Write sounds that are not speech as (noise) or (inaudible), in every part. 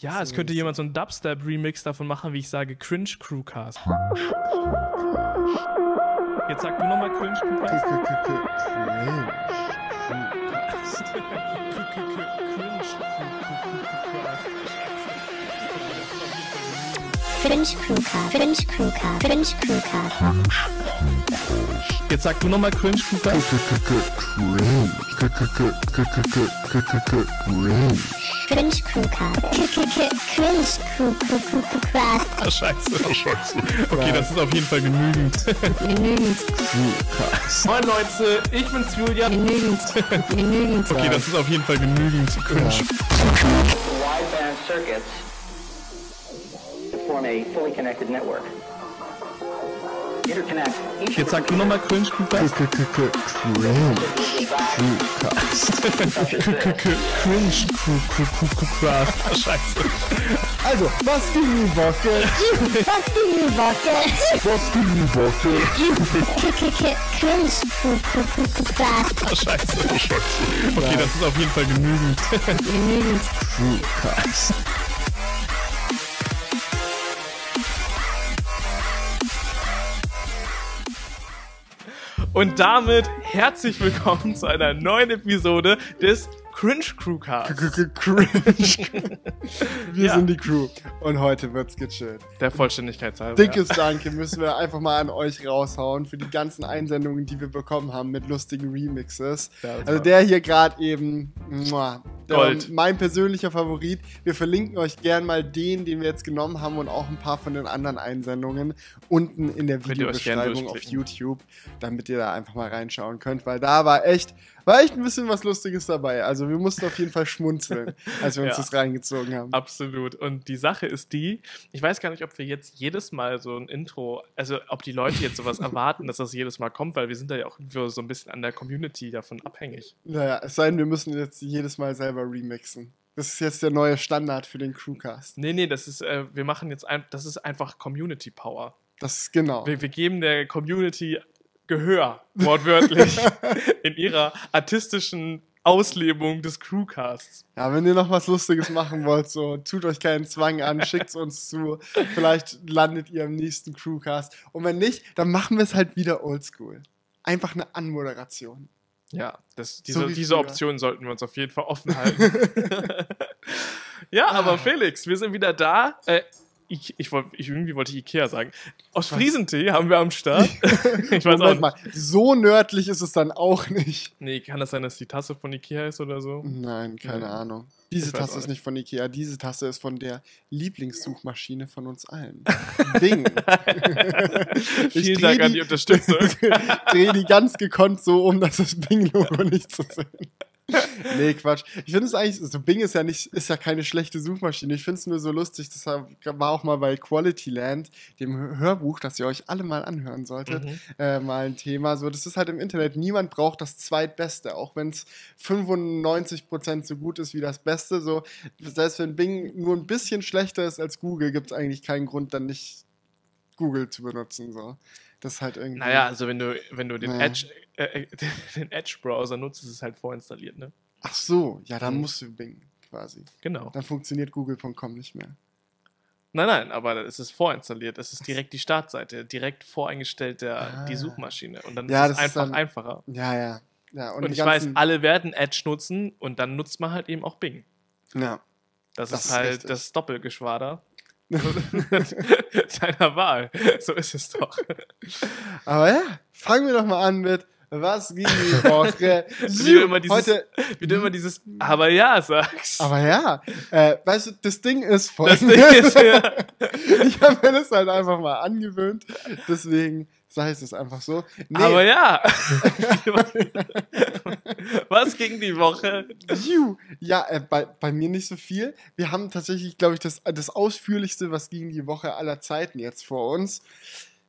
Ja, es könnte jemand so einen Dubstep-Remix davon machen, wie ich sage, Cringe Crewcast. Jetzt sag du nochmal Cringe Crewcast. Cringe Crewcast. Cringe Crewcast. Cringe Crewcast. Jetzt sag du nochmal Cringe Crewcast. Cringe Crewcast. Cringe Crew Crew Crew Crewcast. Ah, scheiße. scheiße. Okay, das ist auf jeden Fall genügend. Genügend. Moin Leute, ich bin's Julian. Genügend. Genügend. Okay, das ist auf jeden Fall genügend. Cringe. wideband circuits Jetzt sag du nochmal Cringe Crewcast. Cringe Crewcast. Ah, scheiße. Also, was ging die Woche? Was die Woche? Was ging die Woche? Cringe Crewcast. Ah, scheiße. Okay, das ist auf jeden Fall genügend. Genügend. Und damit herzlich willkommen zu einer neuen Episode des Cringe Crewcast. Cringe. (laughs) Wir Ja. sind die Crew und heute wird's gechillt. Der Vollständigkeit halber. Dickes Danke müssen wir einfach mal an euch raushauen für die ganzen Einsendungen, die wir bekommen haben mit lustigen Remixes. Ja, also der hier gerade eben, muah, Gold. mein persönlicher Favorit. Wir verlinken euch gern mal den, den wir jetzt genommen haben und auch ein paar von den anderen Einsendungen unten in der Videobeschreibung auf. YouTube, damit ihr da einfach mal reinschauen könnt, weil da war echt, war echt ein bisschen was Lustiges dabei. Also wir mussten auf jeden Fall schmunzeln, als wir uns (laughs) Ja. das reingezogen haben. Absolut. Und die Sache ist die, ich weiß gar nicht, ob wir jetzt jedes Mal so ein Intro, also ob die Leute jetzt sowas (laughs) erwarten, dass das jedes Mal kommt, weil wir sind da ja auch so ein bisschen an der Community davon abhängig. Naja, es sei denn, wir müssen jetzt jedes Mal selber remixen. Das ist jetzt der neue Standard für den Crewcast. Nee, nee, das ist, äh, wir machen jetzt ein, das ist einfach Community Power. Das ist genau. Wir, wir geben der Community Gehör, wortwörtlich, (laughs) in ihrer artistischen Auslebung des Crewcasts. Ja, wenn ihr noch was Lustiges machen wollt, so tut euch keinen Zwang an, schickt es uns zu. Vielleicht landet ihr im nächsten Crewcast. Und wenn nicht, dann machen wir es halt wieder oldschool. Einfach eine Anmoderation. Ja, das, So diese, wie diese. Option sollten wir uns auf jeden Fall offen halten. (laughs) ja, aber Felix, wir sind wieder da. Äh, ich, ich, wollt, ich irgendwie wollte ich Ikea sagen. Aus Friesentee haben wir am Start. (laughs) ich weiß auch Moment nicht. mal, so nördlich ist es dann auch nicht. Nee, kann das sein, dass die Tasse von Ikea ist oder so? Nein, keine Ja. Ahnung. Diese Tasse auch ist nicht. von Ikea, diese Tasse ist von der Lieblingssuchmaschine von uns allen. (laughs) Bing. (laughs) Ich Vielen Dank an die- die Unterstützung. drehe die ganz gekonnt so um, dass das Bing-Logo nicht zu sehen. (laughs) Nee, Quatsch. Ich finde es eigentlich, so Bing ist ja nicht, ist ja keine schlechte Suchmaschine. Ich finde es nur so lustig. Das war auch mal bei Quality Land, dem Hörbuch, das ihr euch alle mal anhören solltet, Mhm. äh, mal ein Thema. So, das ist halt im Internet. Niemand braucht das Zweitbeste, auch wenn es 95% so gut ist wie das Beste. So, selbst wenn Bing nur ein bisschen schlechter ist als Google, gibt es eigentlich keinen Grund, dann nicht Google zu benutzen. So. Das ist halt irgendwie. Naja, also wenn du, wenn du den Ja. Edge, äh, (laughs) den Edge-Browser nutzt, ist es halt vorinstalliert, ne? Ach so, ja, dann Mhm. musst du Bing quasi. Genau. Dann funktioniert google.com nicht mehr. Nein, nein, aber es ist vorinstalliert. Es ist direkt die Startseite, direkt voreingestellt der, die Ah. Suchmaschine. Und dann Ja, ist es das ist einfach dann- einfacher. Ja, ja. ja Und, die ich weiß, alle werden Edge nutzen und dann nutzt man halt eben auch Bing. Ja. Das, Das ist ist halt richtig. das Doppelgeschwader (laughs) seiner Wahl. So ist es doch. Aber ja, fangen wir doch mal an mit Was ging die (laughs) Woche? Wie du immer dieses, Heute, wie du immer dieses Aber ja sagst. aber ja, äh, weißt du, das Ding ist voll. das Ding ist ja. (laughs) ich habe mir das halt einfach mal angewöhnt. Deswegen sage ich es einfach so. Nee, Aber ja. (laughs) Was ging die Woche? Juhu. Ja, äh, bei, bei mir nicht so viel. Wir haben tatsächlich, glaube ich, das, das ausführlichste, was ging die Woche aller Zeiten jetzt vor uns.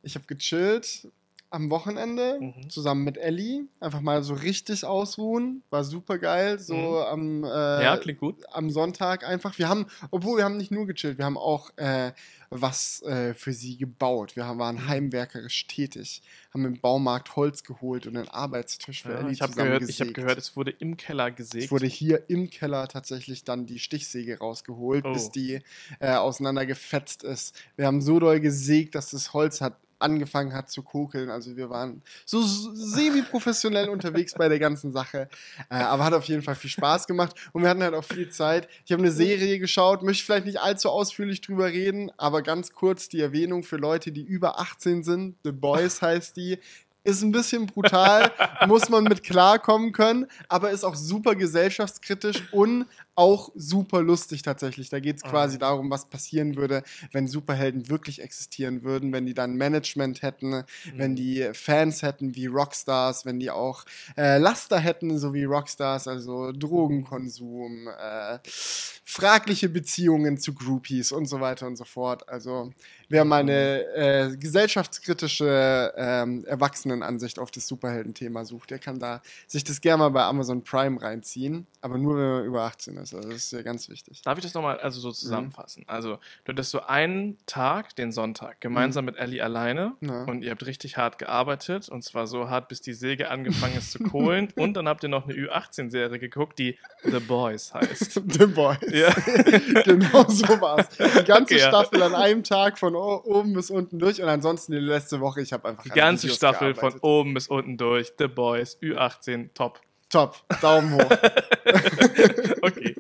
Ich habe gechillt am Wochenende Mhm. zusammen mit Ellie. Einfach mal so richtig ausruhen. War super geil. So Mhm. am, äh, Ja, klingt gut. am Sonntag einfach. Wir haben, obwohl wir haben nicht nur gechillt, wir haben auch äh, was äh, für sie gebaut. Wir haben, Mhm. waren heimwerkerisch tätig, haben im Baumarkt Holz geholt und einen Arbeitstisch für Ja, Ellie ich habe zusammen gehört, ich hab gesägt. gehört, es wurde im Keller gesägt. Es wurde hier im Keller tatsächlich dann die Stichsäge rausgeholt, Oh. bis die äh, auseinandergefetzt ist. Wir haben so doll gesägt, dass das Holz hat angefangen hat zu kokeln. Also wir waren so semi-professionell (laughs) unterwegs bei der ganzen Sache. Äh, aber hat auf jeden Fall viel Spaß gemacht und wir hatten halt auch viel Zeit. Ich habe eine Serie geschaut, möchte vielleicht nicht allzu ausführlich drüber reden, aber ganz kurz die Erwähnung für Leute, die über 18 sind. The Boys (laughs) heißt die. Ist ein bisschen brutal, (laughs) muss man mit klarkommen können, aber ist auch super gesellschaftskritisch und auch super lustig tatsächlich. Da geht es quasi darum, was passieren würde, wenn Superhelden wirklich existieren würden, wenn die dann Management hätten, wenn die Fans hätten wie Rockstars, wenn die auch äh, Laster hätten, so wie Rockstars, also Drogenkonsum, äh, fragliche Beziehungen zu Groupies und so weiter und so fort. Also wer mal eine äh, gesellschaftskritische ähm, Erwachsenenansicht auf das Superhelden-Thema sucht, der kann da sich das gerne mal bei Amazon Prime reinziehen, aber nur wenn man über 18 ist. Also das ist ja ganz wichtig. Darf ich das nochmal also Mhm. so zusammenfassen? Also, du hattest so einen Tag, den Sonntag, gemeinsam mit Ellie alleine Mhm. Ja. und ihr habt richtig hart gearbeitet und zwar so hart, bis die Säge angefangen ist zu kohlen (laughs) und dann habt ihr noch eine Ü18-Serie geguckt, die The Boys heißt. (laughs) The Boys. Ja. (laughs) genau so war's. Die ganze Okay, ja. Staffel an einem Tag von oben bis unten durch und ansonsten die letzte Woche, ich habe einfach Die an ganze Videos Staffel von gearbeitet. oben bis unten durch. The Boys, Ü18, top. Top, Daumen hoch. (laughs) Okay.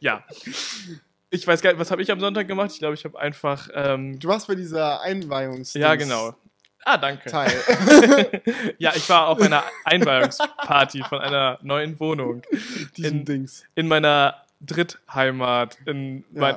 ja. Ich weiß gar nicht, was habe ich am Sonntag gemacht? Ich glaube, ich habe einfach. Ähm, Du warst bei dieser Einweihungs ja, genau. Ah, danke. Teil. (laughs) Ja, ich war auf einer Einweihungsparty von einer neuen Wohnung Diesen In- Dings. in meiner Drittheimat. In mein,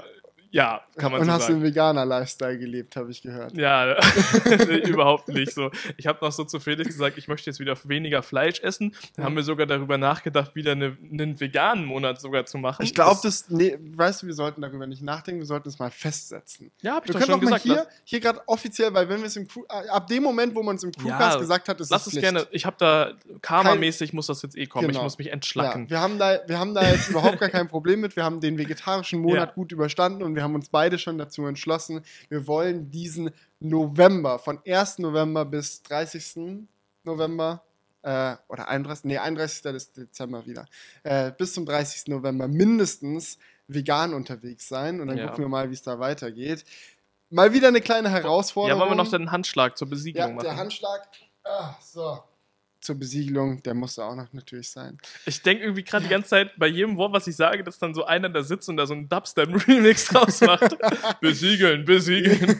ja. kann man Und so hast sagen. den Veganer-Lifestyle gelebt, habe ich gehört. Ja, (laughs) überhaupt nicht so. Ich habe noch so zu Felix gesagt, ich möchte jetzt wieder weniger Fleisch essen. Dann haben wir sogar darüber nachgedacht, wieder eine, einen veganen Monat sogar zu machen. Ich glaube, das, nee, weißt du, wir sollten darüber nicht nachdenken, wir sollten es mal festsetzen. Ja, hab ich Wir doch können schon auch mal gesagt. hier, hier gerade offiziell, weil wenn wir es im Crew, äh, ab dem Moment, wo man es im Crewcast Ja, gesagt hat, ist Lass es es Pflicht. gerne. Ich habe da karmamäßig muss das jetzt eh kommen. Ich Genau. muss mich entschlacken. Ja, wir, haben da, wir haben da jetzt überhaupt gar kein Problem mit. Wir haben den vegetarischen (laughs) Monat Ja. gut überstanden und wir haben uns beide schon dazu entschlossen, wir wollen diesen November, von 1. November bis 30. November, äh, oder 31. Nee, 31. des Dezember wieder, äh, bis zum 30. November mindestens vegan unterwegs sein und dann Ja. gucken wir mal, wie es da weitergeht. Mal wieder eine kleine Herausforderung. ja, wollen wir noch den Handschlag zur Ja, Besiegelung der machen? Handschlag. Ah, so. Zur Besiegelung, der musste auch noch natürlich sein. Ich denke irgendwie gerade die ganze Zeit bei jedem Wort, was ich sage, dass dann so einer da sitzt und da so einen Dubstep-Remix (laughs) draus macht. besiegeln, besiegeln. (laughs)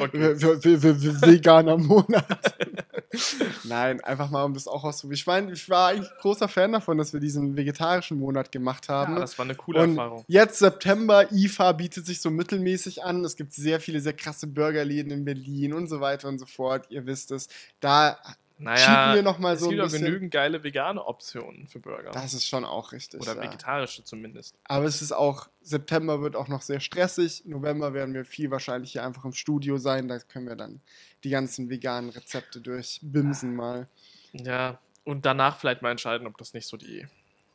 okay. Veganer Monat. (laughs) Nein, einfach mal, um das auch auszuprobieren. Ich meine, ich war eigentlich großer Fan davon, dass wir diesen vegetarischen Monat gemacht haben. Ja, das war eine coole und Erfahrung. jetzt September, IFA bietet sich so mittelmäßig an. Es gibt sehr viele, sehr krasse Burgerläden in Berlin und so weiter und so fort. Ihr wisst es. Da Naja, wir noch mal so es ein gibt auch bisschen. genügend geile vegane Optionen für Burger. Das ist schon auch richtig. Oder ja. vegetarische zumindest. Aber es ist auch, September wird auch noch sehr stressig. November werden wir viel wahrscheinlich hier einfach im Studio sein. Da können wir dann die ganzen veganen Rezepte durchbimsen mal. Ja, und danach vielleicht mal entscheiden, ob das nicht so die.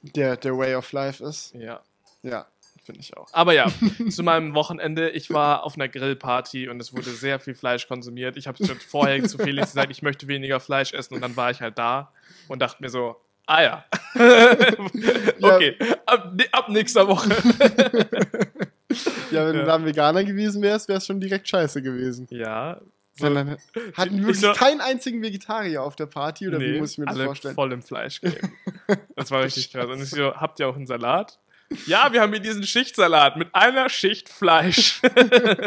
Der, der Way of Life ist. Ja, Ja. Finde ich auch. Aber ja, (laughs) zu meinem Wochenende. Ich war auf einer Grillparty und es wurde sehr viel Fleisch konsumiert. Ich habe schon vorher zu Felix (laughs) gesagt, ich möchte weniger Fleisch essen und dann war ich halt da und dachte mir so, ah ja. (laughs) okay, ab, ne- ab nächster Woche. Ja, wenn Ja. du dann Veganer gewesen wärst, wäre es schon direkt scheiße gewesen. ja. Dann hatten wir Ich wirklich nur- keinen einzigen Vegetarier auf der Party, oder wie Nee, muss ich mir das alle vorstellen? voll im Fleisch gelegen. Das war richtig krass. Und ich so, habt ihr auch einen Salat? Ja, wir haben hier diesen Schichtsalat mit einer Schicht Fleisch.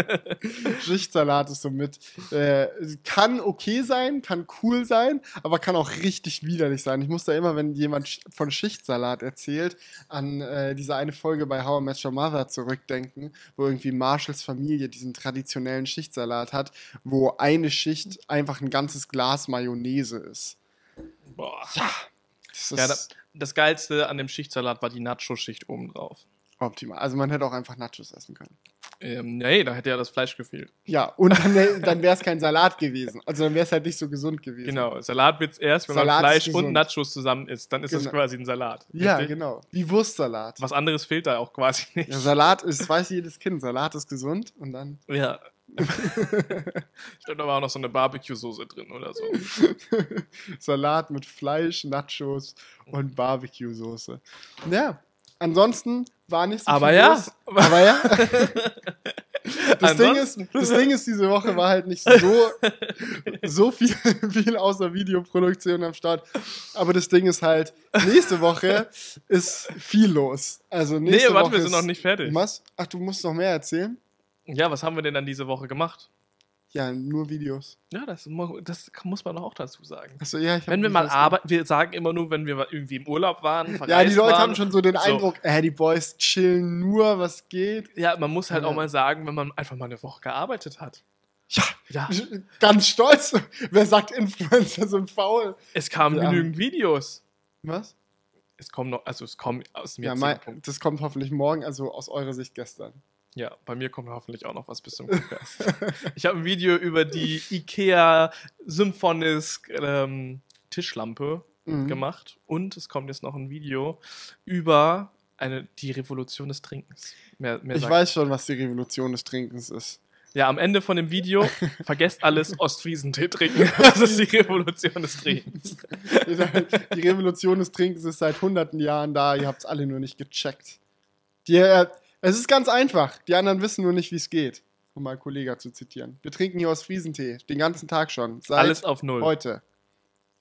(laughs) Schichtsalat ist so mit. Äh, kann okay sein, kann cool sein, aber kann auch richtig widerlich sein. Ich muss da immer, wenn jemand von Schichtsalat erzählt, an äh, diese eine Folge bei How I Met Your Mother zurückdenken, wo irgendwie Marshalls Familie diesen traditionellen Schichtsalat hat, wo eine Schicht einfach ein ganzes Glas Mayonnaise ist. Boah. Das ist Ja, das, das Geilste an dem Schichtsalat war die Nacho-Schicht obendrauf. Optimal. Also man hätte auch einfach Nachos essen können. Ähm, nee, da hätte ja das Fleisch gefehlt. Ja, und dann, dann wäre es kein Salat gewesen. Also dann wäre es halt nicht so gesund gewesen. Genau, Salat wird's erst, wenn Salat man Fleisch und. Nachos zusammen isst. Dann ist es Genau. quasi ein Salat. Ja, Richtig? genau. Wie Wurstsalat. Was anderes fehlt da auch quasi nicht. Ja, Salat ist, weiß jedes Kind, Salat ist gesund und dann Ja. (laughs) ich glaube, da war auch noch so eine Barbecue-Soße drin oder so. (laughs) Salat mit Fleisch, Nachos und Barbecue-Soße. Ja, ansonsten war nicht so Aber viel ja. los. Aber ja. (laughs) Das Ding, ist, das Ding ist, diese Woche war halt nicht so, so viel, viel außer Videoproduktion am Start. Aber das Ding ist halt, nächste Woche ist viel los. Also Nee, nächste warte, Woche wir sind noch nicht fertig. Was? Ach, du musst noch mehr erzählen? Ja, was haben wir denn dann diese Woche gemacht? Ja, nur Videos. Ja, das, das muss man auch dazu sagen. Achso, ja, ich Wenn wir mal arbeiten, wir sagen immer nur, wenn wir irgendwie im Urlaub waren, Ja, die Leute waren. haben schon so den So. Eindruck, äh, die Boys chillen nur, was geht. Ja, man muss halt Ja. auch mal sagen, wenn man einfach mal eine Woche gearbeitet hat. Ja, Ja, ganz stolz. (laughs) Wer sagt, Influencer sind faul? es kamen Ja. genügend Videos. Was? Es kommen noch, also es kommen aus dem Ja, mein, Punkt. das kommt hoffentlich morgen, also aus eurer Sicht gestern. Ja, bei mir kommt hoffentlich auch noch was bis zum (laughs) Podcast. ich habe ein Video über die IKEA Symphonisk ähm, Tischlampe Mhm. gemacht und es kommt jetzt noch ein Video über eine, die Revolution des Trinkens. Mehr, mehr Ich weiß schon, was die Revolution des Trinkens ist. Ja, am Ende von dem Video (laughs) vergesst alles Ostfriesentee trinken. (laughs) Das ist die Revolution des Trinkens. Die Revolution des Trinkens ist seit hunderten Jahren da, ihr habt es alle nur nicht gecheckt. Die, äh, es ist ganz einfach, die anderen wissen nur nicht, wie es geht. Um mal Kollegen zu zitieren. Wir trinken hier aus Friesentee, den ganzen Tag schon. Seit Alles auf Null. heute.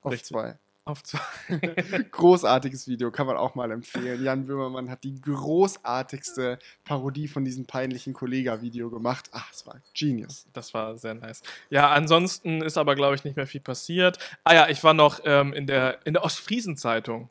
Auf Richtig. zwei. Auf zwei. (laughs) (laughs) Großartiges Video, kann man auch mal empfehlen. Jan Böhmermann hat die großartigste Parodie von diesem peinlichen Kollega-Video gemacht. Ach, es war genius. Das war sehr nice. Ja, ansonsten ist aber, glaube ich, nicht mehr viel passiert. Ah ja, ich war noch ähm, in der, in der Ostfriesen-Zeitung.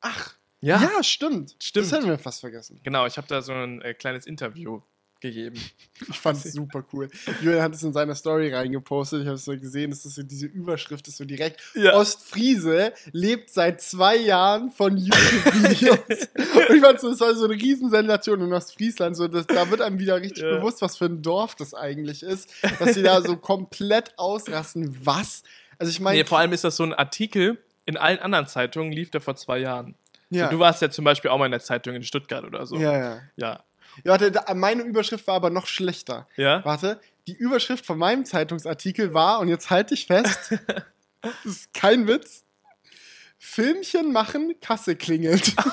Ach, Ja? ja, stimmt. Stimmt. Das hätten wir fast vergessen. Genau, ich habe da so ein äh, kleines Interview gegeben. (laughs) Ich fand es super cool. Julian hat es in seiner Story reingepostet. Ich habe es so gesehen, das ist so diese Überschrift ist so direkt. Ja. Ostfriese lebt seit zwei Jahren von YouTube-Videos. (laughs) Und ich fand so, das war so eine Riesensensation in Ostfriesland. So, das, da wird einem wieder richtig Ja. bewusst, was für ein Dorf das eigentlich ist. Dass sie da so komplett ausrasten. Was? Also ich meine, Nee, vor allem ist das so ein Artikel, in allen anderen Zeitungen lief der vor zwei Jahren. Ja. So, du warst ja zum Beispiel auch mal in der Zeitung in Stuttgart oder so. ja, ja. Ja. Ja, warte, da, meine Überschrift war aber noch schlechter. Ja? Warte, die Überschrift von meinem Zeitungsartikel war, und jetzt halte ich fest, (laughs) das ist kein Witz, Filmchen machen, Kasse klingelt. (laughs)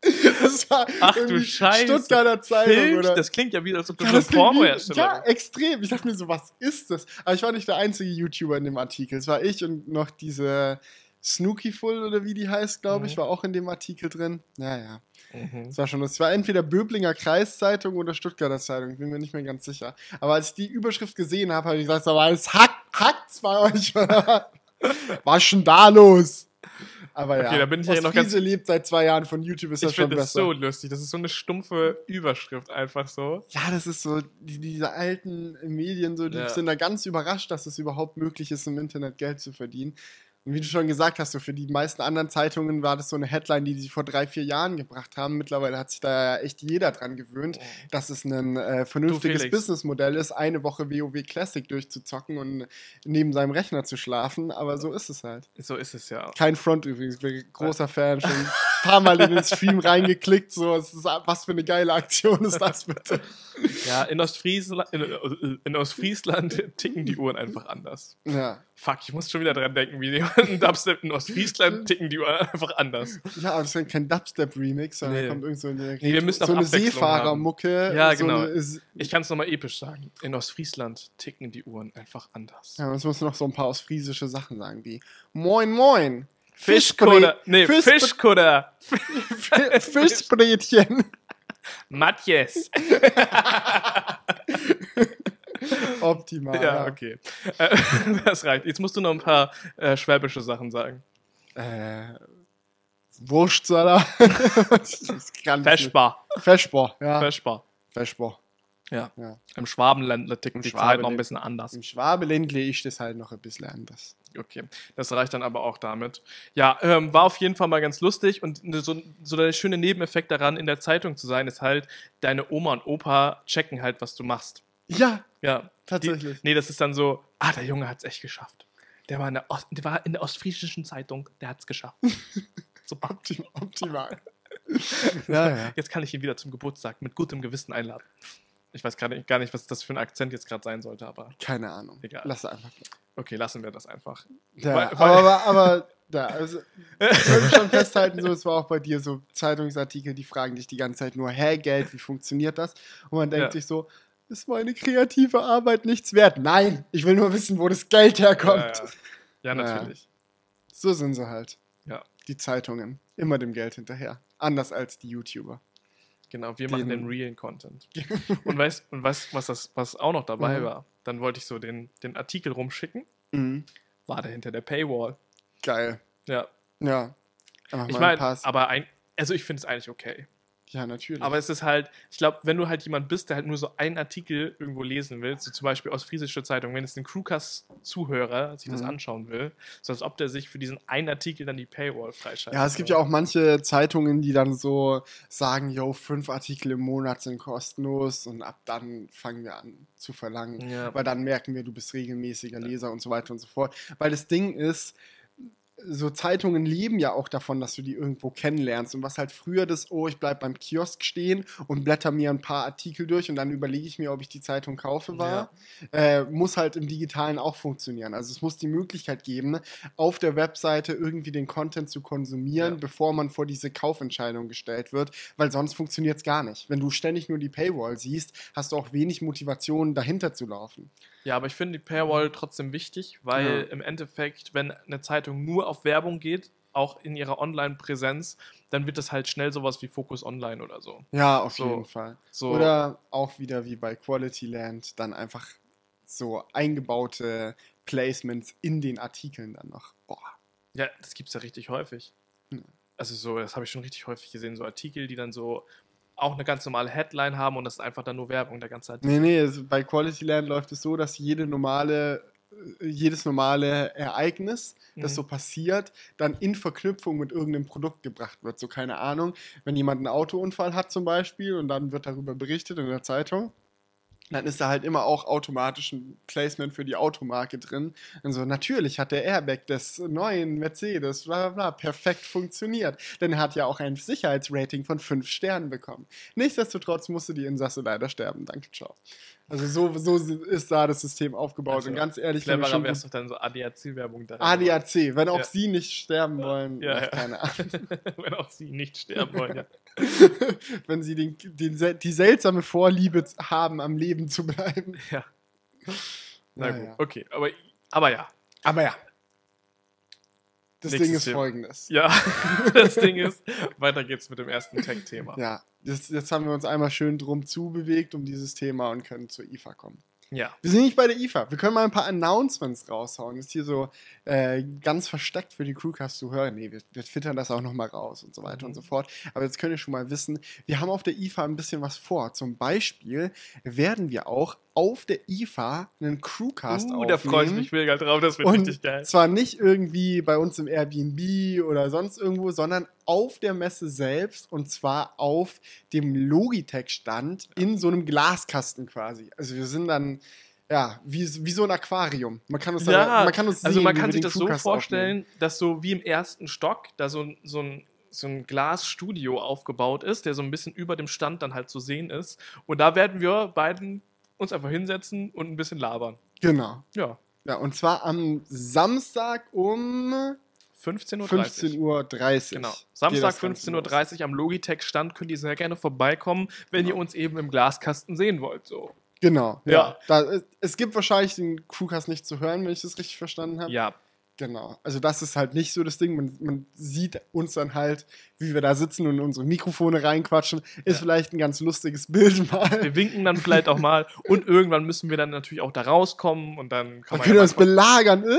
das war Ach du Scheiße. Stuttgarter Zeitung Film, oder... das klingt ja wieder, als ob du Ja, wie- Pornohersteller ja, extrem. Ich dachte mir so, was ist das? Aber ich war nicht der einzige YouTuber in dem Artikel. Es war ich und noch diese Snookyful oder wie die heißt, glaube ich, Mhm. war auch in dem Artikel drin. Naja. Mhm. Das war schon, es war entweder Böblinger Kreiszeitung oder Stuttgarter Zeitung, ich bin mir nicht mehr ganz sicher. Aber als ich die Überschrift gesehen habe, habe ich gesagt, aber es hackt, hackt's (laughs) bei euch. oder? Was denn da los? Aber ja, Okay, da bin ich ja noch ganz- lebt seit zwei Jahren von YouTube, ist das Ich schon finde das besser. so lustig. Das ist so eine stumpfe Überschrift einfach so. Ja, das ist so, die, diese alten Medien, so, die Ja. sind da ganz überrascht, dass es überhaupt möglich ist, im Internet Geld zu verdienen. Und wie du schon gesagt hast, so für die meisten anderen Zeitungen war das so eine Headline, die sie vor drei, vier Jahren gebracht haben. Mittlerweile hat sich da ja echt jeder dran gewöhnt, dass es ein äh, vernünftiges. Businessmodell ist, eine Woche WoW Classic durchzuzocken und neben seinem Rechner zu schlafen. Aber so ist es halt. So ist es ja. Kein Front übrigens, ich bin großer Fan, schon (laughs) paar Mal in den Stream reingeklickt. So, ist, was für eine geile Aktion ist das bitte? Ja, in Ostfriesland, in, in Ostfriesland ticken die Uhren einfach anders. Ja. Fuck, ich muss schon wieder dran denken, wie in Dubstep in Ostfriesland ticken die Uhren einfach anders. Ja, aber das ist ja kein Dubstep-Remix, sondern Nee. kommt irgend so eine, Nee, wir müssen so eine Seefahrermucke. Ja, so genau. Ich kann es nochmal episch sagen. In Ostfriesland ticken die Uhren einfach anders. ja, jetzt musst du noch so ein paar ostfriesische Sachen sagen, wie Moin Moin. Fischkutter, nee, Fischkutter, Fi- Fischbrötchen. Matjes. (laughs) Optimal. Ja, okay. Äh, (laughs) das reicht. Jetzt musst du noch ein paar äh, schwäbische Sachen sagen. Äh, Wurstsalat. (laughs) Feschbar. Feschbar, ja. Feschbar. Feschbar. Ja. Ja. Im Schwabenländler ticken Im die Zeit noch ein bisschen anders. Im Schwabeländle ist das halt noch ein bisschen anders. Okay, das reicht dann aber auch damit. Ja, ähm, war auf jeden Fall mal ganz lustig und ne- so, so der schöne Nebeneffekt daran, in der Zeitung zu sein, ist halt, deine Oma und Opa checken halt, was du machst. Ja, Ja, Tatsächlich. Die, nee, das ist dann so, ah, der Junge hat's echt geschafft. Der war in der, Ost, der war in der ostfriesischen Zeitung, der hat's geschafft. (laughs) Super. optim optimal. (laughs) ja, ja. Jetzt kann ich ihn wieder zum Geburtstag mit gutem Gewissen einladen. Ich weiß gerade gar nicht, was das für ein Akzent jetzt gerade sein sollte, aber Keine Ahnung. Egal. Lass einfach. okay, lassen wir das einfach. Ja, Weil- aber, weil- aber, aber da, also, (laughs) ich würde schon festhalten, so, es war auch bei dir so Zeitungsartikel, die fragen dich die ganze Zeit nur, hä, Geld, wie funktioniert das? Und man denkt Ja. sich so, ist meine kreative Arbeit nichts wert? Nein, ich will nur wissen, wo das Geld herkommt. Ja, ja. ja natürlich. So sind sie halt, Ja. die Zeitungen. Immer dem Geld hinterher. Anders als die YouTuber. Genau, wir machen Den- den realen Content. (laughs) und weißt und weißt, was das, was auch noch dabei Mhm. war? Dann wollte ich so den, den Artikel rumschicken, Mhm. war der hinter der Paywall. Geil. Ja. Ja. Ich meine, aber ein, also ich finde es eigentlich okay. Ja, natürlich. Aber es ist halt, ich glaube, wenn du halt jemand bist, der halt nur so einen Artikel irgendwo lesen will, so zum Beispiel aus Friesische Zeitung, wenn jetzt ein Crewcast-Zuhörer sich das Mhm. anschauen will, so als ob der sich für diesen einen Artikel dann die Paywall freischaltet. Ja, es gibt ja auch manche Zeitungen, die dann so sagen, yo, fünf Artikel im Monat sind kostenlos und ab dann fangen wir an zu verlangen. Ja. Weil dann merken wir, du bist regelmäßiger Leser und so weiter und so fort. Weil das Ding ist, so Zeitungen leben ja auch davon, dass du die irgendwo kennenlernst. Und was halt früher das, oh, ich bleib beim Kiosk stehen und blätter mir ein paar Artikel durch und dann überlege ich mir, ob ich die Zeitung kaufe, war, äh, muss halt im Digitalen auch funktionieren. Also es muss die Möglichkeit geben, auf der Webseite irgendwie den Content zu konsumieren, Ja. bevor man vor diese Kaufentscheidung gestellt wird, weil sonst funktioniert es gar nicht. Wenn du ständig nur die Paywall siehst, hast du auch wenig Motivation, dahinter zu laufen. Ja, aber ich finde die Paywall trotzdem wichtig, weil Ja. im Endeffekt, wenn eine Zeitung nur auf Werbung geht, auch in ihrer Online-Präsenz, dann wird das halt schnell sowas wie Focus Online oder so. Ja, auf So. jeden Fall. So, Oder auch wieder wie bei Quality Land, dann einfach so eingebaute Placements in den Artikeln dann noch. Boah. ja, das gibt es ja richtig häufig. Hm. Also so, das habe ich schon richtig häufig gesehen, so Artikel, die dann so auch eine ganz normale Headline haben und das ist einfach dann nur Werbung, der ganze Artikel. Nee, nee, bei Quality Land läuft es so, dass jede normale, äh, jedes normale Ereignis, das Mhm. so passiert, dann in Verknüpfung mit irgendeinem Produkt gebracht wird. So, keine Ahnung, wenn jemand einen Autounfall hat zum Beispiel und dann wird darüber berichtet in der Zeitung, dann ist da halt immer auch automatisch ein Placement für die Automarke drin. Und so, natürlich hat der Airbag des neuen Mercedes, bla bla bla, perfekt funktioniert. Denn er hat ja auch ein Sicherheitsrating von 5 Sternen bekommen. Nichtsdestotrotz musste die Insasse leider sterben. Danke, ciao. Also so, so ist da das System aufgebaut. Also, und ganz ehrlich, Cleverer wäre es doch dann so ADAC-Werbung da. ADAC, wenn auch Ja. sie nicht sterben wollen, Ja, ja. keine Ahnung. (laughs) Wenn auch sie nicht sterben wollen, ja. (laughs) wenn sie den, den, die seltsame Vorliebe haben, am Leben zu bleiben. (laughs) ja. Na gut, ja. okay. Aber, aber ja. Aber ja. Das Nächstes Ding ist Thema. folgendes. Ja, (laughs) das Ding ist, weiter geht's mit dem ersten Tech-Thema. Ja, das, jetzt haben wir uns einmal schön drum zubewegt um dieses Thema und können zur IFA kommen. Ja. Wir sind nicht bei der IFA. Wir können mal ein paar Announcements raushauen. Ist hier so äh, ganz versteckt für die Crewcast zu hören. Nee, wir, wir twittern das auch nochmal raus und so weiter und so fort. Aber jetzt könnt ihr schon mal wissen, wir haben auf der IFA ein bisschen was vor. Zum Beispiel werden wir auch auf der IFA einen Crewcast Uh, aufnehmen. da freue ich mich mega drauf, das wird Und richtig geil. zwar nicht irgendwie bei uns im Airbnb oder sonst irgendwo, sondern auf der Messe selbst und zwar auf dem Logitech-Stand in so einem Glaskasten quasi. Also wir sind dann, ja, wie, wie so ein Aquarium. Man kann uns, da, Ja, man kann uns also sehen, man wie kann sich das so Crewcast vorstellen, dass so wie im ersten Stock da so, so ein so ein Glasstudio aufgebaut ist, der so ein bisschen über dem Stand dann halt zu sehen ist. Und da werden wir beiden uns einfach hinsetzen und ein bisschen labern. Genau. Ja, Ja, und zwar am Samstag um 15.30 Uhr. 15.30 Uhr. Genau. Samstag das Ganze los. 15.30 Uhr am Logitech-Stand könnt ihr sehr gerne vorbeikommen, wenn Genau. ihr uns eben im Glaskasten sehen wollt. So. Genau, ja. Ja. Da, es gibt wahrscheinlich den Crewcast nicht zu hören, wenn ich das richtig verstanden habe. Ja, Genau. Also das ist halt nicht so das Ding. Man, man sieht uns dann halt, wie wir da sitzen und unsere Mikrofone reinquatschen. Ist Ja. vielleicht ein ganz lustiges Bild mal. wir winken dann vielleicht auch mal und irgendwann müssen wir dann natürlich auch da rauskommen und dann kann Man man könnte ja uns belagern. Äh,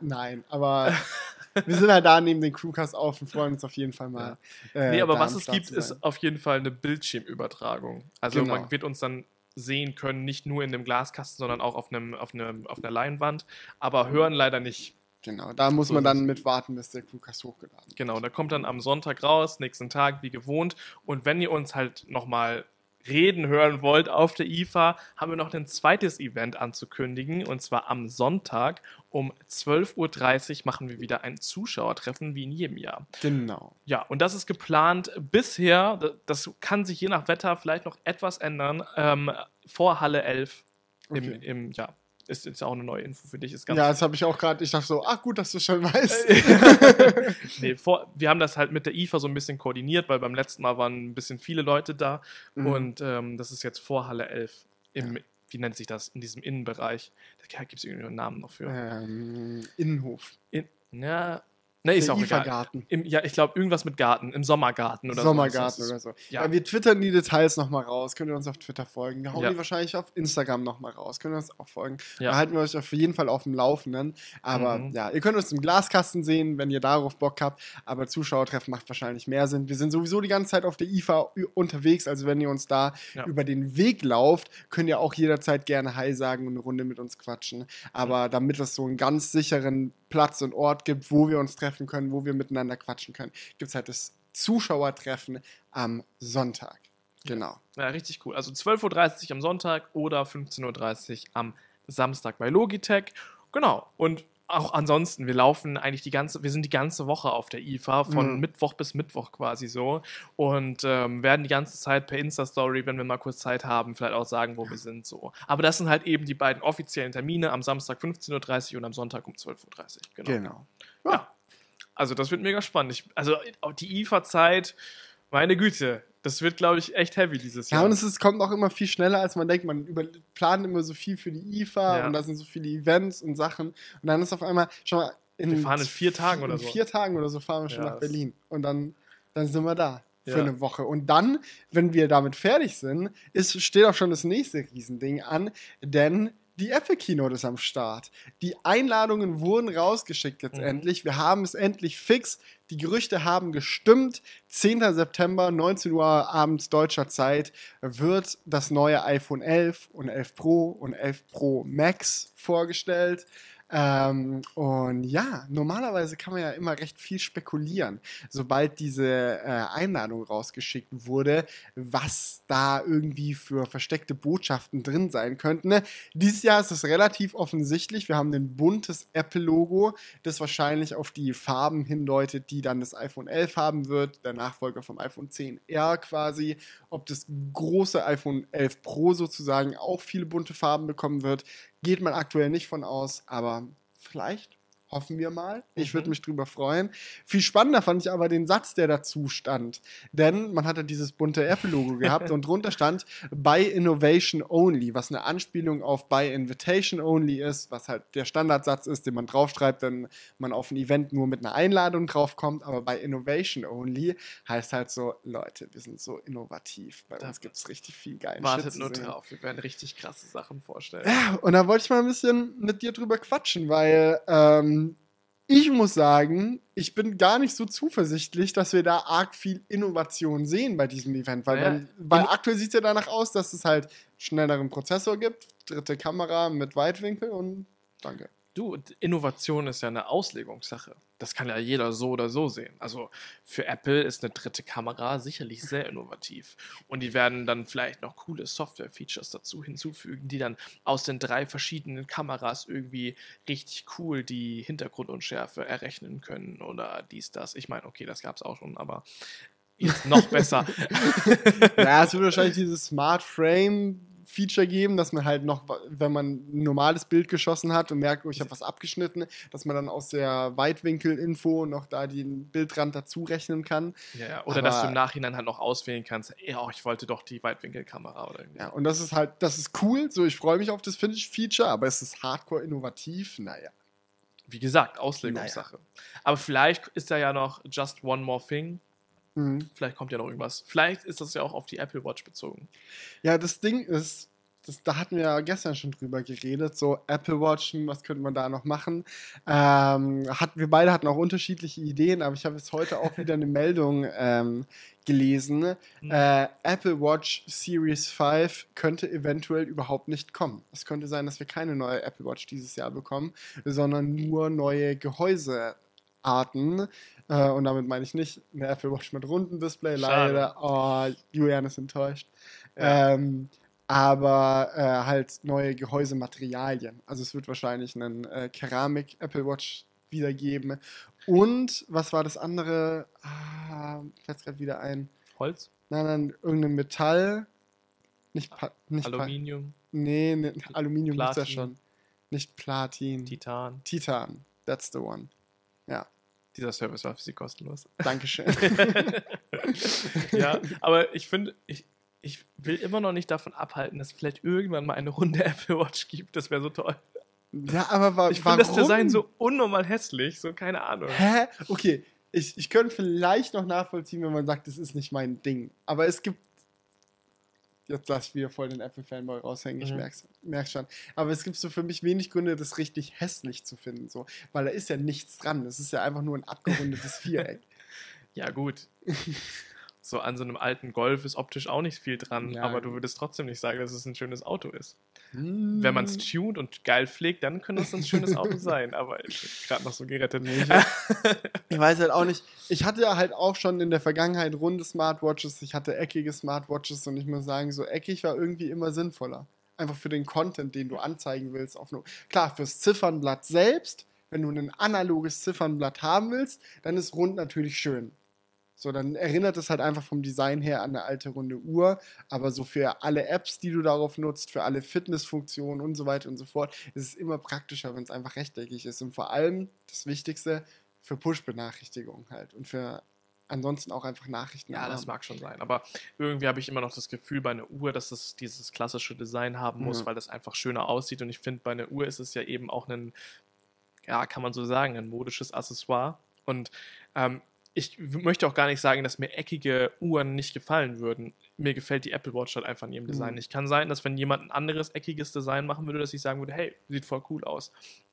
nein, aber (laughs) wir sind halt da neben den Crewcast auf und freuen uns auf jeden Fall mal. äh, Nee, aber was es gibt, ist auf jeden Fall eine Bildschirmübertragung. Also Genau. man wird uns dann sehen können, nicht nur in dem Glaskasten, sondern auch auf, einem, auf, einem, auf einer Leinwand, aber hören leider nicht. Genau, da muss So man dann mit warten, bis der Crewcast hochgeladen wird. Genau, der kommt dann am Sonntag raus, nächsten Tag wie gewohnt. Und wenn ihr uns halt nochmal reden hören wollt auf der IFA, haben wir noch ein zweites Event anzukündigen. Und zwar am Sonntag um 12.30 Uhr machen wir wieder ein Zuschauertreffen wie in jedem Jahr. Genau. Ja, und das ist geplant bisher, das kann sich je nach Wetter vielleicht noch etwas ändern, ähm, vor Halle 11 im, Okay. im ja, ist jetzt auch eine neue Info für dich. Ist ganz Ja, das habe ich auch gerade, ich dachte so, ach gut, dass du schon weißt. (laughs) nee, vor, wir haben das halt mit der IFA so ein bisschen koordiniert, weil beim letzten Mal waren ein bisschen viele Leute da. Mhm. Und ähm, das ist jetzt vor Halle 11. Im, Wie nennt sich das? In diesem Innenbereich. Da gibt es irgendwie einen Namen noch für. ähm, Innenhof. In, ja, ne, ist auch egal. IFA-Garten. Im, ja, ich glaube, irgendwas mit Garten. Im Sommergarten oder Sommergarten so. oder so. Ja. Ja. wir twittern die Details nochmal raus. Könnt ihr uns auf Twitter folgen. Wir hauen Ja. die wahrscheinlich auf Instagram nochmal raus. Könnt ihr uns auch folgen. Ja. Da halten wir euch auf jeden Fall auf dem Laufenden. Aber Mhm. ja, ihr könnt uns im Glaskasten sehen, wenn ihr darauf Bock habt. Aber Zuschauertreffen macht wahrscheinlich mehr Sinn. Wir sind sowieso die ganze Zeit auf der IFA unterwegs. Also wenn ihr uns da über den Weg lauft, könnt ihr auch jederzeit gerne Hi sagen und eine Runde mit uns quatschen. Aber damit es so einen ganz sicheren Platz und Ort gibt, wo wir uns treffen können, wo wir miteinander quatschen können, gibt es halt das Zuschauertreffen am Sonntag. Genau. Ja, richtig cool. Also 12.30 Uhr am Sonntag oder 15.30 Uhr am Samstag bei Logitech. Genau. Und auch ansonsten, wir laufen eigentlich die ganze, wir sind die ganze Woche auf der IFA, von Mhm. Mittwoch bis Mittwoch quasi so. Und ähm, werden die ganze Zeit per Insta-Story, wenn wir mal kurz Zeit haben, vielleicht auch sagen, wo wir sind. so. Aber das sind halt eben die beiden offiziellen Termine am Samstag 15.30 Uhr und am Sonntag um 12.30 Uhr. Genau. Genau. Ja. Also das wird mega spannend. Ich, also die IFA-Zeit, meine Güte, das wird, glaube ich, echt heavy dieses Ja, Jahr. und es ist, kommt auch immer viel schneller, als man denkt. Man über, plant immer so viel für die IFA Ja. und da sind so viele Events und Sachen. Und dann ist auf einmal, schon mal, in, Wir fahren in vier Tagen oder in so. vier Tagen oder so fahren wir schon Ja, nach Berlin. Und dann, dann sind wir da für Ja. eine Woche. Und dann, wenn wir damit fertig sind, ist, steht auch schon das nächste Riesending an, denn die Apple Keynote ist am Start. Die Einladungen wurden rausgeschickt jetzt Mhm. endlich. Wir haben es endlich fix. Die Gerüchte haben gestimmt. 10. September, 19 Uhr abends deutscher Zeit, wird das neue iPhone 11 und 11 Pro und 11 Pro Max vorgestellt. Ähm, und ja, normalerweise kann man ja immer recht viel spekulieren, sobald diese äh, Einladung rausgeschickt wurde, was da irgendwie für versteckte Botschaften drin sein könnten. Ne? Dieses Jahr ist es relativ offensichtlich. Wir haben ein buntes Apple-Logo, das wahrscheinlich auf die Farben hindeutet, die dann das iPhone 11 haben wird, der Nachfolger vom iPhone 10R quasi. Ob das große iPhone 11 Pro sozusagen auch viele bunte Farben bekommen wird, geht man aktuell nicht von aus, aber vielleicht. Hoffen wir mal. Ich würde Mhm. mich drüber freuen. Viel spannender fand ich aber den Satz, der dazu stand. Denn man hatte dieses bunte Apple-Logo (laughs) gehabt und drunter stand By Innovation Only, was eine Anspielung auf By Invitation Only ist, was halt der Standardsatz ist, den man draufschreibt, wenn man auf ein Event nur mit einer Einladung draufkommt. Aber By Innovation Only heißt halt so, Leute, wir sind so innovativ. Bei Da- uns gibt es richtig viel geilen Wartet Shit nur drauf, wir werden richtig krasse Sachen vorstellen. Ja, und da wollte ich mal ein bisschen mit dir drüber quatschen, weil ähm, ich muss sagen, ich bin gar nicht so zuversichtlich, dass wir da arg viel Innovation sehen bei diesem Event. Weil, man, weil aktuell sieht es ja danach aus, dass es halt schnelleren Prozessor gibt, dritte Kamera mit Weitwinkel und danke. Du, Innovation ist ja eine Auslegungssache. Das kann ja jeder so oder so sehen. Also für Apple ist eine dritte Kamera sicherlich sehr innovativ. Und die werden dann vielleicht noch coole Software-Features dazu hinzufügen, die dann aus den drei verschiedenen Kameras irgendwie richtig cool die Hintergrundunschärfe errechnen können oder dies, das. Ich meine, okay, das gab es auch schon, aber jetzt noch besser. (laughs) ja, es wird wahrscheinlich dieses Smart Frame Feature geben, dass man halt noch, wenn man ein normales Bild geschossen hat und merkt, oh, ich habe was abgeschnitten, dass man dann aus der Weitwinkel-Info noch da den Bildrand dazu rechnen kann. Ja. Oder dass du Aber- im Nachhinein halt noch auswählen kannst, ja, oh, ich wollte doch die Weitwinkelkamera oder irgendwie. Ja, und das ist halt, das ist cool, so ich freue mich auf das Finish-Feature, aber es ist hardcore innovativ, naja. Wie gesagt, Auslegungssache. Aber vielleicht ist da ja noch just one more thing. Mhm. Vielleicht kommt ja noch irgendwas. Vielleicht ist das ja auch auf die Apple Watch bezogen. Ja, das Ding ist, das, da hatten wir ja gestern schon drüber geredet. So Apple Watch, hm, was könnte man da noch machen? Ähm, hat, wir beide hatten auch unterschiedliche Ideen, aber ich habe jetzt heute auch wieder eine Meldung ähm, gelesen. Hm. Äh, Apple Watch Series 5 könnte eventuell überhaupt nicht kommen. Es könnte sein, dass wir keine neue Apple Watch dieses Jahr bekommen, sondern nur neue Gehäusearten. Äh, und damit meine ich nicht eine Apple Watch mit runden Display, Schade. leider. Oh, Julian ist enttäuscht. Ja. Ähm, aber äh, halt neue Gehäusematerialien. Also es wird wahrscheinlich einen äh, Keramik Apple Watch wiedergeben. Und was war das andere? Ah, fällt gerade wieder ein. Holz, Nein, nein, irgendein Metall. Nicht, pa nicht Pa- Aluminium, nee, ne, Aluminium gibt's ja Platin. schon. Nicht Platin. Titan. Titan. That's the one. Dieser Service war für sie kostenlos. Dankeschön. (laughs) ja, aber ich finde, ich, ich will immer noch nicht davon abhalten, dass es vielleicht irgendwann mal eine runde (laughs) Apple Watch gibt. Das wäre so toll. ja, aber wa Ich warum? finde das Design so unnormal hässlich, so keine Ahnung. Hä? Okay, ich, ich könnte vielleicht noch nachvollziehen, wenn man sagt, das ist nicht mein Ding. Aber es gibt. Jetzt lass ich wieder voll den Apple-Fanboy raushängen, ich Mhm. merk's, merk's schon. Aber es gibt so für mich wenig Gründe, das richtig hässlich zu finden. So. Weil da ist ja nichts dran. Das ist ja einfach nur ein abgerundetes (laughs) Viereck. Ja, gut. (laughs) So an so einem alten Golf ist optisch auch nicht viel dran, Ja. aber du würdest trotzdem nicht sagen, dass es ein schönes Auto ist. Hm. Wenn man es tunt und geil pflegt, dann könnte es ein schönes Auto (laughs) sein, aber ich bin gerade noch so gerettet. Nee, (laughs) ich, weiß halt auch nicht. Ich hatte ja halt auch schon in der Vergangenheit runde Smartwatches, ich hatte eckige Smartwatches und ich muss sagen, so eckig war irgendwie immer sinnvoller. Einfach für den Content, den du anzeigen willst. Auf Klar, fürs Ziffernblatt selbst, wenn du ein analoges Ziffernblatt haben willst, dann ist rund natürlich schön. So, dann erinnert es halt einfach vom Design her an eine alte runde Uhr. Aber so für alle Apps, die du darauf nutzt, für alle Fitnessfunktionen und so weiter und so fort, ist es immer praktischer, wenn es einfach rechteckig ist. Und vor allem, das Wichtigste, für Push-Benachrichtigungen halt. Und für ansonsten auch einfach Nachrichten. Ja, das mag schon sein. Aber irgendwie habe ich immer noch das Gefühl bei einer Uhr, dass es dieses klassische Design haben muss, Ja. weil das einfach schöner aussieht. Und ich finde, bei einer Uhr ist es ja eben auch ein, ja, kann man so sagen, ein modisches Accessoire. Und ähm, ich möchte auch gar nicht sagen, dass mir eckige Uhren nicht gefallen würden. Mir gefällt die Apple Watch halt einfach in ihrem Design. Mhm. nicht. kann sein, dass wenn jemand ein anderes eckiges Design machen würde, dass ich sagen würde, hey, sieht voll cool aus.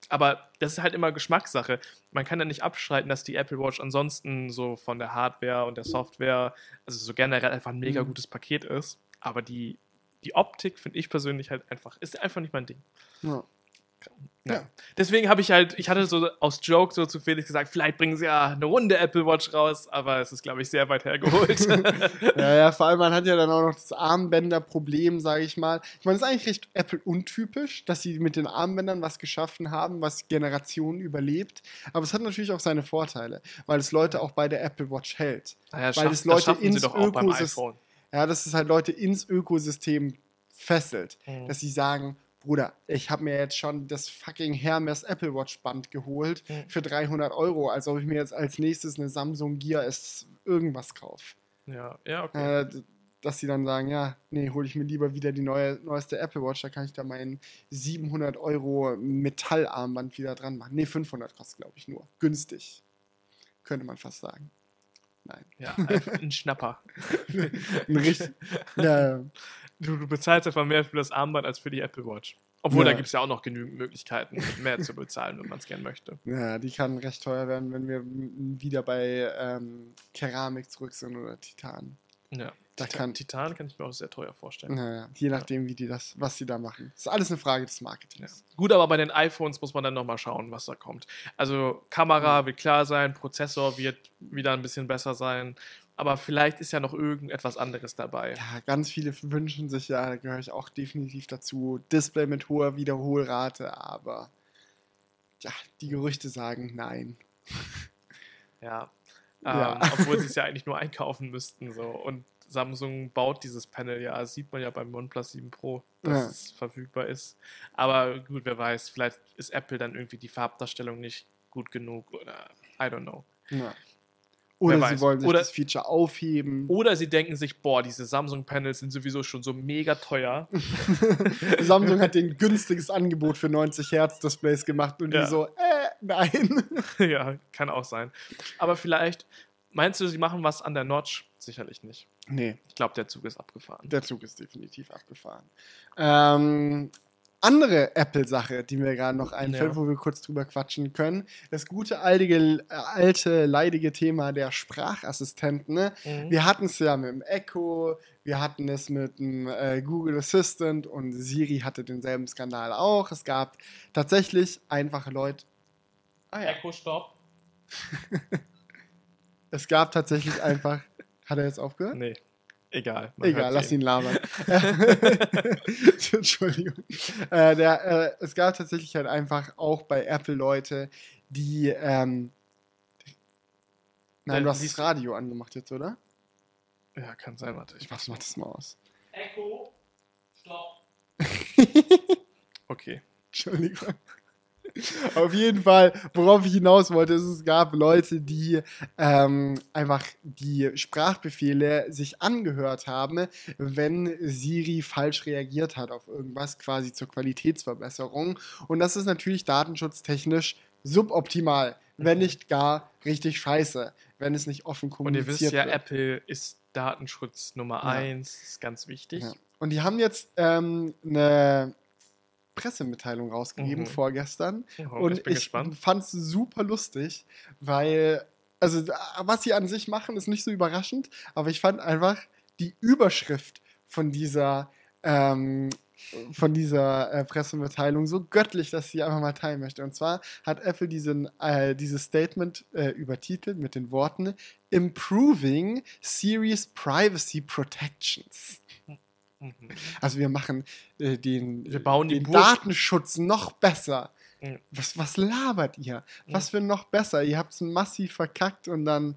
Aber das ist halt immer Geschmackssache. Man kann ja nicht abstreiten, dass die Apple Watch ansonsten so von der Hardware und der Software, also so generell einfach ein mega Mhm. gutes Paket ist. Aber die, die Optik finde ich persönlich halt einfach, ist einfach nicht mein Ding. Ja. Ja. Ja. Deswegen habe ich halt, ich hatte so aus Joke so zu Felix gesagt, vielleicht bringen sie ja eine runde Apple Watch raus, aber es ist, glaube ich, sehr weit hergeholt. (laughs) Ja, ja, vor allem, man hat ja dann auch noch das Armbänder-Problem, sage ich mal. Ich meine, es ist eigentlich recht Apple untypisch, dass sie mit den Armbändern was geschaffen haben, was Generationen überlebt. Aber es hat natürlich auch seine Vorteile, weil es Leute auch bei der Apple Watch hält. naja, Weil es Leute ins sie doch auch beim Ökosys- iPhone. Ja, dass es halt Leute ins Ökosystem fesselt. Mhm. Dass sie sagen, Bruder, ich habe mir jetzt schon das fucking Hermes Apple Watch Band geholt Mhm. für 300 Euro, als ob ich mir jetzt als nächstes eine Samsung Gear S irgendwas kaufe. Ja, ja, okay. Äh, dass sie dann sagen, ja, nee, hole ich mir lieber wieder die neue, neueste Apple Watch, da kann ich da mein 700 Euro Metallarmband wieder dran machen. Nee, 500 kostet, glaube ich, nur. Günstig. Könnte man fast sagen. Nein. Ja, ein Schnapper. (laughs) Ein richtig, (laughs) ja, Du, du bezahlst einfach mehr für das Armband als für die Apple Watch. Obwohl, Ja. da gibt es ja auch noch genügend Möglichkeiten, mehr zu bezahlen, wenn man es gerne möchte. ja, die kann recht teuer werden, wenn wir wieder bei ähm, Keramik zurück sind oder Titan. Ja. Da Titan, kann- Titan kann ich mir auch sehr teuer vorstellen. Naja, je nachdem, wie die das, was sie da machen. ist alles eine Frage des Ja. Marketings. Gut, aber bei den iPhones muss man dann nochmal schauen, was da kommt. Also Kamera wird klar sein, Prozessor wird wieder ein bisschen besser sein, aber vielleicht ist ja noch irgendetwas anderes dabei. Ja, ganz viele wünschen sich ja, da gehöre ich auch definitiv dazu, Display mit hoher Wiederholrate, aber ja, die Gerüchte sagen nein. (laughs) Ja. Ja. Ähm, obwohl sie es ja eigentlich nur einkaufen müssten. So. Und Samsung baut dieses Panel ja, das sieht man ja beim OnePlus 7 Pro, dass Ja. es verfügbar ist. Aber gut, wer weiß, vielleicht ist Apple dann irgendwie die Farbdarstellung nicht gut genug oder I don't know. Ja. Oder sie wollen sich Oder- das Feature aufheben. Oder sie denken sich, boah, diese Samsung-Panels sind sowieso schon so mega teuer. (laughs) Samsung hat den günstiges Angebot für 90 Hertz Displays gemacht und Ja. die so, äh, nein. (laughs) ja, kann auch sein. Aber vielleicht, meinst du, sie machen was an der Notch? Sicherlich nicht. Nee, Ich glaube, der Zug ist abgefahren. der Zug ist definitiv abgefahren. Ähm, andere Apple-Sache, die mir gerade noch einfällt, Ja. wo wir kurz drüber quatschen können. Das gute alte, äh, alte leidige Thema der Sprachassistenten. Ne? Mhm. Wir hatten es ja mit dem Echo, wir hatten es mit dem äh, Google Assistant und Siri hatte denselben Skandal auch. Es gab tatsächlich einfache Leute. Ah ja. Echo, stopp. (laughs) Es gab tatsächlich einfach. Hat er jetzt aufgehört? Nee, egal. Egal, lass ihn labern. (laughs) (laughs) Entschuldigung. Äh, der, äh, es gab tatsächlich halt einfach auch bei Apple Leute, die. Ähm, nein, Äh, du hast das Radio angemacht jetzt, oder? Ja, kann sein, warte. Ich Ich mach, mach das mal aus. Echo, stopp. (laughs) Okay. Entschuldigung. Auf jeden Fall, worauf ich hinaus wollte, ist, es gab Leute, die ähm, einfach die Sprachbefehle sich angehört haben, wenn Siri falsch reagiert hat auf irgendwas, quasi zur Qualitätsverbesserung. Und das ist natürlich datenschutztechnisch suboptimal, wenn nicht gar richtig scheiße, wenn es nicht offen Und ihr kommuniziert wisst ja, wird. Apple ist Datenschutz Nummer Ja. eins. ist ganz wichtig. Ja. Und die haben jetzt ähm, eine Pressemitteilung rausgegeben Mhm. vorgestern. Oh, und ich bin ich fand es super lustig, weil, also was sie an sich machen, ist nicht so überraschend, aber ich fand einfach die Überschrift von dieser, ähm, von dieser äh, Pressemitteilung so göttlich, dass ich sie einfach mal teilen möchte. Und zwar hat Apple diesen, äh, dieses Statement äh, übertitelt mit den Worten Improving Series Privacy Protections. Mhm. Also wir machen äh, den, Wir bauen den Datenschutz noch besser. Mhm. Was, was labert ihr? Was für noch besser? Ihr habt es massiv verkackt und dann,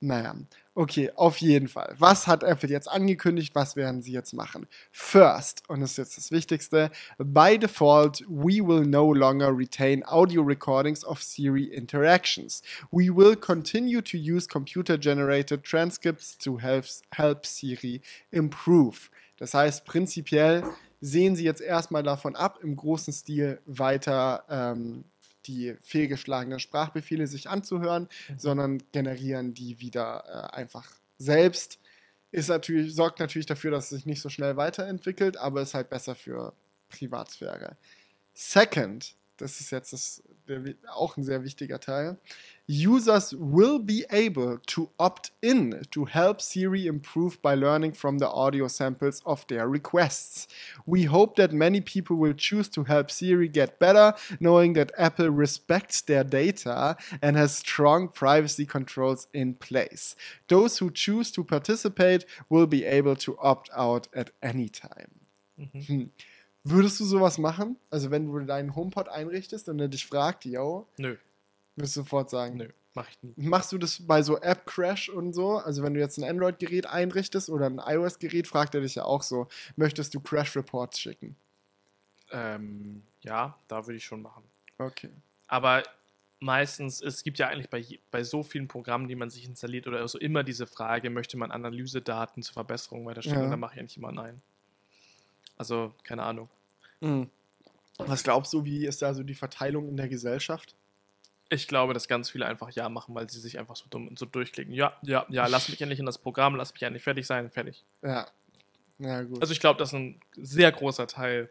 naja. Okay, auf jeden Fall. Was hat Apple jetzt angekündigt? Was werden sie jetzt machen? First, und das ist jetzt das Wichtigste, by default, we will no longer retain audio recordings of Siri interactions. We will continue to use computer-generated transcripts to help, help Siri improve. Das heißt, prinzipiell sehen sie jetzt erstmal davon ab, im großen Stil weiter ähm, die fehlgeschlagenen Sprachbefehle sich anzuhören, sondern generieren die wieder äh, einfach selbst. Ist natürlich, sorgt natürlich dafür, dass es sich nicht so schnell weiterentwickelt, aber ist halt besser für Privatsphäre. Second, das ist jetzt das, auch ein sehr wichtiger Teil. Users will be able to opt in to help Siri improve by learning from the audio samples of their requests. We hope that many people will choose to help Siri get better, knowing that Apple respects their data and has strong privacy controls in place. Those who choose to participate will be able to opt out at any time. Hm. Würdest du sowas machen? Also wenn du deinen HomePod einrichtest und er dich fragt, yo, Nö, wirst du sofort sagen, nö, mach ich nie. Machst du das bei so App-Crash und so? Also wenn du jetzt ein Android-Gerät einrichtest oder ein iOS-Gerät, fragt er dich ja auch so, möchtest du Crash-Reports schicken? Ähm, ja, da würde ich schon machen. Okay. Aber meistens, es gibt ja eigentlich bei, bei so vielen Programmen, die man sich installiert oder so, immer diese Frage, möchte man Analysedaten zur Verbesserung weiterschicken? Ja. Und dann mache ich eigentlich immer nein. Also, keine Ahnung. Was glaubst du, wie ist da so die Verteilung in der Gesellschaft? Ich glaube, dass ganz viele einfach Ja machen, weil sie sich einfach so dumm so durchklicken. Ja, ja, ja, lass mich endlich in das Programm, lass mich endlich fertig sein, fertig. Ja. Ja, gut. Also ich glaube, dass ein sehr großer Teil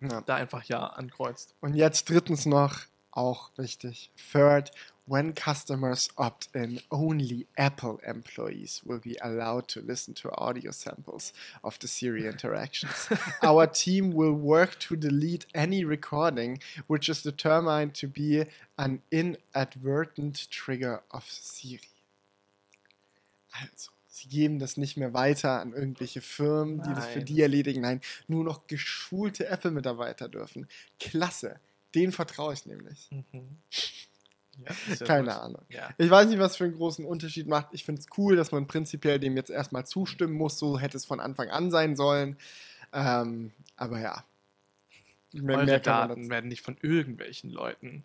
ja. da einfach Ja ankreuzt. Und jetzt drittens noch, auch wichtig. Third, when customers opt in, only Apple employees will be allowed to listen to audio samples of the Siri interactions. (laughs) Our team will work to delete any recording which is determined to be an inadvertent trigger of Siri. Also, sie geben das nicht mehr weiter an irgendwelche Firmen, die das für Nein. die erledigen. Nein, nur noch geschulte Apple-Mitarbeiter dürfen. Klasse. Den vertraue ich nämlich. Ist ja Keine gut. Ahnung. Ja. Ich weiß nicht, was für einen großen Unterschied macht. Ich finde es cool, dass man prinzipiell dem jetzt erstmal zustimmen muss. So hätte es von Anfang an sein sollen. Ähm, aber ja. Mehr, Eure mehr kann man Daten werden nicht von irgendwelchen Leuten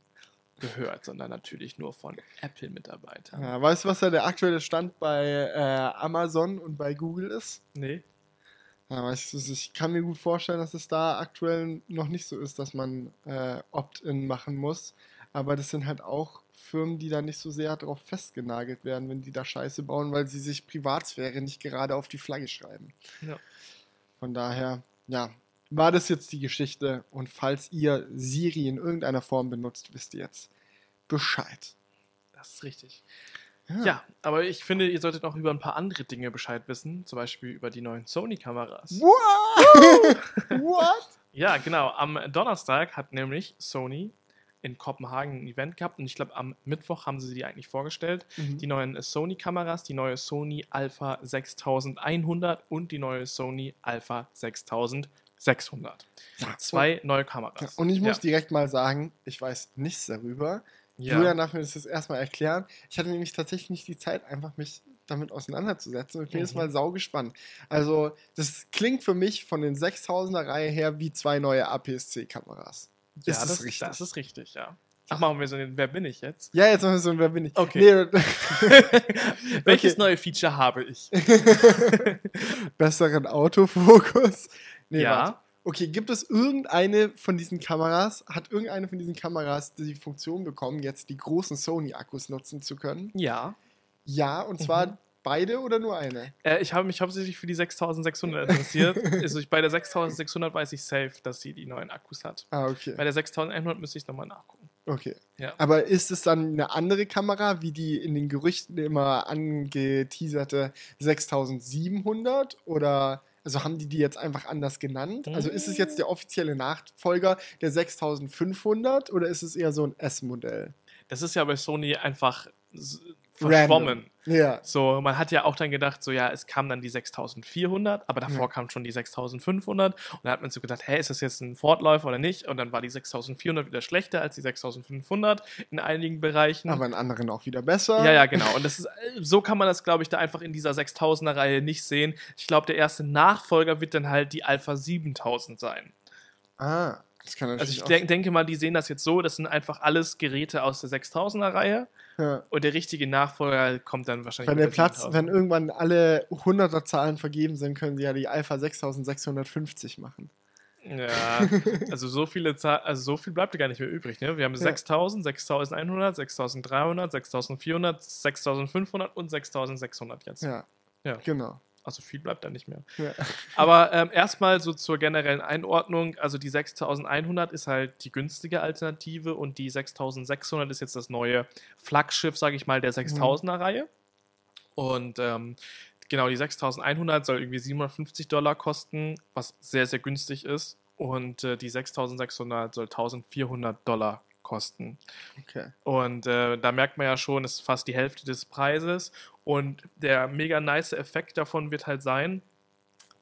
gehört, sondern natürlich nur von Apple-Mitarbeitern. Ja, weißt du, was da der aktuelle Stand bei äh, Amazon und bei Google ist? Nee? Ja, weißt du, ich kann mir gut vorstellen, dass es da aktuell noch nicht so ist, dass man äh, Opt-in machen muss. Aber das sind halt auch Firmen, die da nicht so sehr darauf festgenagelt werden, wenn die da Scheiße bauen, weil sie sich Privatsphäre nicht gerade auf die Flagge schreiben. Ja. Von daher, ja, war das jetzt die Geschichte. Und falls ihr Siri in irgendeiner Form benutzt, wisst ihr jetzt Bescheid. Das ist richtig. Ja, aber ich finde, ihr solltet auch über ein paar andere Dinge Bescheid wissen, zum Beispiel über die neuen Sony-Kameras. What? (laughs) What? Ja, genau. Am Donnerstag hat nämlich Sony in Kopenhagen ein Event gehabt und ich glaube, am Mittwoch haben sie die eigentlich vorgestellt. Mhm. Die neuen Sony-Kameras, die neue Sony Alpha 6100 und die neue Sony Alpha 6600. Zwei neue Kameras. Und ich muss ja. direkt mal sagen, ich weiß nichts darüber. Ja. Julian darf mir das jetzt erstmal erklären. Ich hatte nämlich tatsächlich nicht die Zeit, einfach mich damit auseinanderzusetzen. Und ich bin jetzt Mhm. mal sau gespannt. Also, das klingt für mich von den 6000er Reihe her wie zwei neue APS-C-Kameras. ja, ist das das, richtig? Das ist richtig, ja. Ach, machen wir so den Wer bin ich jetzt? Ja, jetzt machen wir so ein Wer bin ich? Okay. Nee, (laughs) Welches Okay. neue Feature habe ich? (laughs) besseren Autofokus. Nee, ja. warte. Okay, gibt es irgendeine von diesen Kameras, hat irgendeine von diesen Kameras die Funktion bekommen, jetzt die großen Sony-Akkus nutzen zu können? Ja. Ja, und Mhm. zwar beide oder nur eine? Äh, ich habe mich hauptsächlich für die 6600 interessiert. (laughs) also ich, bei der 6600 weiß ich safe, dass sie die neuen Akkus hat. Ah, okay. Bei der 6100 müsste ich nochmal nachgucken. Okay. Ja. Aber ist es dann eine andere Kamera, wie die in den Gerüchten immer angeteaserte 6700? Oder also haben die die jetzt einfach anders genannt? Also ist es jetzt der offizielle Nachfolger der 6500 oder ist es eher so ein S-Modell? Das ist ja bei Sony einfach Random. verschwommen. Ja. So, man hat ja auch dann gedacht, so ja, es kam dann die 6400, aber davor Ja. kam schon die 6500 und da hat man so gedacht, hä, ist das jetzt ein Fortläufer oder nicht? Und dann war die 6400 wieder schlechter als die 6500 in einigen Bereichen. Aber in anderen auch wieder besser. Ja, ja, genau. Und das ist, äh, so kann man das, glaube ich, da einfach in dieser 6000er Reihe nicht sehen. Ich glaube, der erste Nachfolger wird dann halt die Alpha 7000 sein. Ah, Also ich denk, denke mal, die sehen das jetzt so, das sind einfach alles Geräte aus der 6000er Reihe ja. und der richtige Nachfolger kommt dann wahrscheinlich Wenn der Platz, 7000. wenn irgendwann alle 100er Zahlen vergeben sind, können sie ja die Alpha 6650 machen. Ja, (laughs) also so viele Zahl, also so viel bleibt gar nicht mehr übrig. Ne? Wir haben 6000, 6100, 6300, 6400, 6500 und 6600 jetzt. Ja. Ja. Genau. Also viel bleibt da nicht mehr. Ja. (laughs) Aber ähm, erstmal so zur generellen Einordnung. Also die 6100 ist halt die günstige Alternative und die 6600 ist jetzt das neue Flaggschiff, sage ich mal, der 6000er Reihe. Und ähm, genau, die 6100 soll irgendwie 750 Dollar kosten, was sehr, sehr günstig ist. Und äh, die 6600 soll 1400 Dollar kosten. Okay. Und äh, da merkt man ja schon, es ist fast die Hälfte des Preises. Und der mega nice Effekt davon wird halt sein,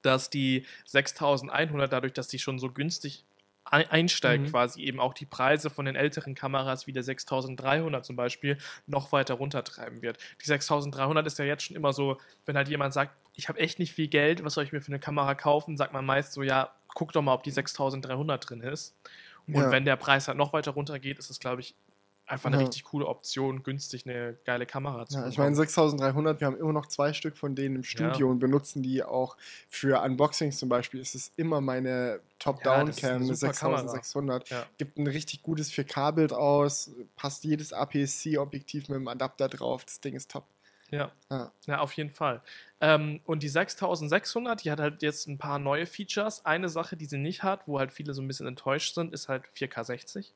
dass die 6100, dadurch, dass die schon so günstig ein- einsteigen, Mhm. quasi eben auch die Preise von den älteren Kameras wie der 6300 zum Beispiel noch weiter runtertreiben wird. Die 6300 ist ja jetzt schon immer so, wenn halt jemand sagt, ich habe echt nicht viel Geld, was soll ich mir für eine Kamera kaufen, sagt man meist so, ja, guck doch mal, ob die 6300 drin ist. Und Ja. wenn der Preis halt noch weiter runtergeht, ist es, glaube ich, einfach eine Ja. richtig coole Option, günstig eine geile Kamera zu Ja, ich meine 6300, wir haben immer noch zwei Stück von denen im Studio Ja. und benutzen die auch für Unboxings zum Beispiel. Es ist immer meine Ja, Top-Down-Cam, Kamera. 6600. Ja. Gibt ein richtig gutes 4K-Bild aus, passt jedes APS-C-Objektiv mit dem Adapter drauf. Das Ding ist top. Ja. Ja. ja, auf jeden Fall. Ähm, und die 6600, die hat halt jetzt ein paar neue Features. Eine Sache, die sie nicht hat, wo halt viele so ein bisschen enttäuscht sind, ist halt 4K60.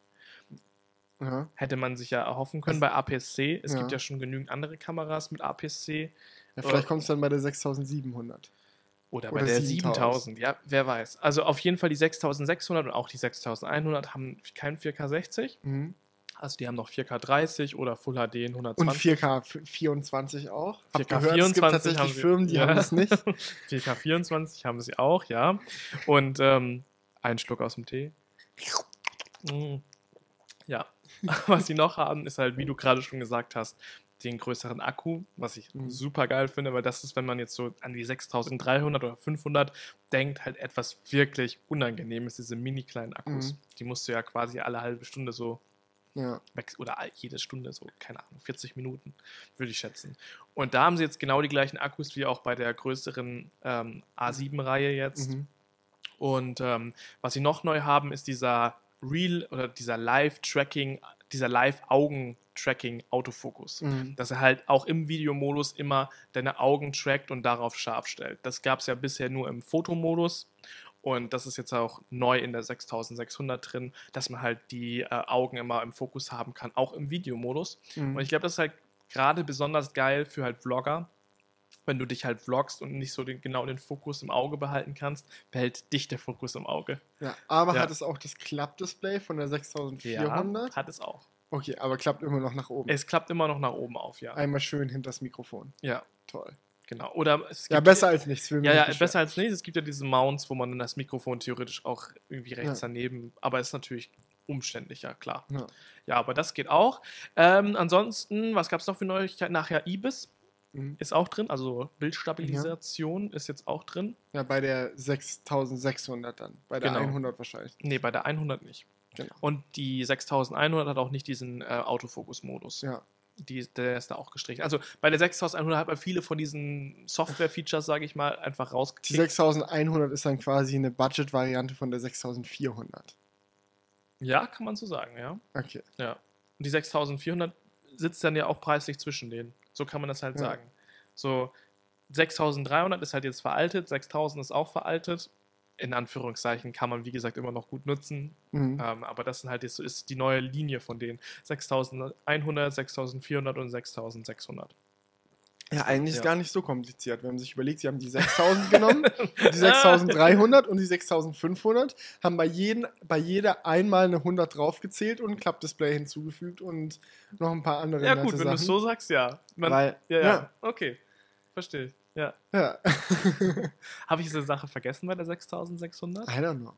Ja. Hätte man sich ja erhoffen können Also- bei APS-C. Es Ja. gibt ja schon genügend andere Kameras mit APS-C. Ja, vielleicht kommt es dann bei der 6700. Oder, Oder bei der 7000. 7000, ja, wer weiß. Also auf jeden Fall die 6600 und auch die 6100 haben kein 4K60. Mhm. Also die haben noch 4K30 oder Full HD in Und 120. 4K 24 auch. Hab 4K gehört, es gibt 24 tatsächlich haben sie- Firmen, die Ja. haben das nicht. (laughs) 4K24 haben sie auch, ja. Und ähm, einen Schluck aus dem Tee. Mm. Ja. (laughs) Was sie noch haben, ist halt, wie du gerade schon gesagt hast, den größeren Akku, was ich Mhm. super geil finde, weil das ist, wenn man jetzt so an die 6300 oder 500 denkt, halt etwas wirklich Unangenehmes, diese mini kleinen Akkus. Mhm. Die musst du ja quasi alle halbe Stunde so Ja. oder jede Stunde so, keine Ahnung, 40 Minuten, würde ich schätzen. Und da haben sie jetzt genau die gleichen Akkus wie auch bei der größeren ähm, A7-Reihe jetzt. Mhm. Und ähm, was sie noch neu haben, ist dieser Real oder dieser Live-Tracking dieser Live-Augen-Tracking-Autofokus. Mhm. Dass er halt auch im Videomodus immer deine Augen trackt und darauf scharf stellt. Das gab es ja bisher nur im Fotomodus. Und das ist jetzt auch neu in der 6600 drin, dass man halt die äh, Augen immer im Fokus haben kann, auch im Videomodus. Mhm. Und ich glaube, das ist halt gerade besonders geil für halt Vlogger, wenn du dich halt vloggst und nicht so den, genau den Fokus im Auge behalten kannst, behält dich der Fokus im Auge. Ja, aber Ja. hat es auch das Klappdisplay von der 6400? hat es auch. Okay, aber klappt immer noch nach oben. Es klappt immer noch nach oben auf, ja. Einmal schön hinters Mikrofon. Ja, Toll. Genau. Oder es Ja, gibt- besser als nichts. Ja, ja, besser als nichts. Es gibt ja diese Mounts, wo man dann das Mikrofon theoretisch auch irgendwie rechts Ja. daneben, aber ist natürlich umständlicher, klar. Ja. Ja, aber das geht auch. Ähm, ansonsten, was gab es noch für Neuigkeiten? Nachher IBIS Mhm. ist auch drin, also Bildstabilisation ist jetzt auch drin. Ja, bei der 6600 dann. Bei der Genau. 100 wahrscheinlich. Nee, bei der 100 nicht. Genau. Und die 6100 hat auch nicht diesen äh, Autofokus-Modus. Ja. Die, der ist da auch gestrichen. Also bei der 6100 hat man viele von diesen Software-Features, sage ich mal, einfach Die rausgekickt. 6100 ist dann quasi eine Budget-Variante von der 6400. Ja, kann man so sagen, ja. Okay. Ja. Und die 6400 sitzt dann ja auch preislich zwischen denen. So kann man das halt Ja. sagen. So 6300 ist halt jetzt veraltet, 6000 ist auch veraltet. In Anführungszeichen kann man, wie gesagt, immer noch gut nutzen. Mhm. Ähm, aber das sind halt jetzt, ist die neue Linie von denen. 6100, 6400 und 6600. Ja, eigentlich Ja. ist gar nicht so kompliziert. Wenn man sich überlegt, sie haben die 6000 genommen, (laughs) die 6300 und die 6500, haben bei, jeden, bei jeder einmal eine 100 draufgezählt und ein Klappdisplay hinzugefügt und noch ein paar andere Ja, gut, wenn du es so sagst, ja. Man, Weil, ja, ja, ja. Okay. Verstehe. Ja. Ja. (laughs) Habe ich diese Sache vergessen bei der 6600? I don't know.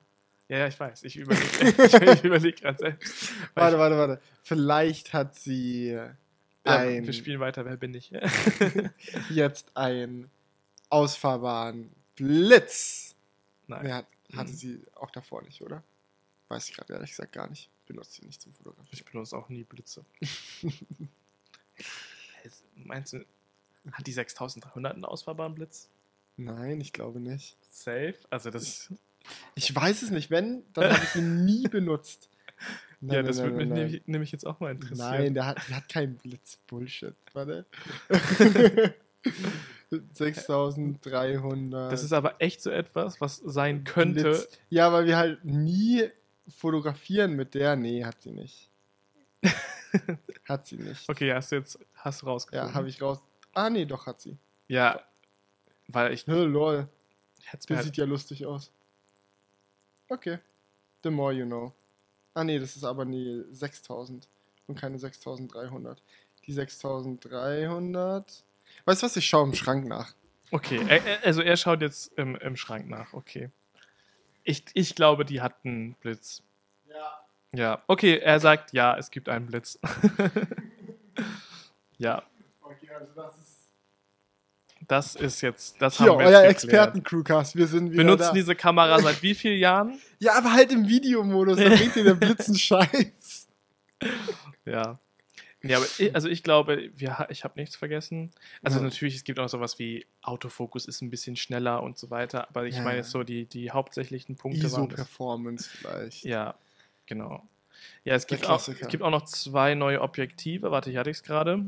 Ja, ja, ich weiß. Ich überlege (laughs) ich (laughs) überleg gerade selbst. Warte, warte, warte. Vielleicht hat sie Ja, ein, wir spielen weiter, wer bin ich? jetzt einen ausfahrbaren Blitz. Nein. Hat, hatte Mhm. sie auch davor nicht, oder? Weiß ich gerade ehrlich gesagt gar nicht. Benutzt sie nicht zum Fotografieren. Ich benutze auch nie Blitze. Meinst du, hat die 6300 einen ausfahrbaren Blitz? Nein, ich glaube nicht. Safe? Also das, Ich weiß es nicht. Wenn, dann habe ich ihn nie (laughs) benutzt. Nein, ja, nein, das nein, würde mich nämlich, jetzt auch mal interessieren. Nein, der hat, der hat keinen Blitz. Bullshit. Warte. (laughs) 6300. Das ist aber echt so etwas, was sein könnte. Blitz. Ja, weil wir halt nie fotografieren mit der. Nee, hat sie nicht. (laughs) hat sie nicht. Okay, hast du jetzt hast du rausgefunden. Ja, habe ich raus. Ah, nee, doch hat sie. Ja, weil ich Hä, lol. Der halt, sieht ja lustig aus. Okay. The more you know. Ah, nee, das ist aber nie 6000 und keine 6300. Die 6300. Weißt du was? Ich schaue im Schrank nach. Okay, er- er- also er schaut jetzt im, im Schrank nach, okay. Ich, ich glaube, die hat einen Blitz. Ja. Ja, okay, er sagt, ja, es gibt einen Blitz. (laughs) ja, also das ist. das ist jetzt, das Hier, haben wir euer. Experten-Crewcast. Wir sind wieder Wir nutzen da. diese Kamera seit wie vielen Jahren? (laughs) Ja, aber halt im Videomodus. Da bringt dir der (laughs) Blitzen Scheiß. Ja. Ja, aber ich, also ich glaube, wir, ich habe nichts vergessen. Also Ja. natürlich, es gibt auch sowas wie Autofokus ist ein bisschen schneller und so weiter, aber ich Ja. meine jetzt so die, die hauptsächlichen Punkte waren das. ISO-Performance vielleicht. Ja, genau. Ja, es gibt, auch, es gibt auch noch zwei neue Objektive. Warte, hier hatte ich es gerade.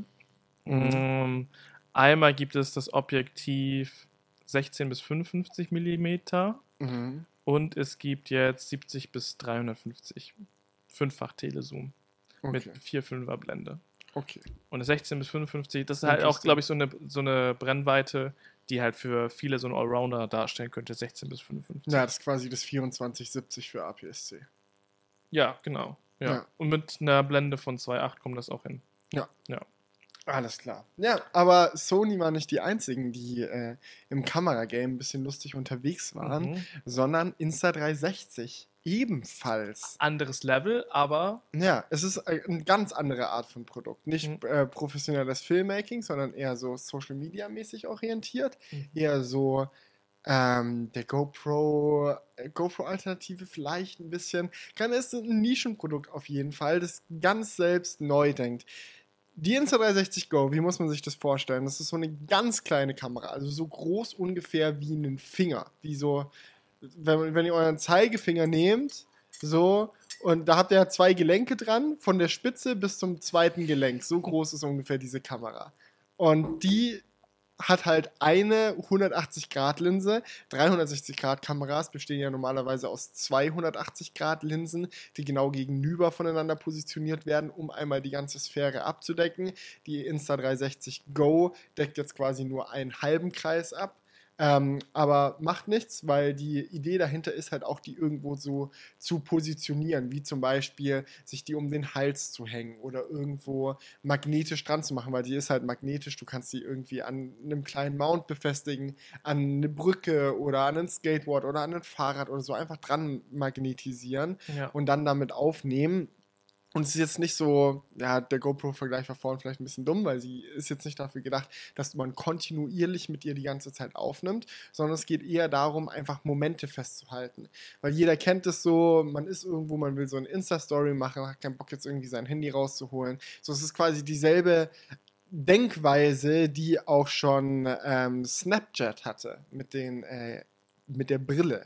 Mm, Einmal gibt es das Objektiv 16 bis 55 Millimeter Mhm. und es gibt jetzt 70 bis 350. Fünffach Telezoom mit Okay. 4,5er Blende. okay. Und das 16 bis 55, das ist halt auch, glaube ich, so eine, so eine Brennweite, die halt für viele so ein Allrounder darstellen könnte, 16 bis 55. Ja, das ist quasi das 2470 für APS-C. Ja, genau. Ja. Ja. Und mit einer Blende von 2,8 kommt das auch hin. Alles klar. Ja, aber Sony war nicht die einzigen, die äh, im Kameragame ein bisschen lustig unterwegs waren, Mhm. sondern Insta360 ebenfalls. Anderes Level, aber Ja, es ist äh, eine ganz andere Art von Produkt. Nicht Mhm. äh, professionelles Filmmaking, sondern eher so Social Media mäßig orientiert. Mhm. Eher so ähm, der GoPro, äh, GoPro-Alternative vielleicht ein bisschen. Kann es ein Nischenprodukt auf jeden Fall, das ganz selbst neu denkt. Die Insta360 Go, wie muss man sich das vorstellen? Das ist so eine ganz kleine Kamera, also so groß ungefähr wie einen Finger. Wie so, wenn, wenn ihr euren Zeigefinger nehmt So, und da habt ihr ja zwei Gelenke dran, von der Spitze bis zum zweiten Gelenk. So groß ist ungefähr diese Kamera. Und die hat halt eine 180-Grad-Linse. 360-Grad-Kameras bestehen ja normalerweise aus 280-Grad-Linsen, die genau gegenüber voneinander positioniert werden, um einmal die ganze Sphäre abzudecken. Die Insta360 Go deckt jetzt quasi nur einen halben Kreis ab. Ähm, aber macht nichts, weil die Idee dahinter ist halt auch, die irgendwo so zu positionieren, wie zum Beispiel sich die um den Hals zu hängen oder irgendwo magnetisch dran zu machen, weil die ist halt magnetisch. Du kannst die irgendwie an einem kleinen Mount befestigen, an eine Brücke oder an ein Skateboard oder an ein Fahrrad oder so einfach dran magnetisieren Ja. und dann damit aufnehmen. Und es ist jetzt nicht so, ja, der GoPro-Vergleich war vorhin vielleicht ein bisschen dumm, weil sie ist jetzt nicht dafür gedacht, dass man kontinuierlich mit ihr die ganze Zeit aufnimmt, sondern es geht eher darum, einfach Momente festzuhalten. Weil jeder kennt es so, man ist irgendwo, man will so eine Insta-Story machen, hat keinen Bock jetzt irgendwie sein Handy rauszuholen. So, es ist quasi dieselbe Denkweise, die auch schon ähm, Snapchat hatte mit, den, äh, mit der Brille,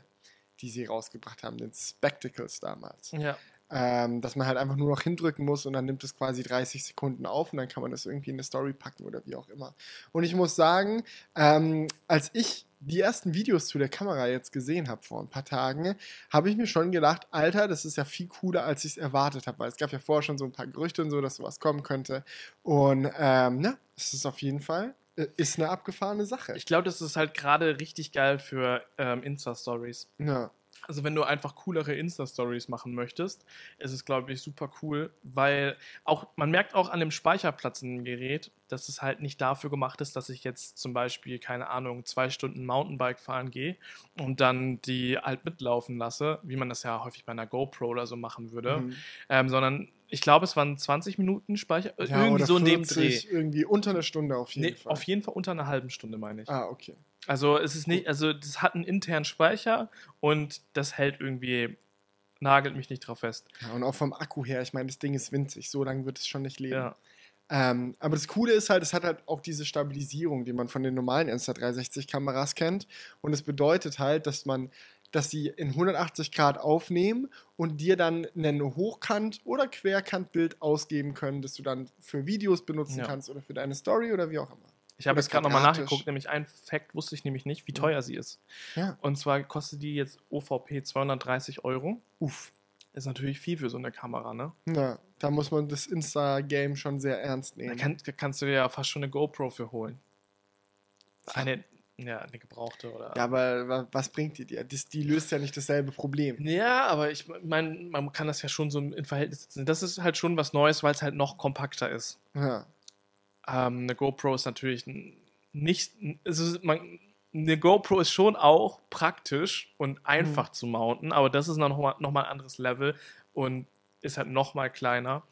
die sie rausgebracht haben, den Spectacles damals Ja. Ähm, dass man halt einfach nur noch hindrücken muss und dann nimmt es quasi 30 Sekunden auf und dann kann man das irgendwie in eine Story packen oder wie auch immer. Und ich muss sagen, ähm, als ich die ersten Videos zu der Kamera jetzt gesehen habe vor ein paar Tagen, habe ich mir schon gedacht, Alter, das ist ja viel cooler, als ich es erwartet habe, weil es gab ja vorher schon so ein paar Gerüchte und so, dass sowas kommen könnte. Und ähm, ne, es ist auf jeden Fall, äh, ist eine abgefahrene Sache. Ich glaube, das ist halt gerade richtig geil für ähm, Insta-Stories. ja. Also wenn du einfach coolere Insta-Stories machen möchtest, ist es, glaube ich, super cool, weil auch, man merkt auch an dem Speicherplatz in dem Gerät, dass es halt nicht dafür gemacht ist, dass ich jetzt zum Beispiel, keine Ahnung, zwei Stunden Mountainbike fahren gehe und dann die halt mitlaufen lasse, wie man das ja häufig bei einer GoPro oder so machen würde, Mhm. ähm, sondern ich glaube, es waren 20 Minuten Speicher, ja irgendwie so in dem 40, Dreh. Irgendwie unter einer Stunde auf jeden Nee, Fall. auf jeden Fall unter einer halben Stunde, meine ich. ah, okay. Also es ist nicht, also das hat einen internen Speicher und das hält irgendwie, nagelt mich nicht drauf fest. Ja, und auch vom Akku her, ich meine, das Ding ist winzig, so lange wird es schon nicht leben. Ja. Ähm, aber das Coole ist halt, es hat halt auch diese Stabilisierung, die man von den normalen Insta360-Kameras kennt. Und es bedeutet halt, dass man, dass sie in 180 Grad aufnehmen und dir dann ein Hochkant- oder Querkantbild ausgeben können, das du dann für Videos benutzen Ja. kannst oder für deine Story oder wie auch immer. Ich habe jetzt gerade nochmal nachgeguckt, nämlich ein Fact wusste ich nämlich nicht, wie Ja. teuer sie ist. Ja. Und zwar kostet die jetzt OVP 230 Euro. Uff. Ist natürlich viel für so eine Kamera, ne? Ja, da muss man das Insta-Game schon sehr ernst Da, nehmen. kann, da kannst du dir ja fast schon eine GoPro für holen. Eine, ja, eine gebrauchte oder. ja, aber wa- was bringt die dir? Das, die löst ja nicht dasselbe Problem. Ja, aber ich meine, man kann das ja schon so in Verhältnis setzen. Das ist halt schon was Neues, weil es halt noch kompakter ist. Ja. Ähm, eine GoPro ist natürlich nicht. Also man, eine GoPro ist schon auch praktisch und einfach zu mounten, aber das ist noch mal, noch mal ein anderes Level und ist halt noch mal kleiner.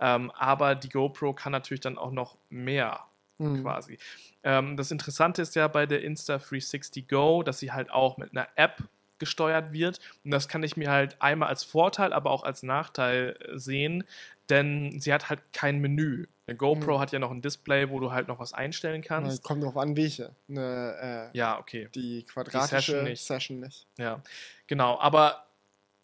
Ähm, aber die GoPro kann natürlich dann auch noch mehr Mhm. quasi. Ähm, das Interessante ist ja bei der Insta360 Go, dass sie halt auch mit einer App gesteuert wird. Und das kann ich mir halt einmal als Vorteil, aber auch als Nachteil äh, sehen, denn sie hat halt kein Menü. Eine GoPro Mhm. hat ja noch ein Display, wo du halt noch was einstellen kannst. kommt drauf an, welche. Eine, äh, Ja, okay. Die quadratische Session nicht. Session nicht. Ja, genau. Aber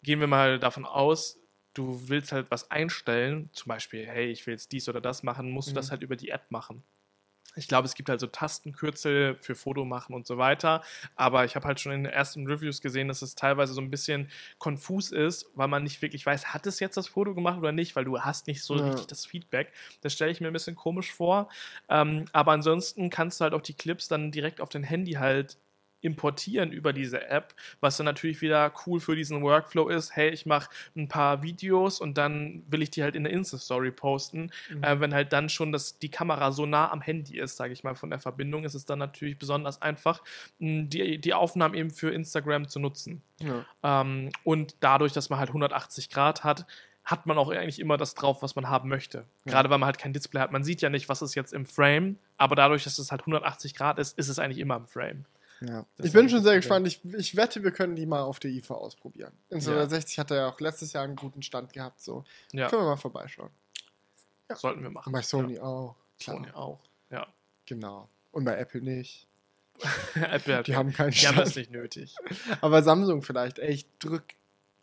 gehen wir mal davon aus, du willst halt was einstellen, zum Beispiel, hey, ich will jetzt dies oder das machen, musst du Mhm. das halt über die App machen. Ich glaube, es gibt halt so Tastenkürzel für Foto machen und so weiter. Aber ich habe halt schon in den ersten Reviews gesehen, dass es teilweise so ein bisschen konfus ist, weil man nicht wirklich weiß, hat es jetzt das Foto gemacht oder nicht, weil du hast nicht so Ja. richtig das Feedback. Das stelle ich mir ein bisschen komisch vor. Ähm, aber ansonsten kannst du halt auch die Clips dann direkt auf dein Handy halt importieren über diese App, was dann natürlich wieder cool für diesen Workflow ist. Hey, ich mache ein paar Videos und dann will ich die halt in der Insta-Story posten. Mhm. Äh, wenn halt dann schon das, die Kamera so nah am Handy ist, sage ich mal, von der Verbindung, ist es dann natürlich besonders einfach, die, die Aufnahmen eben für Instagram zu nutzen. Ja. Ähm, und dadurch, dass man halt 180 Grad hat, hat man auch eigentlich immer das drauf, was man haben möchte. Ja. Gerade weil man halt kein Display hat. Man sieht ja nicht, was ist jetzt im Frame, aber dadurch, dass es halt 180 Grad ist, ist es eigentlich immer im Frame. Ja. Ich bin schon sehr gespannt. Ich, ich wette, wir können die mal auf der IFA ausprobieren. In Ja. 60 hat er ja auch letztes Jahr einen guten Stand gehabt. So. Ja, Können wir mal vorbeischauen. sollten wir machen. Und bei Sony auch. Ja, Klar. Sony auch. Ja. Genau. Und bei Apple nicht. (laughs) Apple hat Die haben keinen die haben das Stand. nicht nötig. Aber Samsung vielleicht. Ey, ich drück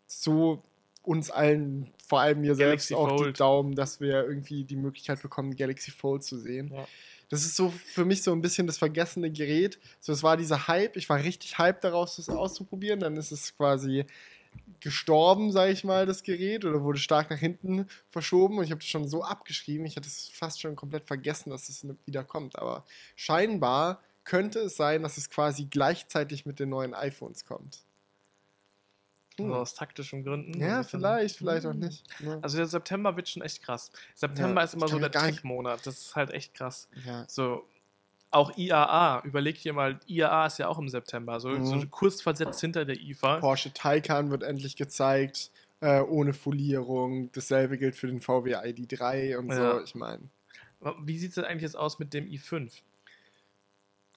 so uns allen, vor allem mir selbst, Galaxy auch die Fold. Daumen, dass wir irgendwie die Möglichkeit bekommen, Galaxy Fold zu sehen. Ja. Das ist so für mich so ein bisschen das vergessene Gerät. So, es war dieser Hype. Ich war richtig hyped daraus, das auszuprobieren. Dann ist es quasi gestorben, sage ich mal, das Gerät oder wurde stark nach hinten verschoben und ich habe das schon so abgeschrieben. Ich hatte es fast schon komplett vergessen, dass es wieder kommt. Aber scheinbar könnte es sein, dass es quasi gleichzeitig mit den neuen iPhones kommt. Also aus taktischen Gründen. Ja, vielleicht, vielleicht auch nicht. Ne? Also der September wird schon echt krass. September Ja, ist immer so der Tech-Monat. Das ist halt echt krass. Ja. So, auch IAA, überleg dir mal, IAA ist ja auch im September, so, Mhm. so kurz versetzt hinter der IFA. Porsche Taycan wird endlich gezeigt, äh, ohne Folierung. Dasselbe gilt für den VW ID3 und Ja. so. Ich meine, Wie sieht es denn eigentlich jetzt aus mit dem i5?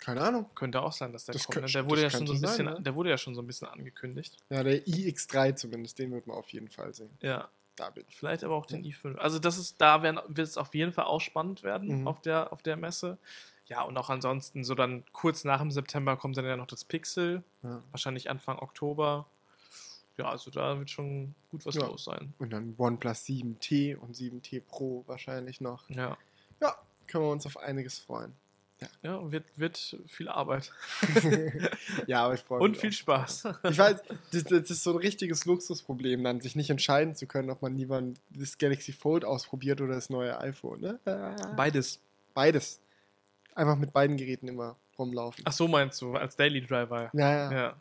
Keine Ahnung. Könnte auch sein, dass der Das kommt. Ne? Der wurde ja schon so ein bisschen, sein, ne? der wurde ja schon so ein bisschen angekündigt. Ja, der iX3 zumindest, den wird man auf jeden Fall sehen. Ja, Da bin ich. vielleicht aber auch den i5. Also das ist, da werden, wird es auf jeden Fall auch spannend werden Mhm. auf, der, auf der Messe. Ja, und auch ansonsten, so dann kurz nach dem September kommt dann ja noch das Pixel, Ja. wahrscheinlich Anfang Oktober. Ja, also da wird schon gut was Ja. los sein. Und dann OnePlus 7T und 7T Pro wahrscheinlich noch. Ja, Ja, können wir uns auf einiges freuen. Ja wird, wird viel Arbeit (laughs) Ja, aber ich freue (laughs) mich. und viel auch. Spaß. Ich weiß, das, das ist so ein richtiges Luxusproblem, dann sich nicht entscheiden zu können, ob man lieber das Galaxy Fold ausprobiert oder das neue iPhone. Ne? Beides. Beides. Einfach mit beiden Geräten immer rumlaufen. Ach so meinst du, als Daily Driver. Ja, ja. Ja.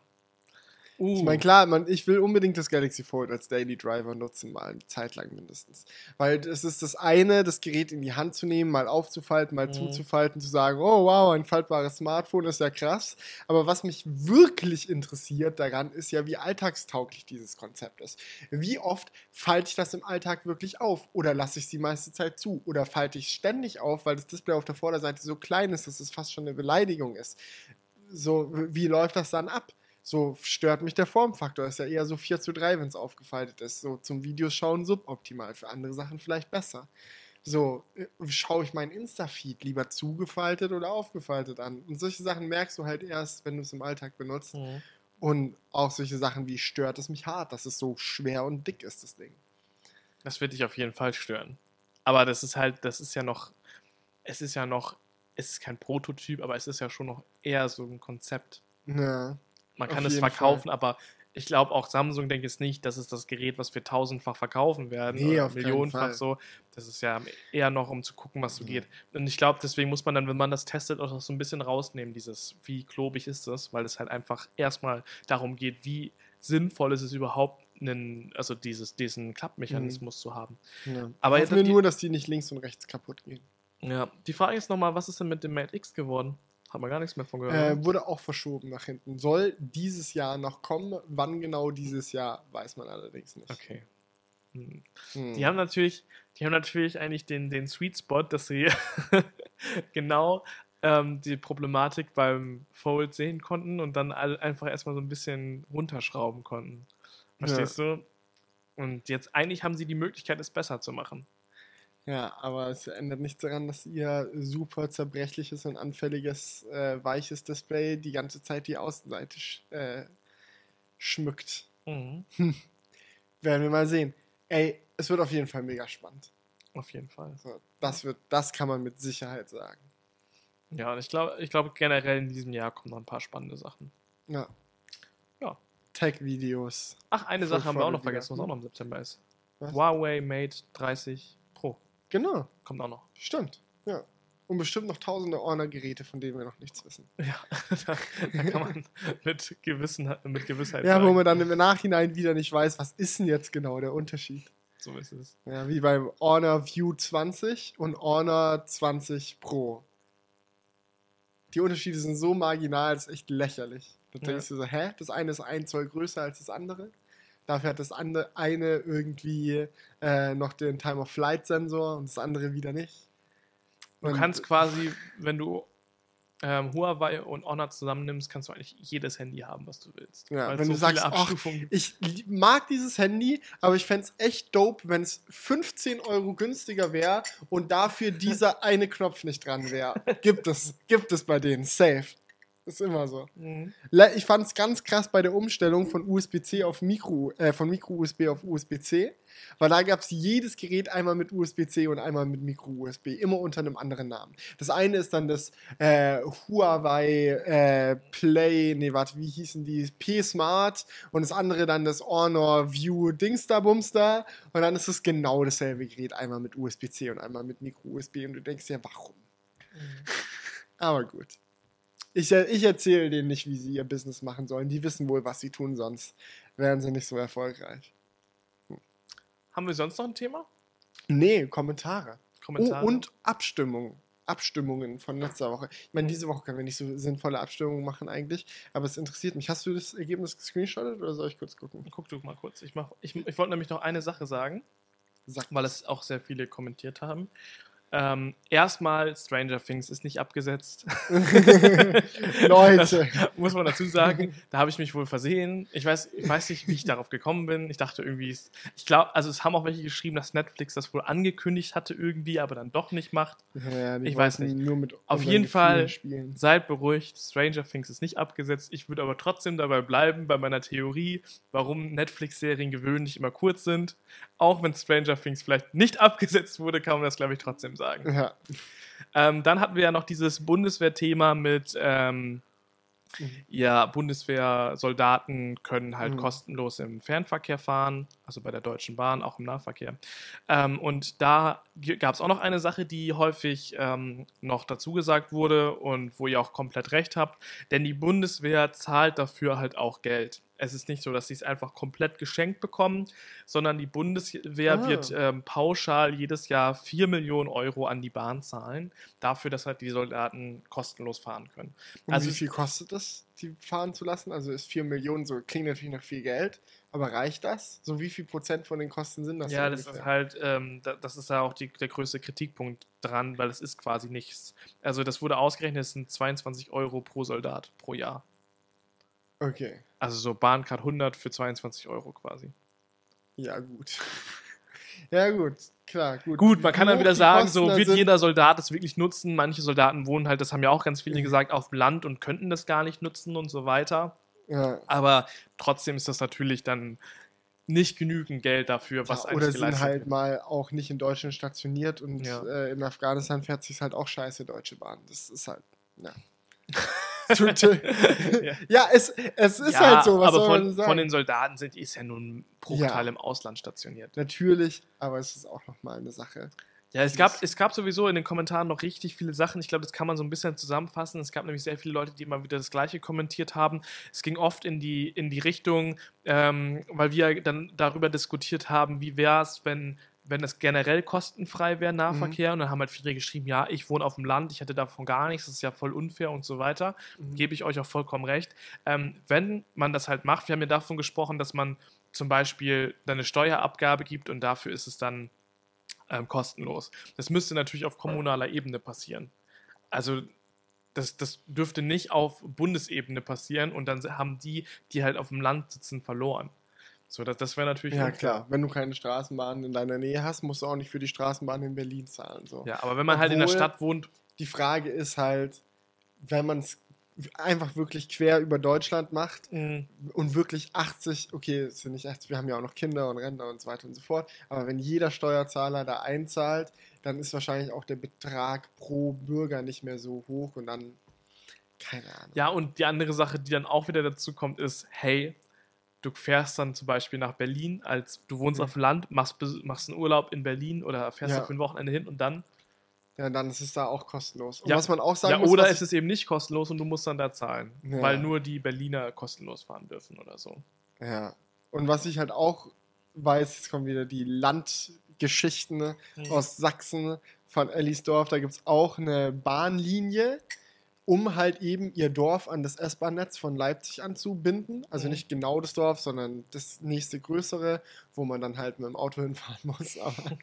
Ich Uh, meine, klar, man, ich will unbedingt das Galaxy Fold als Daily Driver nutzen, mal eine Zeit lang mindestens. Weil es ist das eine, das Gerät in die Hand zu nehmen, mal aufzufalten, mal Mhm. zuzufalten, zu sagen, oh wow, ein faltbares Smartphone ist ja krass. Aber was mich wirklich interessiert daran, ist ja, wie alltagstauglich dieses Konzept ist. Wie oft falte ich das im Alltag wirklich auf? Oder lasse ich es die meiste Zeit zu? Oder falte ich es ständig auf, weil das Display auf der Vorderseite so klein ist, dass es fast schon eine Beleidigung ist? So, wie läuft das dann ab? So stört mich der Formfaktor. Ist ja eher so 4 zu 3, wenn es aufgefaltet ist. So zum Videoschauen suboptimal. Für andere Sachen vielleicht besser. So, äh, schaue ich meinen Insta-Feed lieber zugefaltet oder aufgefaltet an? Und solche Sachen merkst du halt erst, wenn du es im Alltag benutzt. Mhm. Und auch solche Sachen wie stört es mich hart, dass es so schwer und dick ist, das Ding. Das wird dich auf jeden Fall stören. Aber das ist halt, das ist ja noch, es ist ja noch, es ist kein Prototyp, aber es ist ja schon noch eher so ein Konzept. Ja. Man Auf kann es jeden verkaufen, aber ich glaube auch Samsung denkt jetzt nicht, das ist das Gerät, was wir tausendfach verkaufen werden Nee, oder auf millionenfach Fall. so. Das ist ja eher noch, um zu gucken, was so Mhm. geht. Und ich glaube, deswegen muss man dann, wenn man das testet, auch so ein bisschen rausnehmen, dieses, wie klobig ist das, weil es halt einfach erstmal darum geht, wie sinnvoll ist es überhaupt, einen, also dieses, diesen Klappmechanismus zu haben. ja. Aber Hoffen wir die- nur, dass die nicht links und rechts kaputt gehen. Ja, die Frage ist nochmal, was ist denn mit dem Mate X geworden? Haben wir gar nichts mehr von gehört. Äh, wurde auch verschoben nach hinten. Soll dieses Jahr noch kommen. Wann genau dieses Jahr, weiß man allerdings nicht. okay. Hm. Hm. Die haben natürlich, die haben natürlich eigentlich den, den Sweet Spot, dass sie (laughs) genau ähm, die Problematik beim Fold sehen konnten und dann all, einfach erstmal so ein bisschen runterschrauben konnten. Verstehst du? Und jetzt eigentlich haben sie die Möglichkeit, es besser zu machen. Ja, aber es ändert nichts daran, dass ihr super zerbrechliches und anfälliges, äh, weiches Display die ganze Zeit die Außenseite sch äh, schmückt. Mhm. (laughs) Werden wir mal sehen. Ey, es wird auf jeden Fall mega spannend. Auf jeden Fall. So, das, wird, das kann man mit Sicherheit sagen. Ja, und ich glaube, ich glaube generell in diesem Jahr kommen noch ein paar spannende Sachen. Ja. Ja. Tech-Videos. Ach, eine Sache haben wir auch noch vergessen, was auch noch im September ist. Was? Huawei Mate 30 Pro. Genau, Kommt auch noch. stimmt. Ja. Und bestimmt noch tausende Orner-Geräte, von denen wir noch nichts wissen. Ja, (laughs) da, da kann man mit, Gewissen, mit Gewissheit Ja, wo sagen, man dann im Nachhinein wieder nicht weiß, was ist denn jetzt genau der Unterschied. so ist es. Ja, wie beim Honor View 20 und Honor 20 Pro. Die Unterschiede sind so marginal, das ist echt lächerlich. Da Ja. denkst du so, hä? Das eine ist ein Zoll größer als das andere. Dafür hat das andere eine irgendwie äh, noch den Time-of-Flight-Sensor und das andere wieder nicht. Du Und- kannst quasi, wenn du ähm, Huawei und Honor zusammennimmst, kannst du eigentlich jedes Handy haben, was du willst. Ja, wenn so du sagst, ach. Ich mag dieses Handy, aber ich fände es echt dope, wenn es 15 Euro günstiger wäre und dafür dieser eine Knopf nicht dran wäre. (laughs) Gibt es, gibt es bei denen, safe. Ist immer so. Mhm. Ich fand es ganz krass bei der Umstellung von USB-C auf Micro, äh, von Micro-USB auf USB-C, weil da gab es jedes Gerät einmal mit USB-C und einmal mit Micro-USB, immer unter einem anderen Namen. Das eine ist dann das äh, Huawei äh, Play, nee, warte, wie hießen die? P-Smart und das andere dann das Honor View Dingster Bumster und dann ist es genau dasselbe Gerät, einmal mit USB-C und einmal mit Micro-USB und du denkst dir, warum? (laughs) Aber gut. Ich, äh, ich erzähle denen nicht, wie sie ihr Business machen sollen. Die wissen wohl, was sie tun, sonst wären sie nicht so erfolgreich. Haben wir sonst noch ein Thema? Nee, Kommentare. Kommentare? Oh, und Abstimmung. Abstimmungen von letzter Woche. Ich meine, diese Woche können wir nicht so sinnvolle Abstimmungen machen eigentlich, aber es interessiert mich. Hast du das Ergebnis gescreenshottet oder soll ich kurz gucken? Guck du mal kurz. Ich, mach, ich, ich wollte nämlich noch eine Sache sagen, Sag weil es auch sehr viele kommentiert haben. Ähm, erstmal, Stranger Things ist nicht abgesetzt. (laughs) Leute. Das muss man dazu sagen. Da habe ich mich wohl versehen. Ich weiß, ich weiß nicht, wie ich darauf gekommen bin. Ich dachte irgendwie, es- ich glaube, also es haben auch welche geschrieben, dass Netflix das wohl angekündigt hatte irgendwie, aber dann doch nicht macht. Ja, Ich weiß nicht. Nur mit Auf jeden Fall Spielen. Seid beruhigt, Stranger Things ist nicht abgesetzt. Ich würde aber trotzdem dabei bleiben, bei meiner Theorie, warum Netflix-Serien gewöhnlich immer kurz sind. Auch wenn Stranger Things vielleicht nicht abgesetzt wurde, kann man das, glaube ich, trotzdem sagen. Ja. Ähm, dann hatten wir ja noch dieses Bundeswehr-Thema mit, ähm, ja, Bundeswehr-Soldaten können halt Mhm. kostenlos im Fernverkehr fahren, also bei der Deutschen Bahn, auch im Nahverkehr. Ähm, und da gab es auch noch eine Sache, die häufig ähm, noch dazu gesagt wurde und wo ihr auch komplett recht habt, denn die Bundeswehr zahlt dafür halt auch Geld. Es ist nicht so, dass sie es einfach komplett geschenkt bekommen, sondern die Bundeswehr Ah. wird ähm, pauschal jedes Jahr 4 Millionen Euro an die Bahn zahlen, dafür, dass halt die Soldaten kostenlos fahren können. Und Also wie viel kostet es, die fahren zu lassen? Also ist 4 Millionen so, klingt natürlich nach viel Geld, aber reicht das? So wie viel Prozent von den Kosten sind das? ja, das ist halt, ähm, da, das ist ja auch die, der größte Kritikpunkt dran, weil es ist quasi nichts. Also das wurde ausgerechnet, es sind 22 Euro pro Soldat pro Jahr. Okay, Also so Bahncard 100 für 22 Euro quasi. ja gut. (laughs) ja gut, klar, gut. Gut, man kann dann wieder sagen, Kosten so wird jeder Soldat es wirklich nutzen. Manche Soldaten wohnen halt, das haben ja auch ganz viele Mhm. gesagt, auf dem Land und könnten das gar nicht nutzen und so weiter. Ja. Aber trotzdem ist das natürlich dann nicht genügend Geld dafür, was ja, oder sind halt wird. mal auch nicht in Deutschland stationiert und Ja. äh, in Afghanistan fährt sich halt auch scheiße Deutsche Bahn. Das ist halt, ja. (laughs) (laughs) Ja. ja, es, es ist ja, halt so, was aber soll man von, sagen? von den Soldaten sind ist ja nun ein Bruchteil im Ausland stationiert. Natürlich, aber es ist auch nochmal eine Sache. Ja, es gab, es gab sowieso in den Kommentaren noch richtig viele Sachen. Ich glaube, das kann man so ein bisschen zusammenfassen. Es gab nämlich sehr viele Leute, die immer wieder das Gleiche kommentiert haben. Es ging oft in die, in die Richtung, ähm, weil wir dann darüber diskutiert haben, wie wäre es, wenn, wenn es generell kostenfrei wäre, Nahverkehr. Und dann haben halt viele geschrieben, ja, ich wohne auf dem Land, ich hätte davon gar nichts, das ist ja voll unfair und so weiter. Gebe ich euch auch vollkommen recht. Ähm, wenn man das halt macht, wir haben ja davon gesprochen, dass man zum Beispiel eine Steuerabgabe gibt und dafür ist es dann ähm, kostenlos. Das müsste natürlich auf kommunaler Ebene passieren. Also das, das dürfte nicht auf Bundesebene passieren und dann haben die, die halt auf dem Land sitzen, verloren. So, das, das wäre natürlich. Ja, klar. Wenn du keine Straßenbahn in deiner Nähe hast, musst du auch nicht für die Straßenbahn in Berlin zahlen. So. Ja, aber wenn man halt in der Obwohl- Stadt wohnt, Die Frage ist halt, wenn man es einfach wirklich quer über Deutschland macht mh, und wirklich 80, okay, es sind nicht 80, wir haben ja auch noch Kinder und Rentner und so weiter und so fort, aber wenn jeder Steuerzahler da einzahlt, dann ist wahrscheinlich auch der Betrag pro Bürger nicht mehr so hoch und dann, keine Ahnung. ja, und die andere Sache, die dann auch wieder dazu kommt, ist, hey, du fährst dann zum Beispiel nach Berlin, als du wohnst Mhm. auf dem Land, machst, machst einen Urlaub in Berlin oder fährst Ja. du für ein Wochenende hin und dann Ja, dann ist es da auch kostenlos. Und Ja. was man auch sagen ja, muss, oder was es ist eben nicht kostenlos und du musst dann da zahlen, Ja. weil nur die Berliner kostenlos fahren dürfen oder so. Ja. Und was ich halt auch weiß, jetzt kommen wieder die Landgeschichten ne, Mhm. aus Sachsen von Ellisdorf. Da gibt es auch eine Bahnlinie, um halt eben ihr Dorf an das S-Bahn-Netz von Leipzig anzubinden. Also Mhm. nicht genau das Dorf, sondern das nächste größere, wo man dann halt mit dem Auto (laughs) hinfahren muss. (laughs)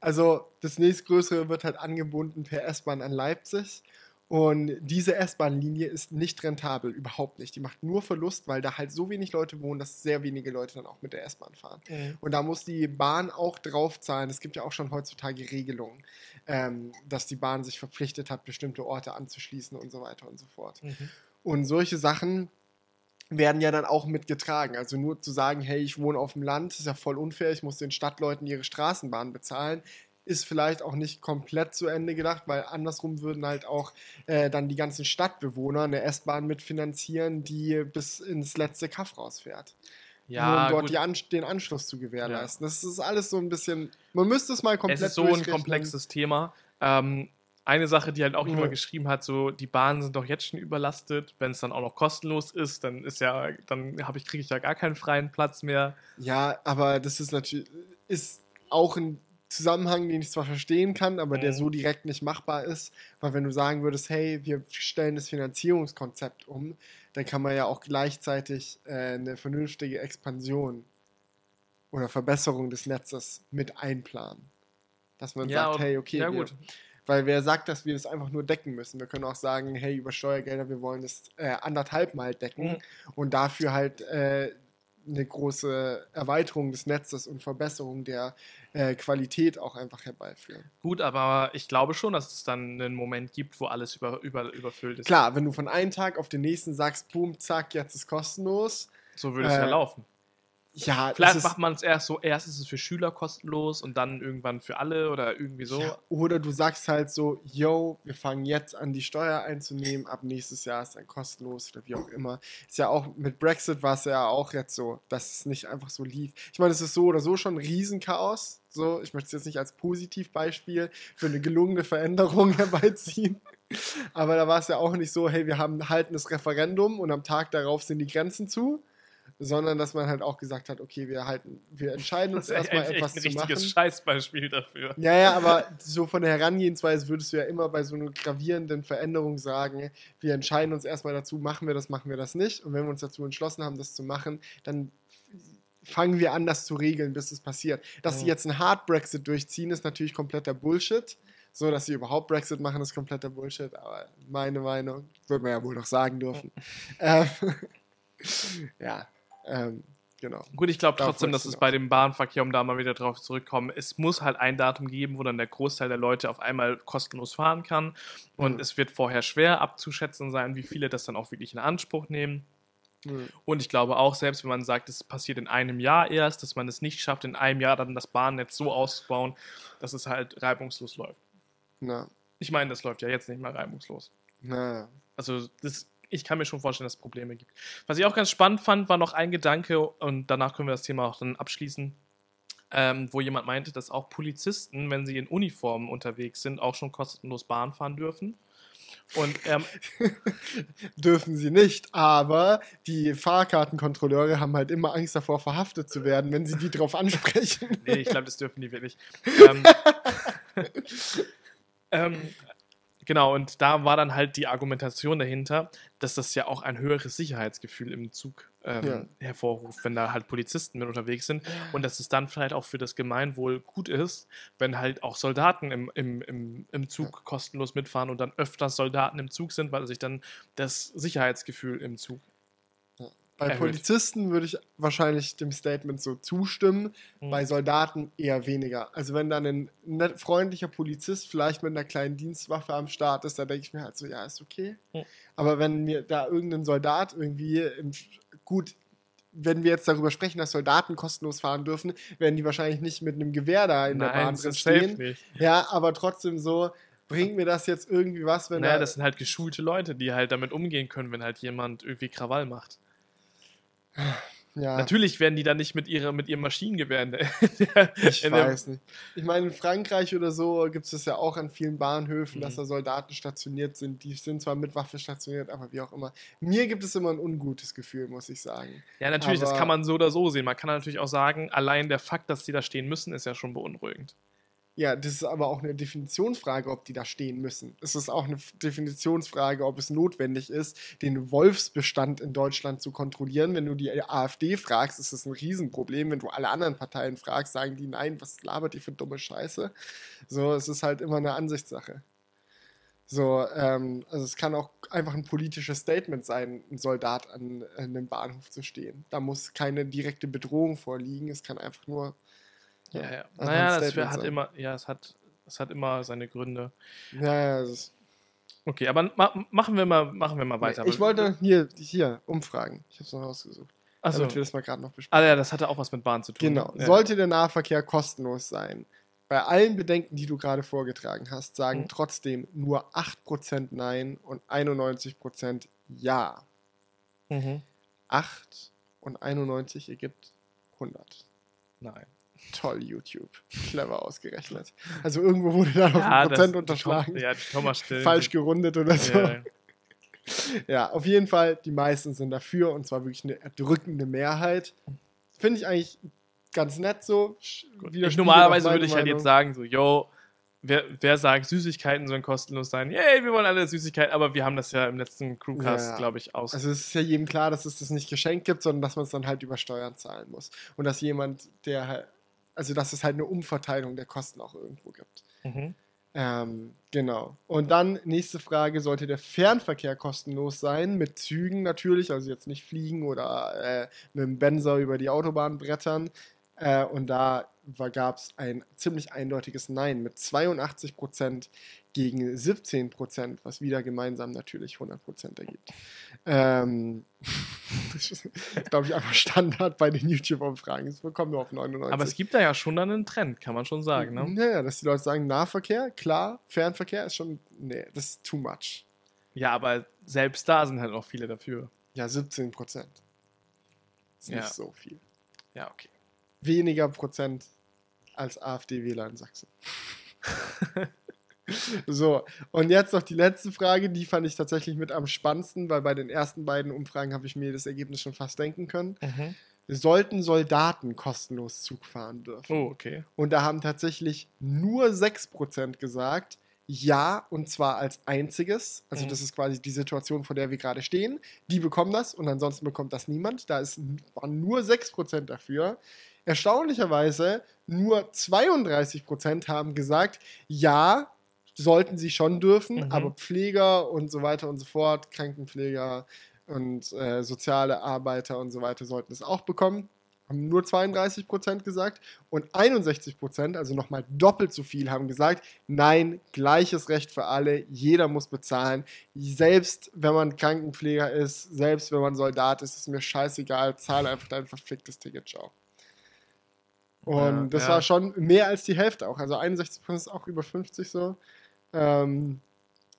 Also das nächstgrößere wird halt angebunden per S-Bahn an Leipzig. Und diese S-Bahn-Linie ist nicht rentabel, überhaupt nicht. Die macht nur Verlust, weil da halt so wenig Leute wohnen, dass sehr wenige Leute dann auch mit der S-Bahn fahren. Und da muss die Bahn auch drauf zahlen. Es gibt ja auch schon heutzutage Regelungen, ähm, dass die Bahn sich verpflichtet hat, bestimmte Orte anzuschließen und so weiter und so fort. Mhm. Und solche Sachen werden ja dann auch mitgetragen. Also nur zu sagen, hey, ich wohne auf dem Land, ist ja voll unfair, ich muss den Stadtleuten ihre Straßenbahn bezahlen, ist vielleicht auch nicht komplett zu Ende gedacht, weil andersrum würden halt auch äh, dann die ganzen Stadtbewohner eine S-Bahn mitfinanzieren, die bis ins letzte Kaff rausfährt. nur Ja, um dort An den Anschluss zu gewährleisten. Das ist alles so ein bisschen, man müsste es mal komplett es ist so ein komplexes Thema. Ähm, eine Sache, die halt auch Ja. jemand geschrieben hat, so die Bahnen sind doch jetzt schon überlastet. Wenn es dann auch noch kostenlos ist, dann ist ja, dann habe ich kriege ich ja gar keinen freien Platz mehr. Ja, aber das ist natürlich ist auch ein Zusammenhang, den ich zwar verstehen kann, aber der Mhm. so direkt nicht machbar ist, weil wenn du sagen würdest, hey, wir stellen das Finanzierungskonzept um, dann kann man ja auch gleichzeitig äh, eine vernünftige Expansion oder Verbesserung des Netzes mit einplanen. Dass man sagt, und- hey, okay, ja wir, gut. weil wer sagt, dass wir es einfach nur decken müssen? Wir können auch sagen, hey, über Steuergelder, wir wollen es äh, anderthalb Mal decken Mhm. und dafür halt äh, eine große Erweiterung des Netzes und Verbesserung der äh, Qualität auch einfach herbeiführen. Gut, aber ich glaube schon, dass es dann einen Moment gibt, wo alles über, über, überfüllt ist. Klar, wenn du von einem Tag auf den nächsten sagst, boom, zack, jetzt ist kostenlos. So würde es ja Äh, laufen. Ja, Vielleicht macht man es erst so, erst ist es für Schüler kostenlos und dann irgendwann für alle oder irgendwie so. ja, oder du sagst halt so, yo, wir fangen jetzt an, die Steuer einzunehmen, ab nächstes Jahr ist dann kostenlos oder wie auch immer. Ist ja auch, mit Brexit war es ja auch jetzt so, dass es nicht einfach so lief. Ich meine, es ist so oder so schon ein Riesenchaos. So, ich möchte es jetzt nicht als Positivbeispiel für eine gelungene Veränderung (laughs) herbeiziehen. Aber da war es ja auch nicht so, hey, wir haben halten das Referendum und am Tag darauf sind die Grenzen zu, sondern dass man halt auch gesagt hat, okay, wir halten, wir entscheiden uns Das ist erstmal etwas echt ein zu machen. richtiges Scheißbeispiel dafür. Ja, ja, aber so von der Herangehensweise würdest du ja immer bei so einer gravierenden Veränderung sagen, wir entscheiden uns erstmal dazu, machen wir das, machen wir das nicht. Und wenn wir uns dazu entschlossen haben, das zu machen, dann fangen wir an, das zu regeln, bis es passiert. Dass sie Ja. jetzt einen Hard Brexit durchziehen, ist natürlich kompletter Bullshit. So, dass sie überhaupt Brexit machen, ist kompletter Bullshit. Aber meine Meinung, wird man ja wohl noch sagen dürfen. ähm, (laughs) ja, ähm, genau. Gut, ich glaube trotzdem, dass es bei dem Bahnverkehr, um da mal wieder drauf zurückkommen, es muss halt ein Datum geben, wo dann der Großteil der Leute auf einmal kostenlos fahren kann. Und Mhm. es wird vorher schwer abzuschätzen sein, wie viele das dann auch wirklich in Anspruch nehmen. Hm. Und ich glaube auch, selbst wenn man sagt, es passiert in einem Jahr erst, dass man es nicht schafft, in einem Jahr dann das Bahnnetz so auszubauen, dass es halt reibungslos läuft. Na, Ich meine, das läuft ja jetzt nicht mal reibungslos. na, Also das, ich kann mir schon vorstellen, dass es Probleme gibt. Was ich auch ganz spannend fand, war noch ein Gedanke und danach können wir das Thema auch dann abschließen, ähm, wo jemand meinte, dass auch Polizisten, wenn sie in Uniformen unterwegs sind, auch schon kostenlos Bahn fahren dürfen. Und ähm, (laughs) dürfen sie nicht, aber die Fahrkartenkontrolleure haben halt immer Angst davor, verhaftet zu werden, wenn sie die drauf (laughs) ansprechen. nee, ich glaube, das dürfen die wirklich. (laughs) Ähm, ähm, genau, und da war dann halt die Argumentation dahinter, dass das ja auch ein höheres Sicherheitsgefühl im Zug ähm, Ja. hervorruft, wenn da halt Polizisten mit unterwegs sind und dass es dann vielleicht auch für das Gemeinwohl gut ist, wenn halt auch Soldaten im, im, im, im Zug kostenlos mitfahren und dann öfters Soldaten im Zug sind, weil sich dann das Sicherheitsgefühl im Zug Bei Erhöht. Polizisten würde ich wahrscheinlich dem Statement so zustimmen, Mhm. bei Soldaten eher weniger. Also wenn dann ein net, freundlicher Polizist vielleicht mit einer kleinen Dienstwaffe am Start ist, dann denke ich mir halt so, ja, ist okay. Mhm. Aber wenn mir da irgendein Soldat irgendwie im, gut, wenn wir jetzt darüber sprechen, dass Soldaten kostenlos fahren dürfen, werden die wahrscheinlich nicht mit einem Gewehr da in der Bahn drin stehen. nicht. Ja, aber trotzdem so, bringt mir das jetzt irgendwie was, wenn Naja, da- das sind halt geschulte Leute, die halt damit umgehen können, wenn halt jemand irgendwie Krawall macht. Ja. Natürlich werden die dann nicht mit, ihrer, mit ihrem Maschinengewehr in der, Ich in weiß nicht. Ich meine, in Frankreich oder so gibt es das ja auch an vielen Bahnhöfen, dass Mhm. da Soldaten stationiert sind. Die sind zwar mit Waffe stationiert, aber wie auch immer. Mir gibt es immer ein ungutes Gefühl, muss ich sagen. Ja, natürlich, das Aber- kann man so oder so sehen. Man kann natürlich auch sagen, allein der Fakt, dass die da stehen müssen, ist ja schon beunruhigend. Ja, das ist aber auch eine Definitionsfrage, ob die da stehen müssen. Es ist auch eine Definitionsfrage, ob es notwendig ist, den Wolfsbestand in Deutschland zu kontrollieren. Wenn du die AfD fragst, ist das ein Riesenproblem. Wenn du alle anderen Parteien fragst, sagen die, nein, was labert ihr für dumme Scheiße? So, es ist halt immer eine Ansichtssache. So, ähm, also es kann auch einfach ein politisches Statement sein, ein Soldat an, an einem Bahnhof zu stehen. Da muss keine direkte Bedrohung vorliegen. Es kann einfach nur. Ja, ja. einfach ein Naja, das hat sein. immer, ja, es hat, es hat immer seine Gründe. Ja, ja, das ist, Okay, aber ma machen wir mal, machen wir mal weiter. ich wollte hier, hier umfragen. Ich habe es noch rausgesucht. Achso. Damit wir das mal gerade noch besprechen. Ah ja, das hatte auch was mit Bahn zu tun. Genau. Ja. Sollte der Nahverkehr kostenlos sein? Bei allen Bedenken, die du gerade vorgetragen hast, sagen Mhm. trotzdem nur 8% Nein und 91% Ja. Mhm. 8 und 91 ergibt 100. Nein. Toll, YouTube. Clever ausgerechnet. Also irgendwo wurde da noch ein das- Prozent die unterschlagen. Ja, die Thomas-Stellen. Falsch gerundet oder so. Ja, Ja, auf jeden Fall, die meisten sind dafür und zwar wirklich eine erdrückende Mehrheit. Finde ich eigentlich ganz nett so. Ich, normalerweise würde ich halt Meinung. jetzt sagen, so, yo, wer, wer sagt, Süßigkeiten sollen kostenlos sein? Yay, wir wollen alle Süßigkeiten, aber wir haben das ja im letzten Crewcast, Ja. glaube ich, aus. Also es ist ja jedem klar, dass es das nicht geschenkt gibt, sondern dass man es dann halt über Steuern zahlen muss. Und dass jemand, der halt, also dass es halt eine Umverteilung der Kosten auch irgendwo gibt. mhm. Ähm, genau. Und dann nächste Frage, sollte der Fernverkehr kostenlos sein? Mit Zügen natürlich, also jetzt nicht fliegen oder äh, mit dem Benzer über die Autobahn brettern. Äh, und da gab es ein ziemlich eindeutiges Nein mit 82% gegen 17%, was wieder gemeinsam natürlich 100% ergibt. Ähm, das (laughs) ist, glaube ich, einfach Standard bei den YouTube-Umfragen. Es kommt nur auf 99. Aber es gibt da ja schon dann einen Trend, kann man schon sagen, ne? Naja, dass die Leute sagen, Nahverkehr, klar, Fernverkehr ist schon, nee, das ist too much. Ja, aber selbst da sind halt noch viele dafür. Ja, 17 Prozent. Ist Ja. nicht so viel. Ja, okay. Weniger Prozent als AfD-Wähler in Sachsen. (laughs) so, und jetzt noch die letzte Frage, die fand ich tatsächlich mit am spannendsten, weil bei den ersten beiden Umfragen habe ich mir das Ergebnis schon fast denken können. Mhm. Sollten Soldaten kostenlos Zug fahren dürfen? Oh, okay. Und da haben tatsächlich nur 6% gesagt, ja, und zwar als einziges. Also Mhm. das ist quasi die Situation, vor der wir gerade stehen. Die bekommen das und ansonsten bekommt das niemand. Da ist, waren nur 6% dafür. Erstaunlicherweise nur 32% haben gesagt, ja, sollten sie schon dürfen, Mhm. aber Pfleger und so weiter und so fort, Krankenpfleger und äh, soziale Arbeiter und so weiter sollten es auch bekommen. Haben nur 32 Prozent gesagt und 61 Prozent, also nochmal doppelt so viel, haben gesagt, nein, gleiches Recht für alle, jeder muss bezahlen. Selbst wenn man Krankenpfleger ist, selbst wenn man Soldat ist, ist mir scheißegal, zahle einfach dein verficktes Ticket, ciao. Und Ja, das ja. war schon mehr als die Hälfte auch. Also 61 Prozent ist auch über 50 so. Ähm,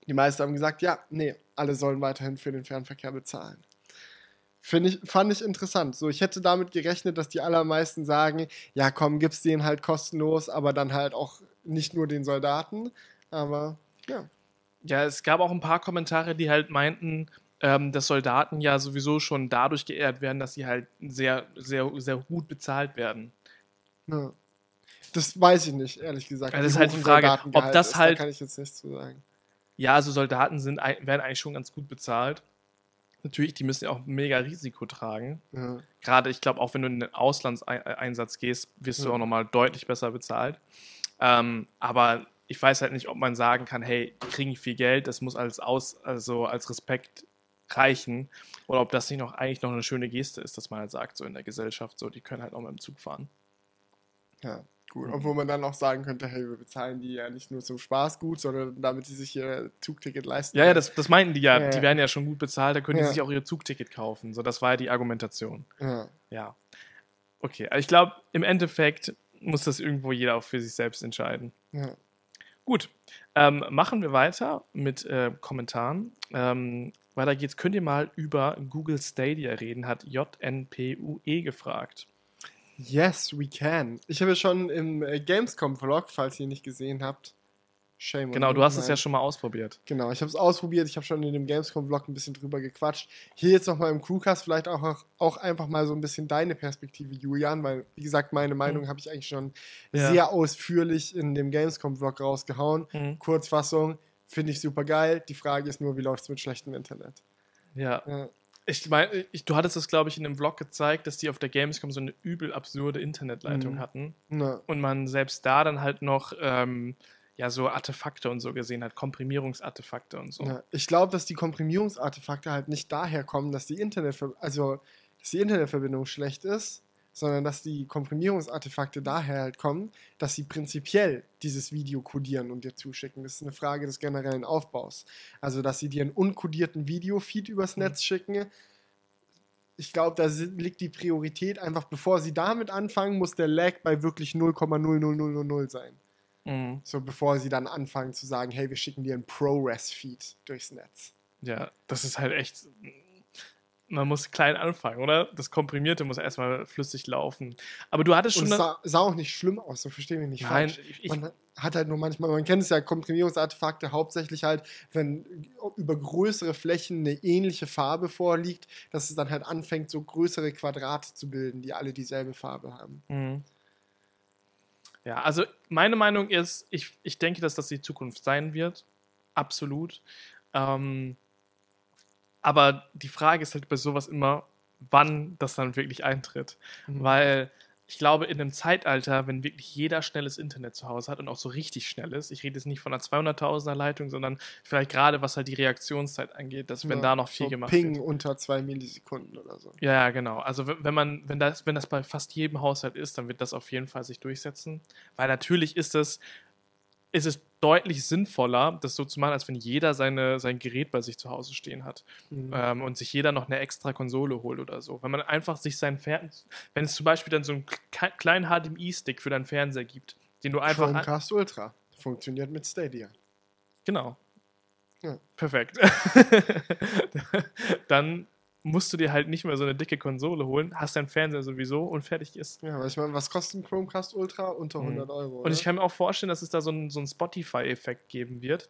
die meisten haben gesagt, ja, nee, alle sollen weiterhin für den Fernverkehr bezahlen. Finde ich, fand ich interessant. So, ich hätte damit gerechnet, dass die allermeisten sagen, ja komm, gib's denen halt kostenlos, aber dann halt auch nicht nur den Soldaten. Aber ja. Ja, es gab auch ein paar Kommentare, die halt meinten, ähm, dass Soldaten ja sowieso schon dadurch geehrt werden, dass sie halt sehr, sehr, sehr gut bezahlt werden. ja. Das weiß ich nicht, ehrlich gesagt. Also das ist halt die Frage, ob das ist, halt- Da kann ich jetzt nichts zu sagen. Ja, also Soldaten sind, werden eigentlich schon ganz gut bezahlt. Natürlich, die müssen ja auch mega Risiko tragen. Ja. Gerade, ich glaube, auch wenn du in den Auslandseinsatz gehst, wirst du Ja. auch nochmal deutlich besser bezahlt. Ähm, aber ich weiß halt nicht, ob man sagen kann, hey, kriegen viel Geld, das muss als, Aus, also als Respekt reichen. Oder ob das nicht noch eigentlich noch eine schöne Geste ist, dass man halt sagt, so in der Gesellschaft, so, die können halt auch mit dem Zug fahren. Ja, gut. Obwohl man dann auch sagen könnte, hey, wir bezahlen die ja nicht nur zum Spaß gut, sondern damit sie sich ihr Zugticket leisten. Ja, ja, das, das meinten die ja. Ja, Die werden ja schon gut bezahlt, da können Ja. die sich auch ihr Zugticket kaufen. So, das war ja die Argumentation. Ja. Ja. Okay, also ich glaube, im Endeffekt muss das irgendwo jeder auch für sich selbst entscheiden. Ja. Gut, ähm, machen wir weiter mit äh, Kommentaren. Ähm, weiter geht's. Könnt ihr mal über Google Stadia reden? Hat JNPUE gefragt. Yes, we can. Ich habe schon im äh, Gamescom-Vlog, falls ihr ihn nicht gesehen habt. Shame. Genau, du hast es ja Nein. schon mal ausprobiert. Genau, ich habe es ausprobiert. Ich habe schon in dem Gamescom-Vlog ein bisschen drüber gequatscht. Hier jetzt nochmal im Crewcast vielleicht auch, auch einfach mal so ein bisschen deine Perspektive, Julian, weil, wie gesagt, meine Meinung habe ich eigentlich schon Mhm. Ja. sehr ausführlich in dem Gamescom-Vlog rausgehauen. Mhm. Kurzfassung, finde ich super geil. Die Frage ist nur, wie läuft es mit schlechtem Internet? Ja. Ja. Ich meine, du hattest es, glaube ich, in dem Vlog gezeigt, dass die auf der Gamescom so eine übel absurde Internetleitung Mhm. hatten. Na, und man selbst da dann halt noch ähm, ja so Artefakte und so gesehen hat, Komprimierungsartefakte und so. Ja, ich glaube, dass die Komprimierungsartefakte halt nicht daher kommen, dass die Internetver also dass die Internetverbindung schlecht ist, sondern dass die Komprimierungsartefakte daher halt kommen, dass sie prinzipiell dieses Video kodieren und dir zuschicken. Das ist eine Frage des generellen Aufbaus. Also, dass sie dir einen unkodierten Videofeed übers Mhm. Netz schicken. Ich glaube, da liegt die Priorität einfach, bevor sie damit anfangen, muss der Lag bei wirklich 0,00000 sein. Mhm. So, bevor sie dann anfangen zu sagen, hey, wir schicken dir einen ProRes-Feed durchs Netz. Ja, das ist halt echt. Man muss klein anfangen, oder? Das Komprimierte muss erstmal flüssig laufen. Aber du hattest Und schon. es eine- sah, sah auch nicht schlimm aus, so verstehen wir nicht Nein, falsch. ich, ich, Man hat halt nur manchmal, man kennt es ja, Komprimierungsartefakte hauptsächlich halt, wenn über größere Flächen eine ähnliche Farbe vorliegt, dass es dann halt anfängt, so größere Quadrate zu bilden, die alle dieselbe Farbe haben. Mhm. Ja, also meine Meinung ist, ich, ich denke, dass das die Zukunft sein wird. Absolut. Ähm, aber die Frage ist halt bei sowas immer, wann das dann wirklich eintritt. Mhm. Weil ich glaube, in einem Zeitalter, wenn wirklich jeder schnelles Internet zu Hause hat und auch so richtig schnelles, ich rede jetzt nicht von einer 200.000er Leitung, sondern vielleicht gerade was halt die Reaktionszeit angeht, dass wenn Ja, da noch viel so gemacht Ping wird. unter zwei Millisekunden oder so. Ja, genau. Also wenn man, wenn das, wenn das bei fast jedem Haushalt ist, dann wird das auf jeden Fall sich durchsetzen. Weil natürlich ist es, ist es deutlich sinnvoller, das so zu machen, als wenn jeder seine, sein Gerät bei sich zu Hause stehen hat. Mhm. Ähm, und sich jeder noch eine extra Konsole holt oder so. Wenn man einfach sich seinen Fernseher, wenn es zum Beispiel dann so einen kleinen HDMI-Stick für deinen Fernseher gibt, den du einfach. Chromecast Ultra funktioniert mit Stadia. genau. Ja. Perfekt. (laughs) dann musst du dir halt nicht mehr so eine dicke Konsole holen, hast deinen Fernseher sowieso und fertig ist. Ja, weil ich meine, was kostet ein Chromecast Ultra? Unter Mhm. 100 Euro. Und ich kann mir auch vorstellen, dass es da so einen, so Spotify-Effekt geben wird.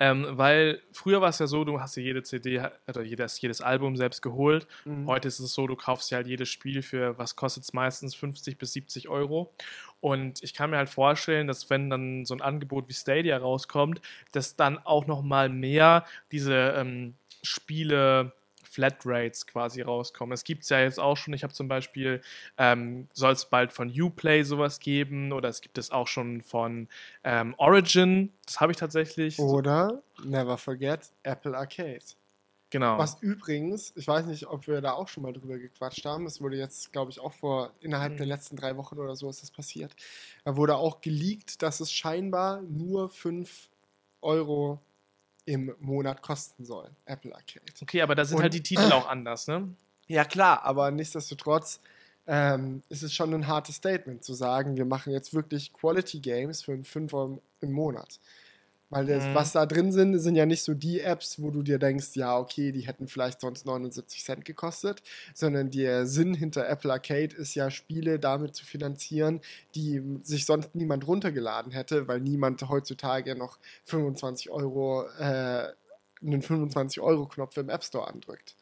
Ähm, weil früher war es ja so, du hast dir jede CD oder jedes, jedes Album selbst geholt. Mhm. Heute ist es so, du kaufst dir halt jedes Spiel für, was kostet es meistens, 50 bis 70 Euro. Und ich kann mir halt vorstellen, dass wenn dann so ein Angebot wie Stadia rauskommt, dass dann auch noch mal mehr diese ähm, Spiele Flatrates quasi rauskommen. Es gibt es ja jetzt auch schon, ich habe zum Beispiel, ähm, soll es bald von Uplay sowas geben oder es gibt es auch schon von ähm, Origin, das habe ich tatsächlich. Oder, never forget, Apple Arcade. genau. Was übrigens, ich weiß nicht, ob wir da auch schon mal drüber gequatscht haben, das wurde jetzt, glaube ich, auch vor, innerhalb Mhm. der letzten drei Wochen oder so ist das passiert. Da wurde auch geleakt, dass es scheinbar nur 5 Euro im Monat kosten soll, Apple Arcade. Okay, aber da sind Und- halt die Titel (clears throat) auch anders, ne? Ja klar, aber nichtsdestotrotz ähm, ist es schon ein hartes Statement zu sagen, wir machen jetzt wirklich Quality Games für einen Fünfer im Monat. Weil das, Mhm. was da drin sind, sind ja nicht so die Apps, wo du dir denkst, ja, okay, die hätten vielleicht sonst 79 Cent gekostet, sondern der Sinn hinter Apple Arcade ist ja, Spiele damit zu finanzieren, die sich sonst niemand runtergeladen hätte, weil niemand heutzutage noch 25 Euro, äh, einen 25-Euro-Knopf im App Store andrückt.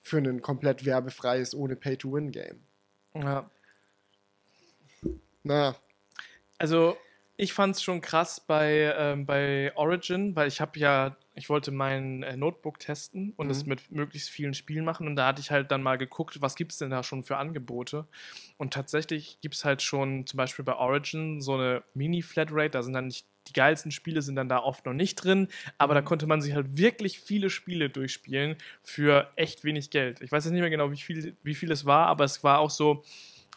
Für ein komplett werbefreies, ohne Pay-to-Win-Game. Ja. Naja, Also, ich fand es schon krass bei, ähm, bei Origin, weil ich habe ja, ich wollte mein äh, Notebook testen und Mhm. es mit möglichst vielen Spielen machen. Und da hatte ich halt dann mal geguckt, was gibt es denn da schon für Angebote. Und tatsächlich gibt es halt schon zum Beispiel bei Origin so eine Mini-Flatrate, da sind dann nicht die geilsten Spiele sind dann da oft noch nicht drin, aber da konnte man sich halt wirklich viele Spiele durchspielen für echt wenig Geld. Ich weiß jetzt nicht mehr genau, wie viel, wie viel es war, aber es war auch so,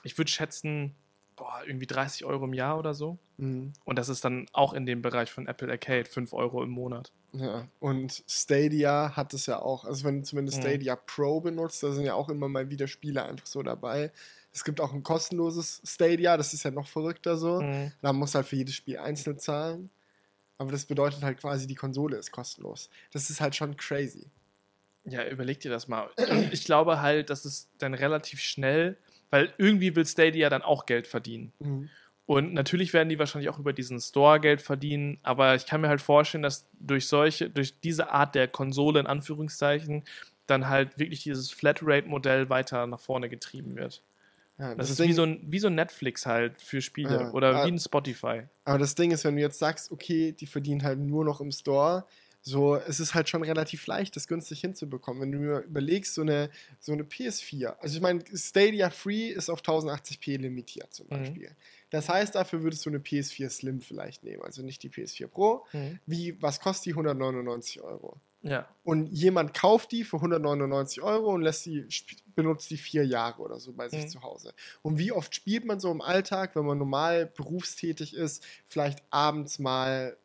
ich würde schätzen, boah, irgendwie 30 Euro im Jahr oder so. mhm. Und das ist dann auch in dem Bereich von Apple Arcade, 5 Euro im Monat. ja. Und Stadia hat es ja auch. Also, wenn du zumindest Mhm. Stadia Pro benutzt, da sind ja auch immer mal wieder Spiele einfach so dabei. Es gibt auch ein kostenloses Stadia, das ist ja noch verrückter so. Mhm. Da musst du halt für jedes Spiel einzeln zahlen. Aber das bedeutet halt quasi, die Konsole ist kostenlos. Das ist halt schon crazy. Ja, überleg dir das mal. Ich glaube halt, dass es dann relativ schnell, weil irgendwie will Stadia dann auch Geld verdienen. Mhm. Und natürlich werden die wahrscheinlich auch über diesen Store Geld verdienen, aber ich kann mir halt vorstellen, dass durch solche, durch diese Art der Konsole in Anführungszeichen, dann halt wirklich dieses Flatrate-Modell weiter nach vorne getrieben wird. Ja, Das, ist wie so, ein, wie so Netflix halt für Spiele Ja, oder ah. wie ein Spotify. Aber das Ding ist, wenn du jetzt sagst, okay, die verdienen halt nur noch im Store, So, es ist halt schon relativ leicht, das günstig hinzubekommen. Wenn du mir überlegst, so eine, so eine PS4, also ich meine, Stadia Free ist auf 1080p limitiert zum Mhm. Beispiel. Das heißt, dafür würdest du eine PS4 Slim vielleicht nehmen, also nicht die PS4 Pro. Mhm. Wie, was kostet die? 199 Euro. Ja. Und jemand kauft die für 199 Euro und lässt sp- benutzt die vier Jahre oder so bei sich Mhm. zu Hause. Und wie oft spielt man so im Alltag, wenn man normal berufstätig ist, vielleicht abends mal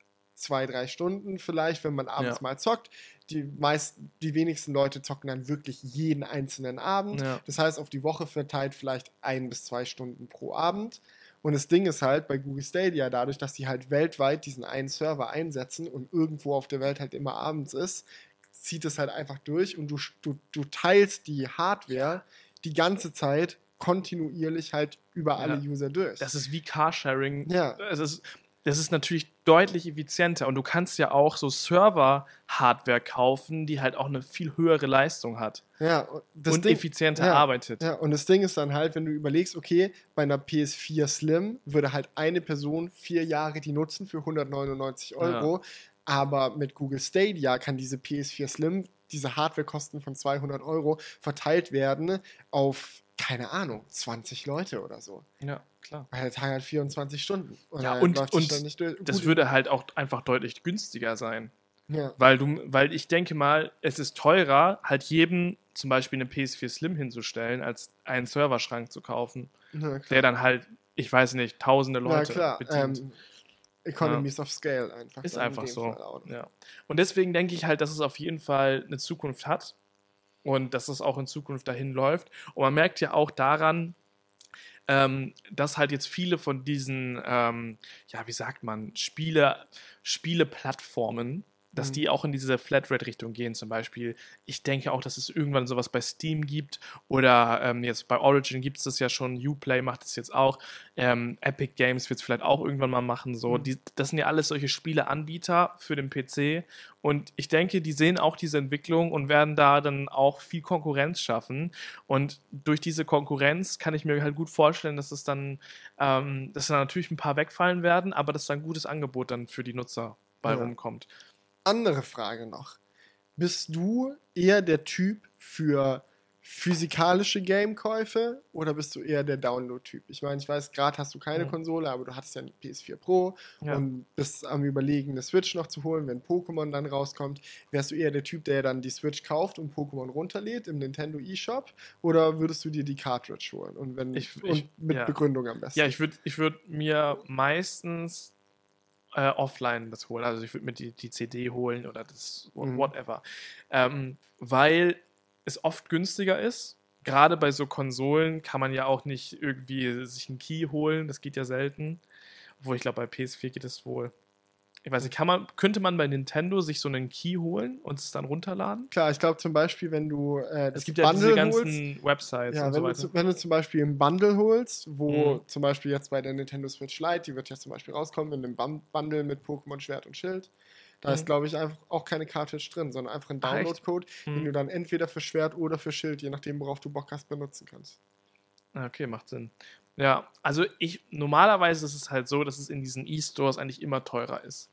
zwei, drei Stunden vielleicht, wenn man abends Ja. mal zockt. Die meisten, die wenigsten Leute zocken dann wirklich jeden einzelnen Abend. Ja. Das heißt, auf die Woche verteilt vielleicht ein bis zwei Stunden pro Abend. Und das Ding ist halt bei Google Stadia, dadurch, dass die halt weltweit diesen einen Server einsetzen und irgendwo auf der Welt halt immer abends ist, zieht es halt einfach durch und du, du, du teilst die Hardware die ganze Zeit kontinuierlich halt über alle Ja. User durch. Das ist wie Carsharing. Ja. Es ist, das ist natürlich deutlich effizienter und du kannst ja auch so Server-Hardware kaufen, die halt auch eine viel höhere Leistung hat ja, und Ding, effizienter ja, arbeitet. Ja, und das Ding ist dann halt, wenn du überlegst, okay, bei einer PS4 Slim würde halt eine Person vier Jahre die nutzen für 199 Euro, aber mit Google Stadia kann diese PS4 Slim, diese Hardwarekosten von 200 Euro verteilt werden auf, keine Ahnung, 20 Leute oder so. Ja, klar. Weil der Tag hat 24 Stunden. Und Ja, und- und. Das würde halt auch einfach deutlich günstiger sein. ja. Weil du, weil ich denke mal, es ist teurer, halt jedem zum Beispiel eine PS4 Slim hinzustellen, als einen Serverschrank zu kaufen, Ja, der dann halt, ich weiß nicht, tausende Ja, Leute klar. bedient. Ähm, Economies of Scale einfach. Ist einfach so. Ja. Und deswegen denke ich halt, dass es auf jeden Fall eine Zukunft hat und dass es auch in Zukunft dahin läuft. Und man merkt ja auch daran, ähm, dass halt jetzt viele von diesen, ähm, ja, wie sagt man, Spiele, Spieleplattformen, dass Mhm. die auch in diese Flatrate-Richtung gehen. Zum Beispiel, ich denke auch, dass es irgendwann sowas bei Steam gibt oder ähm, jetzt bei Origin gibt es das ja schon, Uplay macht es jetzt auch, ähm, Epic Games wird es vielleicht auch irgendwann mal machen. So, Mhm. die, das sind ja alles solche Spieleanbieter für den PC und ich denke, die sehen auch diese Entwicklung und werden da dann auch viel Konkurrenz schaffen. Und durch diese Konkurrenz kann ich mir halt gut vorstellen, dass es dann, ähm, dass da natürlich ein paar wegfallen werden, aber dass da ein gutes Angebot dann für die Nutzer bei Ja. rumkommt. Andere Frage noch. Bist du eher der Typ für physikalische Game-Käufe oder bist du eher der Download-Typ? Ich meine, ich weiß, gerade hast du keine Mhm. Konsole, aber du hattest ja eine PS4 Pro Ja. und bist am Überlegen, eine Switch noch zu holen, wenn Pokémon dann rauskommt. Wärst du eher der Typ, der dann die Switch kauft und Pokémon runterlädt im Nintendo eShop oder würdest du dir die Cartridge holen? Und, wenn, Ich- und ich- mit ja. Begründung am besten. Ja, ich würde ich würd mir meistens äh, offline das holen. Also ich würde mir die, die CD holen oder das Mhm. whatever. Ähm, weil es oft günstiger ist. Gerade bei so Konsolen kann man ja auch nicht irgendwie sich einen Key holen. Das geht ja selten. Obwohl ich glaube, bei PS4 geht es wohl. Ich weiß nicht, kann man, könnte man bei Nintendo sich so einen Key holen und es dann runterladen? Klar, ich glaube zum Beispiel, wenn du äh, das Es gibt ja diese Bundle holst, ganzen Websites Ja, und so wenn, du, weiter. zu- wenn du zum Beispiel ein Bundle holst, wo Mhm. zum Beispiel jetzt bei der Nintendo Switch Lite, die wird ja zum Beispiel rauskommen in einem Bun- Bundle mit Pokémon Schwert und Schild, da Mhm. ist, glaube ich, einfach auch keine Cartridge drin, sondern einfach ein echt? Download-Code, den Mhm. du dann entweder für Schwert oder für Schild, je nachdem, worauf du Bock hast, benutzen kannst. Ah, Okay, macht Sinn. Ja, also ich, normalerweise ist es halt so, dass es in diesen E-Stores eigentlich immer teurer ist.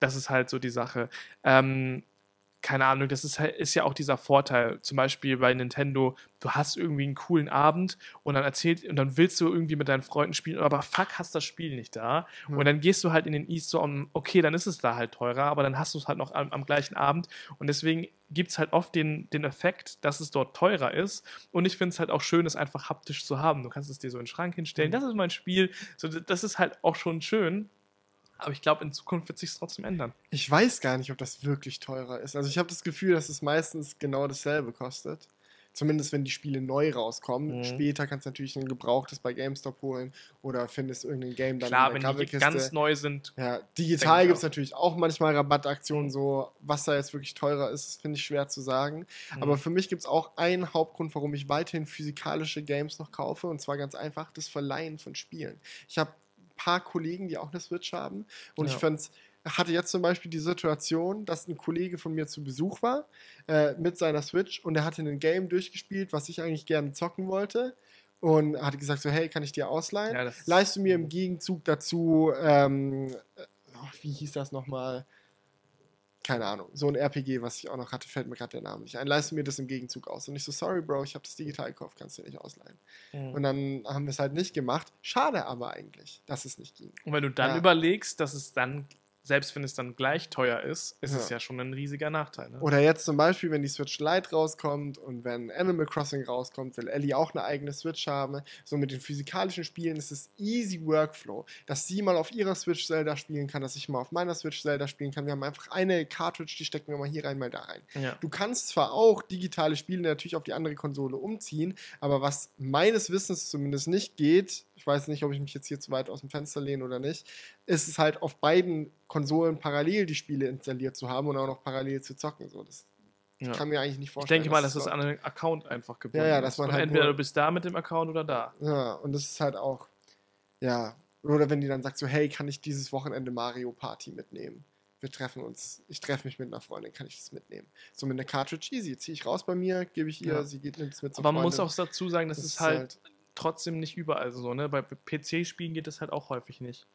Das ist halt so die Sache. Ähm, keine Ahnung, das ist, halt, ist ja auch dieser Vorteil. Zum Beispiel bei Nintendo, du hast irgendwie einen coolen Abend und dann erzählt, und dann willst du irgendwie mit deinen Freunden spielen, aber fuck, hast das Spiel nicht da. Ja. Und dann gehst du halt in den E-Store und okay, dann ist es da halt teurer, aber dann hast du es halt noch am, am gleichen Abend. Und deswegen gibt es halt oft den, den Effekt, dass es dort teurer ist. Und ich finde es halt auch schön, es einfach haptisch zu haben. Du kannst es dir so in den Schrank hinstellen. Mhm. Das ist mein Spiel. So, das ist halt auch schon schön. Aber ich glaube, in Zukunft wird sich trotzdem ändern. Ich weiß gar nicht, ob das wirklich teurer ist. Also ich habe das Gefühl, dass es meistens genau dasselbe kostet. Zumindest wenn die Spiele neu rauskommen. Mhm. Später kannst du natürlich ein gebrauchtes bei GameStop holen oder findest irgendein Game dann Klar, in wenn der die Coverkiste. ganz neu sind. Ja, digital gibt es natürlich auch manchmal Rabattaktionen, so was da jetzt wirklich teurer ist, finde ich schwer zu sagen. Mhm. Aber für mich gibt es auch einen Hauptgrund, warum ich weiterhin physikalische Games noch kaufe, und zwar ganz einfach das Verleihen von Spielen. Ich habe paar Kollegen, die auch eine Switch haben, und Ja. ich fand's hatte jetzt zum Beispiel die Situation, dass ein Kollege von mir zu Besuch war äh, mit seiner Switch und er hatte ein Game durchgespielt, was ich eigentlich gerne zocken wollte und hatte gesagt so, hey, kann ich dir ausleihen? Ja, Leihst du mir im Gegenzug dazu, ähm, äh, oh, wie hieß das nochmal? Keine Ahnung, so ein RPG, was ich auch noch hatte, fällt mir gerade der Name nicht ein. Leiste mir das im Gegenzug aus. Und ich so, sorry, Bro, ich habe das digital gekauft, kannst du dir nicht ausleihen. Mhm. Und dann haben wir es halt nicht gemacht. Schade aber eigentlich, dass es nicht ging. Und wenn du dann Ja. überlegst, dass es dann, selbst wenn es dann gleich teuer ist, ist es Ja. ja schon ein riesiger Nachteil. Ne? Oder jetzt zum Beispiel, wenn die Switch Lite rauskommt und wenn Animal Crossing rauskommt, will Ellie auch eine eigene Switch haben. So mit den physikalischen Spielen ist es easy Workflow, dass sie mal auf ihrer Switch Zelda spielen kann, dass ich mal auf meiner Switch Zelda spielen kann. Wir haben einfach eine Cartridge, die stecken wir mal hier rein, mal da rein. ja. Du kannst zwar auch digitale Spiele natürlich auf die andere Konsole umziehen, aber was meines Wissens zumindest nicht geht, ich weiß nicht, ob ich mich jetzt hier zu weit aus dem Fenster lehne oder nicht, ist es halt auf beiden Konsolen parallel die Spiele installiert zu haben und auch noch parallel zu zocken. So, das Ja. kann mir eigentlich nicht Ich vorstellen. denke mal, dass das so- an den Account einfach gebunden Ja, ja, dass ist. man Und halt entweder du bist da mit dem Account oder da. Ja, und das ist halt auch, ja, oder wenn die dann sagt so, hey, kann ich dieses Wochenende Mario Party mitnehmen? Wir treffen uns, ich treffe mich mit einer Freundin, kann ich das mitnehmen? So mit einer Cartridge easy, ziehe ich raus bei mir, gebe ich ihr, Ja. sie geht nimmt es mit zur Aber man muss auch dazu sagen, das, Das ist ist halt, halt- trotzdem nicht überall so. Ne? Bei PC-Spielen geht das halt auch häufig nicht.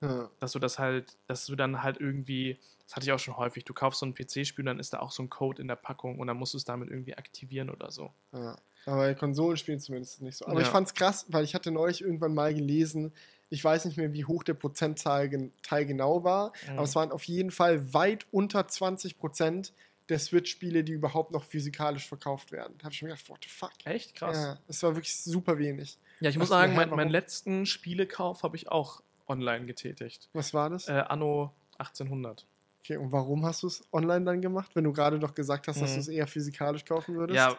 Ja. Dass du das halt, dass du dann halt irgendwie, das hatte ich auch schon häufig, du kaufst so ein PC-Spiel dann ist da auch so ein Code in der Packung und dann musst du es damit irgendwie aktivieren oder so. Ja, aber bei Konsolenspielen zumindest nicht so. Aber Ja. ich fand's krass, weil ich hatte neulich irgendwann mal gelesen, ich weiß nicht mehr, wie hoch der Prozentteil gen- Teil genau war, Mhm. aber es waren auf jeden Fall weit unter 20 Prozent der Switch-Spiele, die überhaupt noch physikalisch verkauft werden. Da habe ich mir gedacht, what the fuck? Echt krass. Ja, es war wirklich super wenig. Ja, ich muss sagen, mein, meinen letzten Spielekauf habe ich auch online getätigt. Was war das? Äh, anno 1800. Okay, und warum hast du es online dann gemacht, wenn du gerade doch gesagt hast, dass Mhm. du es eher physikalisch kaufen würdest? Ja,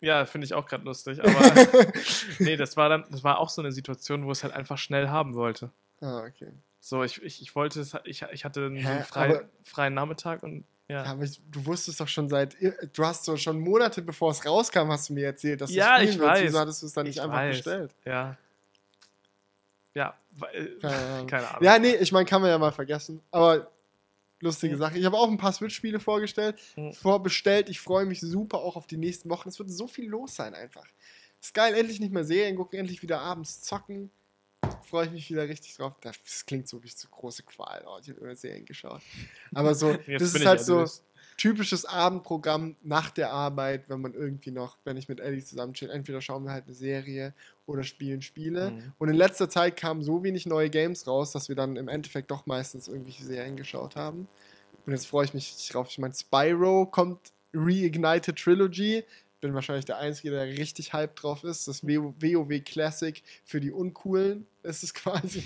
ja finde ich auch gerade lustig. Aber (laughs) nee, das war dann, das war auch so eine Situation, wo ich es halt einfach schnell haben wollte. Ah, okay. So, ich, ich, ich wollte es, ich, ich hatte einen Hä, frei, aber- freien Nachmittag und ja. Ja, aber ich, du wusstest doch schon seit, du hast so schon Monate bevor es rauskam, hast du mir erzählt, dass Ja, du ich spielen willst. weiß. Wieso hattest du es dann nicht Ich einfach weiß. bestellt? Ja. Ja, weil, Keine (laughs) Ahnung. keine Ahnung. Ja, nee, ich meine, kann man ja mal vergessen. Aber lustige Mhm. Sache. Ich habe auch ein paar Switch-Spiele vorgestellt, Mhm. vorbestellt. Ich freue mich super auch auf die nächsten Wochen. Es wird so viel los sein einfach. Ist geil, endlich nicht mehr Serien gucken, endlich wieder abends zocken. Freue ich mich wieder richtig drauf. Das klingt so wie so große Qual. Oh, ich habe immer Serien geschaut. Aber so, (laughs) das ist halt so erlöst. Typisches Abendprogramm nach der Arbeit, wenn man irgendwie noch, wenn ich mit Ellie zusammen chill, entweder schauen wir halt eine Serie oder spielen Spiele. Mhm. Und in letzter Zeit kamen so wenig neue Games raus, dass wir dann im Endeffekt doch meistens irgendwelche Serien geschaut haben. Und jetzt freue ich mich drauf. Ich meine, Spyro kommt Reignited Trilogy. Bin wahrscheinlich der Einzige, der richtig hyped drauf ist. Das WoW Classic für die Uncoolen ist es (laughs) quasi.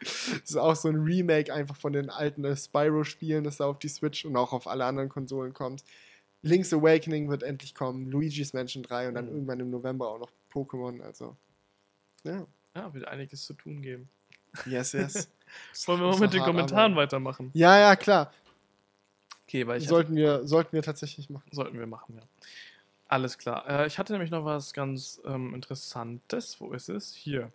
das (laughs) ist auch so ein Remake einfach von den alten äh, Spyro-Spielen, das da auf die Switch und auch auf alle anderen Konsolen kommt. Link's Awakening wird endlich kommen, Luigi's Mansion 3 und dann Mhm. irgendwann im November auch noch Pokémon. Also, ja. Ja, wird einiges zu tun geben. Yes, yes. (laughs) Wollen wir mal mit den Kommentaren arbeiten. weitermachen? ja, ja, klar. Okay, weil ich Sollten wir, sollten wir tatsächlich machen. Sollten wir machen, ja. Alles klar. Äh, ich hatte nämlich noch was ganz ähm, Interessantes. Wo ist es? Hier.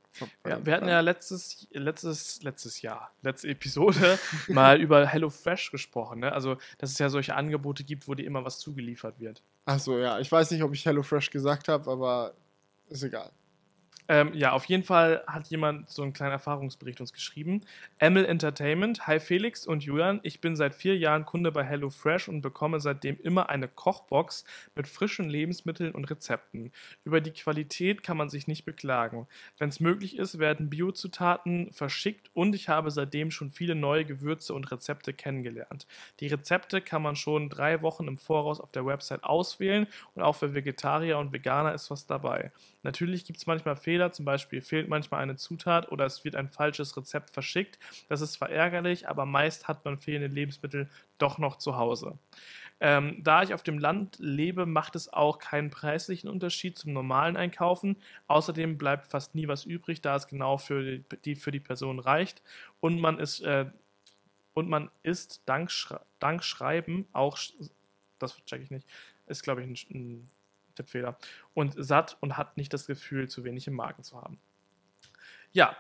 Ja, wir hatten ja letztes, letztes, letztes Jahr, letzte Episode (laughs) mal über HelloFresh gesprochen. Ne? Also, dass es ja solche Angebote gibt, wo dir immer was zugeliefert wird. Achso, ja. Ich weiß nicht, ob ich HelloFresh gesagt habe, aber ist egal. Ähm, ja, auf jeden Fall hat jemand so einen kleinen Erfahrungsbericht uns geschrieben. Emil Entertainment, hi Felix und Julian, ich bin seit vier Jahren Kunde bei HelloFresh und bekomme seitdem immer eine Kochbox mit frischen Lebensmitteln und Rezepten. Über die Qualität kann man sich nicht beklagen. Wenn es möglich ist, werden Biozutaten verschickt und ich habe seitdem schon viele neue Gewürze und Rezepte kennengelernt. Die Rezepte kann man schon drei Wochen im Voraus auf der Website auswählen und auch für Vegetarier und Veganer ist was dabei. Natürlich gibt es manchmal Fehler, zum Beispiel fehlt manchmal eine Zutat oder es wird ein falsches Rezept verschickt. Das ist zwar ärgerlich, aber meist hat man fehlende Lebensmittel doch noch zu Hause. Ähm, da ich auf dem Land lebe, macht es auch keinen preislichen Unterschied zum normalen Einkaufen. Außerdem bleibt fast nie was übrig, da es genau für die, die, für die Person reicht. Und man ist, äh, und man ist dank, Schra dank Schreiben auch, das check ich nicht, ist glaube ich ein, ein Tippfehler, und satt und hat nicht das Gefühl, zu wenig im Magen zu haben. Ja,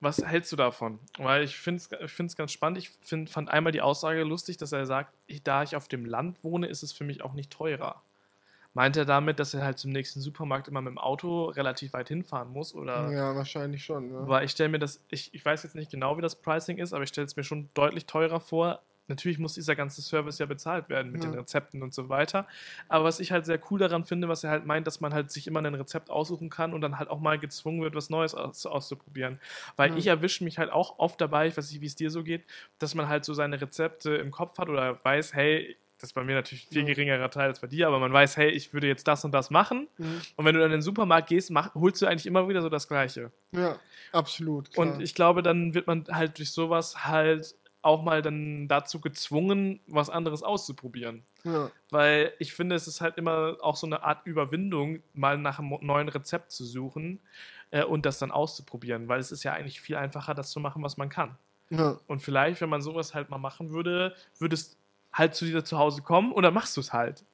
was hältst du davon? Weil ich finde es ganz spannend. Ich find, fand einmal die Aussage lustig, dass er sagt, ich, da ich auf dem Land wohne, ist es für mich auch nicht teurer. Meint er damit, dass er halt zum nächsten Supermarkt immer mit dem Auto relativ weit hinfahren muss? Oder? Ja, wahrscheinlich schon. Ja. Weil ich stelle mir das, ich, ich weiß jetzt nicht genau, wie das Pricing ist, aber ich stelle es mir schon deutlich teurer vor, natürlich muss dieser ganze Service ja bezahlt werden mit Ja. den Rezepten und so weiter. Aber was ich halt sehr cool daran finde, was er halt meint, dass man halt sich immer ein Rezept aussuchen kann und dann halt auch mal gezwungen wird, was Neues aus, auszuprobieren. Weil Ja. ich erwische mich halt auch oft dabei, ich weiß nicht, wie es dir so geht, dass man halt so seine Rezepte im Kopf hat oder weiß, hey, das ist bei mir natürlich ein viel geringerer Teil als bei dir, aber man weiß, hey, ich würde jetzt das und das machen. Mhm. Und wenn du dann in den Supermarkt gehst, mach, holst du eigentlich immer wieder so das Gleiche. Ja, absolut. Klar. Und ich glaube, dann wird man halt durch sowas halt auch mal dann dazu gezwungen, was anderes auszuprobieren. ja. Weil ich finde, es ist halt immer auch so eine Art Überwindung, mal nach einem neuen Rezept zu suchen äh, und das dann auszuprobieren. Weil es ist ja eigentlich viel einfacher, das zu machen, was man kann. Ja. Und vielleicht, wenn man sowas halt mal machen würde, würde es halt zu dir zu Hause kommen und dann machst du es halt.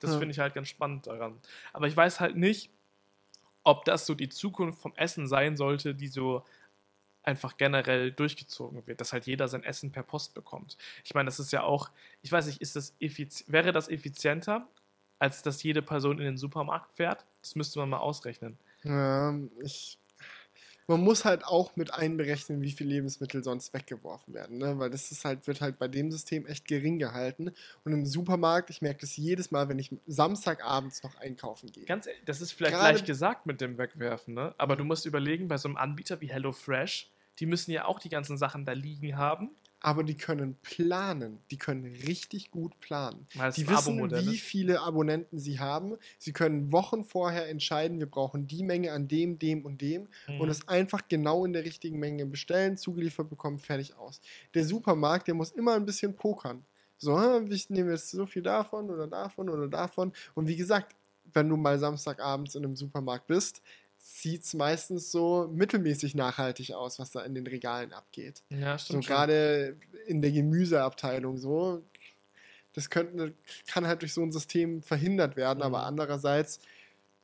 Das Ja. finde ich halt ganz spannend daran. Aber ich weiß halt nicht, ob das so die Zukunft vom Essen sein sollte, die so einfach generell durchgezogen wird, dass halt jeder sein Essen per Post bekommt. Ich meine, das ist ja auch, ich weiß nicht, ist das wäre das effizienter, als dass jede Person in den Supermarkt fährt? Das müsste man mal ausrechnen. Ja, ich, man muss halt auch mit einberechnen, wie viele Lebensmittel sonst weggeworfen werden, ne? weil das ist halt, wird halt bei dem System echt gering gehalten. Und im Supermarkt, ich merke das jedes Mal, wenn ich Samstagabends noch einkaufen gehe. Ganz ehrlich, das ist vielleicht Gerade- leicht gesagt mit dem Wegwerfen, ne? aber du musst überlegen, bei so einem Anbieter wie HelloFresh, die müssen ja auch die ganzen Sachen da liegen haben. Aber die können planen, die können richtig gut planen. Weil es Die wissen, wie viele Abonnenten sie haben. Sie können Wochen vorher entscheiden, wir brauchen die Menge an dem, dem und dem Mhm. und es einfach genau in der richtigen Menge bestellen, zugeliefert bekommen, fertig aus. Der Supermarkt, der muss immer ein bisschen pokern. So, hm, ich nehme jetzt so viel davon oder davon oder davon. Und wie gesagt, wenn du mal Samstagabends in einem Supermarkt bist, sieht es meistens so mittelmäßig nachhaltig aus, was da in den Regalen abgeht. Ja, So stimmt. schon. gerade in der Gemüseabteilung so. Das könnte, kann halt durch so ein System verhindert werden, aber Mhm. andererseits,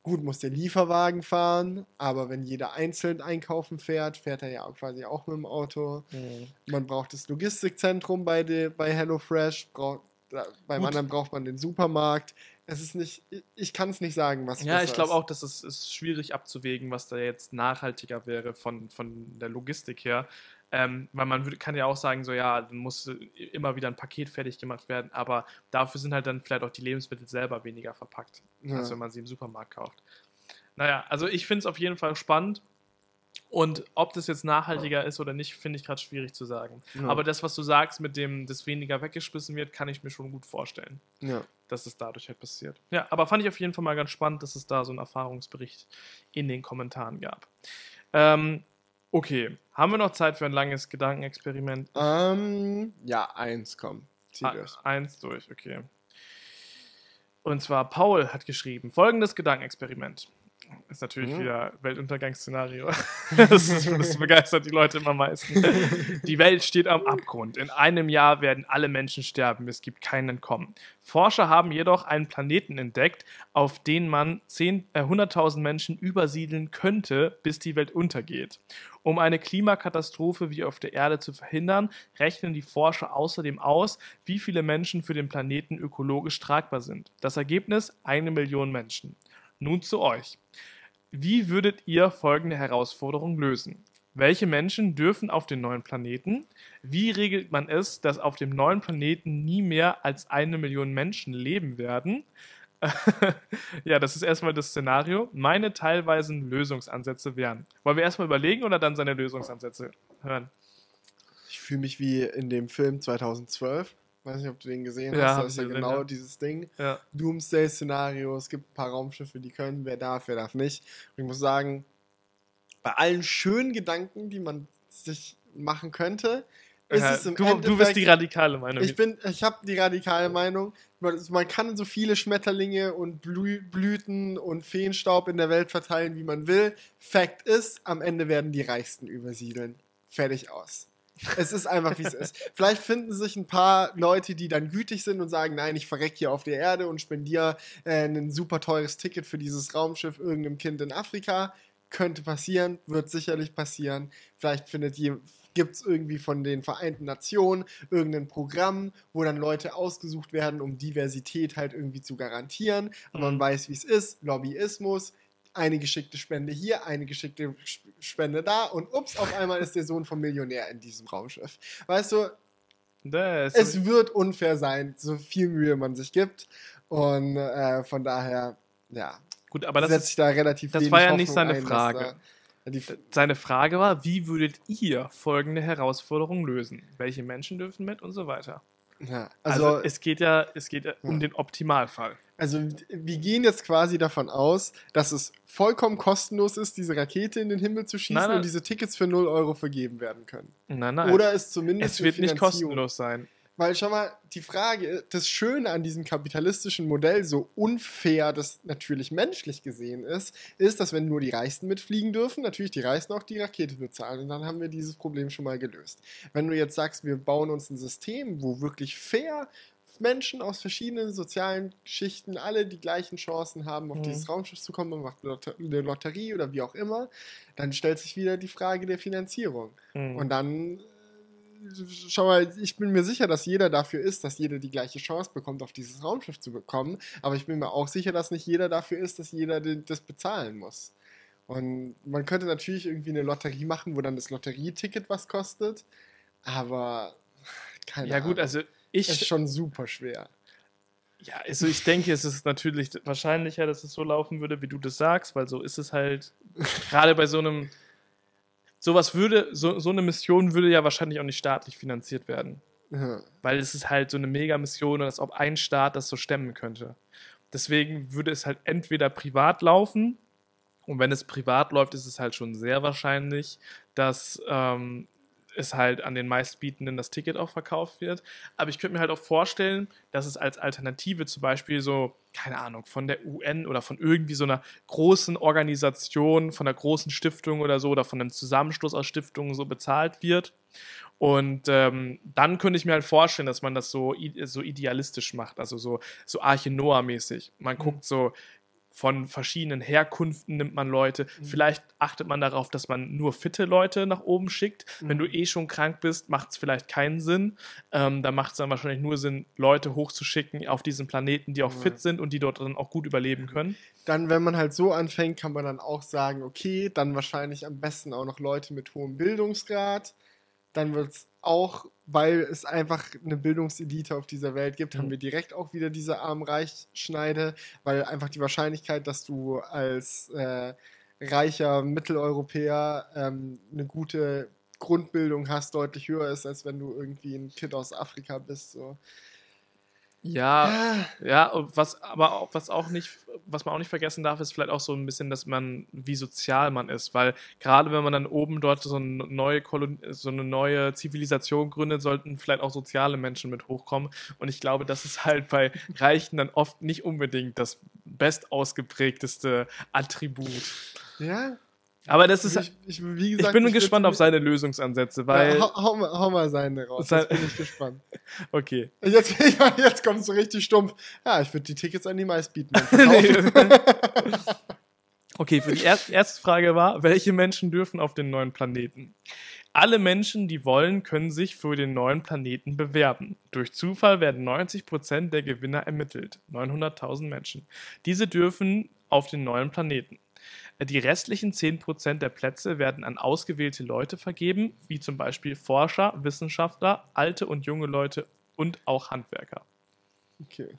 gut, muss der Lieferwagen fahren, aber wenn jeder einzeln einkaufen fährt, fährt er ja auch quasi auch mit dem Auto. Mhm. Man braucht das Logistikzentrum bei, de, bei HelloFresh, braucht, beim Gut. anderen braucht man den Supermarkt. Es ist nicht, ich- kann es nicht sagen, was Ja, ich glaube auch, dass es ist schwierig abzuwägen, was da jetzt nachhaltiger wäre von, von der Logistik her. Ähm, weil man würde, kann ja auch sagen, so ja, dann muss äh, immer wieder ein Paket fertig gemacht werden, aber dafür sind halt dann vielleicht auch die Lebensmittel selber weniger verpackt, Ja. als wenn man sie im Supermarkt kauft. Naja, also ich finde es auf jeden Fall spannend. Und ob das jetzt nachhaltiger ist oder nicht, finde ich gerade schwierig zu sagen. Ja. Aber das, was du sagst, mit dem, dass weniger weggeschmissen wird, kann ich mir schon gut vorstellen Ja. Dass es dadurch halt passiert. Ja, aber fand ich auf jeden Fall mal ganz spannend, dass es da so einen Erfahrungsbericht in den Kommentaren gab. Ähm, okay, haben wir noch Zeit für ein langes Gedankenexperiment? Ähm, ja, eins, komm. Zieh Ah, durch. eins durch, okay. Und zwar Paul hat geschrieben, folgendes Gedankenexperiment. Ist natürlich Mhm. wieder Weltuntergangsszenario. (laughs) (laughs) Das, das begeistert die Leute immer am meisten. Die Welt steht am Abgrund. In einem Jahr werden alle Menschen sterben. Es gibt kein Entkommen. Forscher haben jedoch einen Planeten entdeckt, auf den man 10 äh, 100.000 Menschen übersiedeln könnte, bis die Welt untergeht. Um eine Klimakatastrophe wie auf der Erde zu verhindern, rechnen die Forscher außerdem aus, wie viele Menschen für den Planeten ökologisch tragbar sind. Das Ergebnis: eine Million Menschen. Nun zu euch. Wie würdet ihr folgende Herausforderung lösen? Welche Menschen dürfen auf den neuen Planeten? Wie regelt man es, dass auf dem neuen Planeten nie mehr als eine Million Menschen leben werden? (laughs) ja, das ist erstmal das Szenario. Meine teilweisen Lösungsansätze wären. Wollen wir erstmal überlegen oder dann seine Lösungsansätze hören? Ich fühle mich wie in dem Film 2012. Weiß nicht, ob du den gesehen Ja, hast. hab Da ist ja genau ja. dieses Ding. Ja. Doomsday-Szenario. Es gibt ein paar Raumschiffe, die können. Wer darf, wer darf nicht. Und ich muss sagen, bei allen schönen Gedanken, die man sich machen könnte, ist es im du, Endeffekt... du bist die radikale Meinung. Ich bin, ich habe die radikale Meinung. Man, man kann so viele Schmetterlinge und Blü Blüten und Feenstaub in der Welt verteilen, wie man will. Fakt ist, am Ende werden die Reichsten übersiedeln. Fertig aus. Es ist einfach, wie es ist. Vielleicht finden sich ein paar Leute, die dann gütig sind und sagen, nein, ich verreck hier auf der Erde und spendiere äh, ein super teures Ticket für dieses Raumschiff irgendeinem Kind in Afrika. Könnte passieren, wird sicherlich passieren. Vielleicht findet je, gibt es irgendwie von den Vereinten Nationen irgendein Programm, wo dann Leute ausgesucht werden, um Diversität halt irgendwie zu garantieren. Aber man Mhm. weiß, wie es ist. Lobbyismus, eine geschickte Spende hier, eine geschickte Sp- Spende da und ups, auf einmal ist der Sohn vom Millionär in diesem Raumschiff. Weißt du, Das es wird unfair sein, so viel Mühe man sich gibt. Und äh, von daher, ja, gut, aber das setze ist, ich da relativ das war ja nicht Hoffnung seine ein, Frage. Da, die, seine Frage war, wie würdet ihr folgende Herausforderung lösen? Welche Menschen dürfen mit und so weiter? ja, Also, also, es geht ja, es geht ja um Ja. den Optimalfall. Also wir gehen jetzt quasi davon aus, dass es vollkommen kostenlos ist, diese Rakete in den Himmel zu schießen Nein, nein. und diese Tickets für 0 Euro vergeben werden können. Nein, nein. Oder es zumindest es wird nicht kostenlos sein. Weil schau mal, die Frage, das Schöne an diesem kapitalistischen Modell, so unfair das natürlich menschlich gesehen ist, ist, dass wenn nur die Reichsten mitfliegen dürfen, natürlich die Reichsten auch die Rakete bezahlen. Und dann haben wir dieses Problem schon mal gelöst. Wenn du jetzt sagst, wir bauen uns ein System, wo wirklich fair Menschen aus verschiedenen sozialen Schichten alle die gleichen Chancen haben, auf Mhm. dieses Raumschiff zu kommen, man macht eine Lotterie oder wie auch immer, dann stellt sich wieder die Frage der Finanzierung. Mhm. Und dann, äh, schau mal, ich bin mir sicher, dass jeder dafür ist, dass jeder die gleiche Chance bekommt, auf dieses Raumschiff zu bekommen. Aber ich bin mir auch sicher, dass nicht jeder dafür ist, dass jeder das bezahlen muss. Und man könnte natürlich irgendwie eine Lotterie machen, wo dann das Lotterieticket was kostet. Aber keine ja, gut, Ahnung. also Es ist ich, schon super schwer. ja, also ich denke, es ist natürlich wahrscheinlicher, dass es so laufen würde, wie du das sagst, weil so ist es halt. (laughs) Gerade bei so einem, sowas würde, so, so eine Mission würde ja wahrscheinlich auch nicht staatlich finanziert werden. Ja. Weil es ist halt so eine Mega-Mission und als ob ein Staat das so stemmen könnte. Deswegen würde es halt entweder privat laufen und wenn es privat läuft, ist es halt schon sehr wahrscheinlich, dass ähm, es halt an den meistbietenden das Ticket auch verkauft wird. Aber ich könnte mir halt auch vorstellen, dass es als Alternative zum Beispiel so, keine Ahnung, von der UN oder von irgendwie so einer großen Organisation, von einer großen Stiftung oder so oder von einem Zusammenschluss aus Stiftungen so bezahlt wird. Und ähm, dann könnte ich mir halt vorstellen, dass man das so, so idealistisch macht, also so, so Arche Noah-mäßig. Man guckt so, von verschiedenen Herkunften nimmt man Leute. Vielleicht achtet man darauf, dass man nur fitte Leute nach oben schickt. Wenn du eh schon krank bist, macht es vielleicht keinen Sinn. Ähm, da macht es dann wahrscheinlich nur Sinn, Leute hochzuschicken auf diesen Planeten, die auch fit sind und die dort dann auch gut überleben können. Dann, wenn man halt so anfängt, kann man dann auch sagen, okay, dann wahrscheinlich am besten auch noch Leute mit hohem Bildungsgrad. Dann wird es auch, weil es einfach eine Bildungselite auf dieser Welt gibt, haben Mhm. wir direkt auch wieder diese Arm-Reich-Schneide, weil einfach die Wahrscheinlichkeit, dass du als äh, reicher Mitteleuropäer ähm, eine gute Grundbildung hast, deutlich höher ist, als wenn du irgendwie ein Kind aus Afrika bist. So. Ja, ja, was aber auch, was auch nicht, was man auch nicht vergessen darf, ist vielleicht auch so ein bisschen, dass man, wie sozial man ist, weil gerade wenn man dann oben dort so eine neue Kolon so eine neue Zivilisation gründet, sollten vielleicht auch soziale Menschen mit hochkommen. Und ich glaube, das ist halt bei Reichen dann oft nicht unbedingt das bestausgeprägteste Attribut. Ja, Aber das ist, ich, ich, wie ich gesagt, bin würd gespannt auf seine Lösungsansätze, weil, ja, hau, hau, mal- hau mal seine raus. Sein- Jetzt bin ich gespannt. (laughs) okay. Jetzt, (laughs) jetzt kommt so richtig stumpf. Ja, ich würde die Tickets an die verkaufen. (laughs) Okay, für die er erste Frage war, welche Menschen dürfen auf den neuen Planeten? Alle Menschen, die wollen, können sich für den neuen Planeten bewerben. Durch Zufall werden 90% der Gewinner ermittelt. 900.000 Menschen. Diese dürfen auf den neuen Planeten. Die restlichen 10% der Plätze werden an ausgewählte Leute vergeben, wie zum Beispiel Forscher, Wissenschaftler, alte und junge Leute und auch Handwerker. Okay.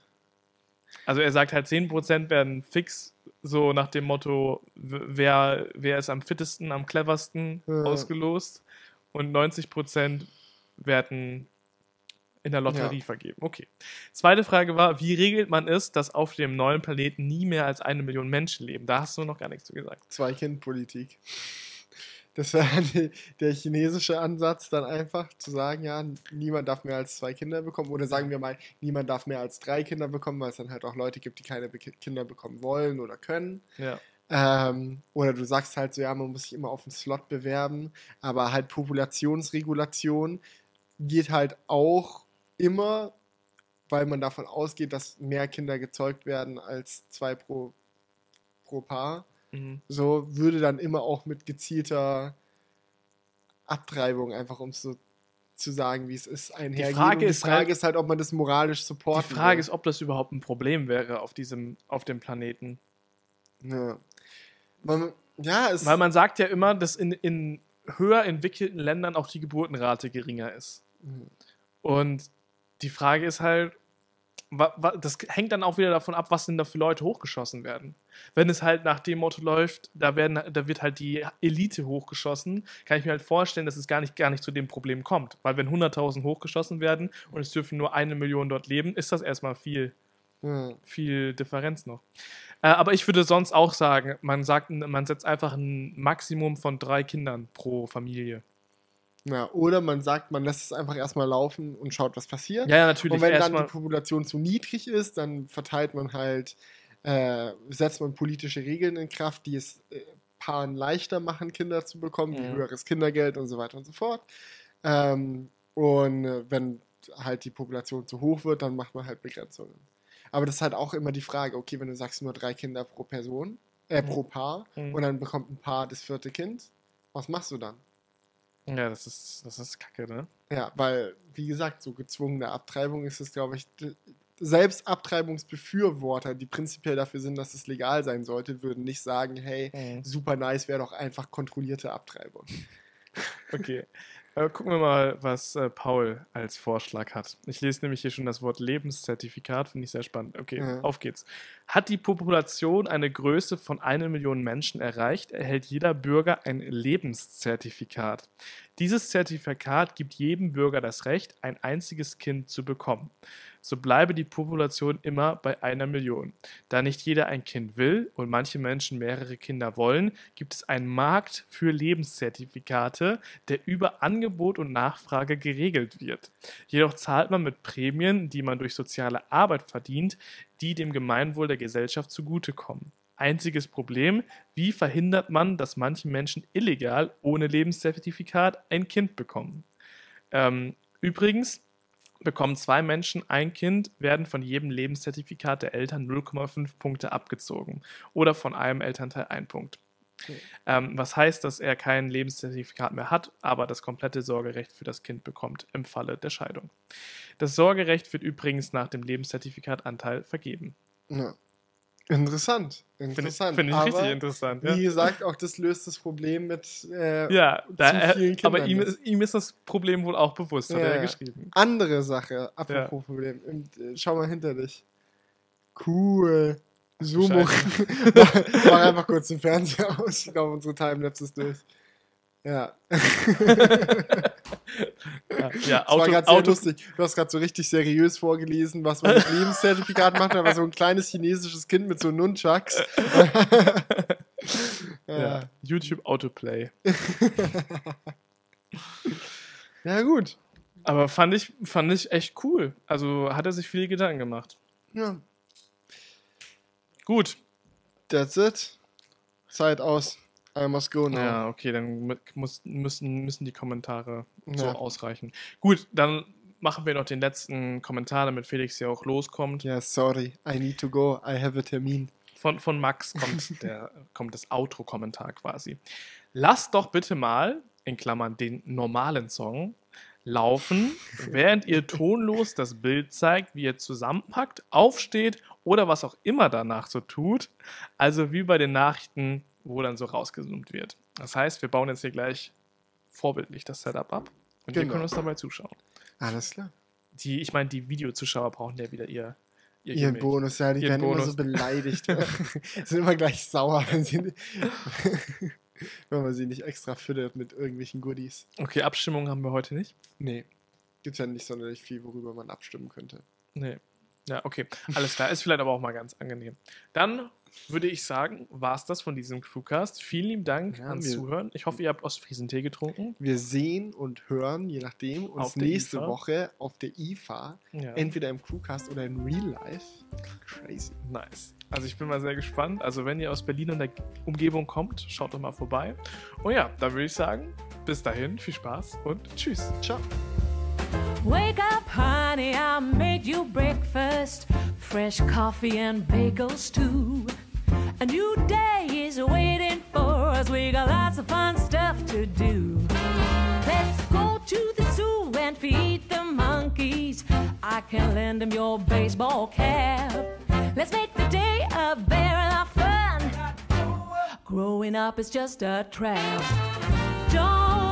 Also er sagt halt 10% werden fix, so nach dem Motto, wer, wer ist am fittesten, am cleversten Ja. ausgelost und 90% werden in der Lotterie Ja. vergeben. Okay. Zweite Frage war, wie regelt man es, dass auf dem neuen Planeten nie mehr als eine Million Menschen leben? Da hast du noch gar nichts zu gesagt. Zwei-Kind-Politik. Das wäre (laughs) die- der chinesische Ansatz, dann einfach zu sagen, ja, niemand darf mehr als zwei Kinder bekommen. Oder sagen wir mal, niemand darf mehr als drei Kinder bekommen, weil es dann halt auch Leute gibt, die keine Kinder bekommen wollen oder können. Ja. Ähm, oder du sagst halt so, ja, man muss sich immer auf einen Slot bewerben, aber halt Populationsregulation geht halt auch immer, weil man davon ausgeht, dass mehr Kinder gezeugt werden als zwei pro, pro Paar. Mhm. So würde dann immer auch mit gezielter Abtreibung, einfach um es so zu sagen, wie es ist, einhergehen. Frage Und die ist Frage halt- ist halt, ob man das moralisch Die supporten Frage will. ist, ob das überhaupt ein Problem wäre auf diesem, auf dem Planeten. Ja. Man, ja, Weil man sagt ja immer, dass in, in höher entwickelten Ländern auch die Geburtenrate geringer ist. Und die Frage ist halt, das hängt dann auch wieder davon ab, was denn da für Leute hochgeschossen werden. Wenn es halt nach dem Motto läuft, da, werden, da wird halt die Elite hochgeschossen, kann ich mir halt vorstellen, dass es gar nicht, gar nicht zu dem Problem kommt. Weil wenn 100.000 hochgeschossen werden und es dürfen nur eine Million dort leben, ist das erstmal viel, Ja. viel Differenz noch. Äh, aber ich würde sonst auch sagen, man sagt, man setzt einfach ein Maximum von drei Kindern pro Familie. Ja, oder man sagt, man lässt es einfach erstmal laufen und schaut, was passiert. Ja, ja, natürlich. und wenn dann die Population zu niedrig ist, dann verteilt man halt, äh, setzt man politische Regeln in Kraft, die es äh, Paaren leichter machen, Kinder zu bekommen, wie Mhm. höheres Kindergeld und so weiter und so fort. Ähm, und äh, wenn halt die Population zu hoch wird, dann macht man halt Begrenzungen. Aber das ist halt auch immer die Frage, okay, wenn du sagst nur drei Kinder pro Person, äh, pro Paar, Mhm. und dann bekommt ein Paar das vierte Kind, was machst du dann? Ja, das ist, das ist kacke, ne? Ja, weil, wie gesagt, so gezwungene Abtreibung ist es, glaube ich, selbst Abtreibungsbefürworter, die prinzipiell dafür sind, dass es legal sein sollte, würden nicht sagen, hey, Mhm. super nice wäre doch einfach kontrollierte Abtreibung. Okay. Äh, gucken wir mal, was äh, Paul als Vorschlag hat. Ich lese nämlich hier schon das Wort Lebenszertifikat, finde ich sehr spannend. Okay, Ja. auf geht's. Hat die Population eine Größe von einer Million Menschen erreicht, erhält jeder Bürger ein Lebenszertifikat. Dieses Zertifikat gibt jedem Bürger das Recht, ein einziges Kind zu bekommen. So bleibe die Population immer bei einer Million. Da nicht jeder ein Kind will und manche Menschen mehrere Kinder wollen, gibt es einen Markt für Lebenszertifikate, der über Angebot und Nachfrage geregelt wird. Jedoch zahlt man mit Prämien, die man durch soziale Arbeit verdient, die dem Gemeinwohl der Gesellschaft zugutekommen. Einziges Problem, wie verhindert man, dass manche Menschen illegal ohne Lebenszertifikat ein Kind bekommen? Ähm, übrigens, bekommen zwei Menschen ein Kind, werden von jedem Lebenszertifikat der Eltern 0,5 Punkte abgezogen oder von einem Elternteil ein Punkt. Ähm, was heißt, dass er kein Lebenszertifikat mehr hat, aber das komplette Sorgerecht für das Kind bekommt im Falle der Scheidung. Das Sorgerecht wird übrigens nach dem Lebenszertifikatanteil vergeben. Ja. Interessant. Finde ich, Interessant. find ich Aber, richtig interessant. Ja, Wie gesagt, auch das löst das Problem mit äh, ja da, zu vielen er, aber Kindern ihm ist. ihm ist das Problem wohl auch bewusst, hat Ja, er ja. geschrieben. andere Sache. Apropos Problem. Äh, schau mal hinter dich. Cool. Sumo. (laughs) mach, mach einfach kurz den Fernseher aus. Ich glaube, unsere Timelapse ist durch. Ja. (laughs) (laughs) Ja, (laughs) ja Das war Auto, Auto, lustig. Du hast gerade so richtig seriös vorgelesen, was man mit Lebenszertifikat macht, aber so ein kleines chinesisches Kind mit so Nunchucks. (laughs) ja. YouTube Autoplay. (laughs) ja, gut. Aber fand ich, fand ich echt cool. Also hat er sich viele Gedanken gemacht. Ja, Gut. that's it. Zeit aus. I must go now. Ja, okay, dann mu- muss, müssen, müssen die Kommentare so Ja. ausreichen. Gut, dann machen wir noch den letzten Kommentar, damit Felix ja auch loskommt. Ja, sorry. I need to go. I have a Termin. Von, von Max kommt, (laughs) der, kommt das Outro-Kommentar quasi. Lasst doch bitte mal, in Klammern, den normalen Song laufen, (laughs) während ihr tonlos das Bild zeigt, wie ihr zusammenpackt, aufsteht oder was auch immer danach so tut. Also wie bei den Nachrichten, wo dann so rausgezoomt wird. Das heißt, wir bauen jetzt hier gleich vorbildlich das Setup ab und wir Genau. können uns dabei zuschauen. Alles klar. Die, ich meine, die Videozuschauer brauchen ja wieder ihr, ihr Ihren Gimmick. Bonus, ja, die Ihren werden immer Bonus. so beleidigt. (laughs) (laughs) sind immer gleich sauer, wenn, sie, (laughs) wenn man sie nicht extra füttert mit irgendwelchen Goodies. Okay, Abstimmung haben wir heute nicht. Nee. Gibt ja nicht sonderlich viel, worüber man abstimmen könnte. Nee. Ja, okay. Alles klar. Ist vielleicht aber auch mal ganz angenehm. Dann würde ich sagen, war es das von diesem Crewcast. Vielen lieben Dank Ja, ans Zuhören. Ich hoffe, ihr habt Ostfriesentee getrunken. Wir sehen und hören, je nachdem, uns nächste IFA. Woche auf der IFA. Ja. Entweder im Crewcast oder in Real Life. Crazy. Nice. Also ich bin mal sehr gespannt. Also wenn ihr aus Berlin und der Umgebung kommt, schaut doch mal vorbei. Und ja, dann würde ich sagen, bis dahin, viel Spaß und tschüss. Ciao. Wake up, honey, I made you breakfast. Fresh coffee and bagels, too. A new day is waiting for us. We got lots of fun stuff to do. Let's go to the zoo and feed the monkeys. I can lend them your baseball cap. Let's make the day a barrel of fun. Growing up is just a trap. Don't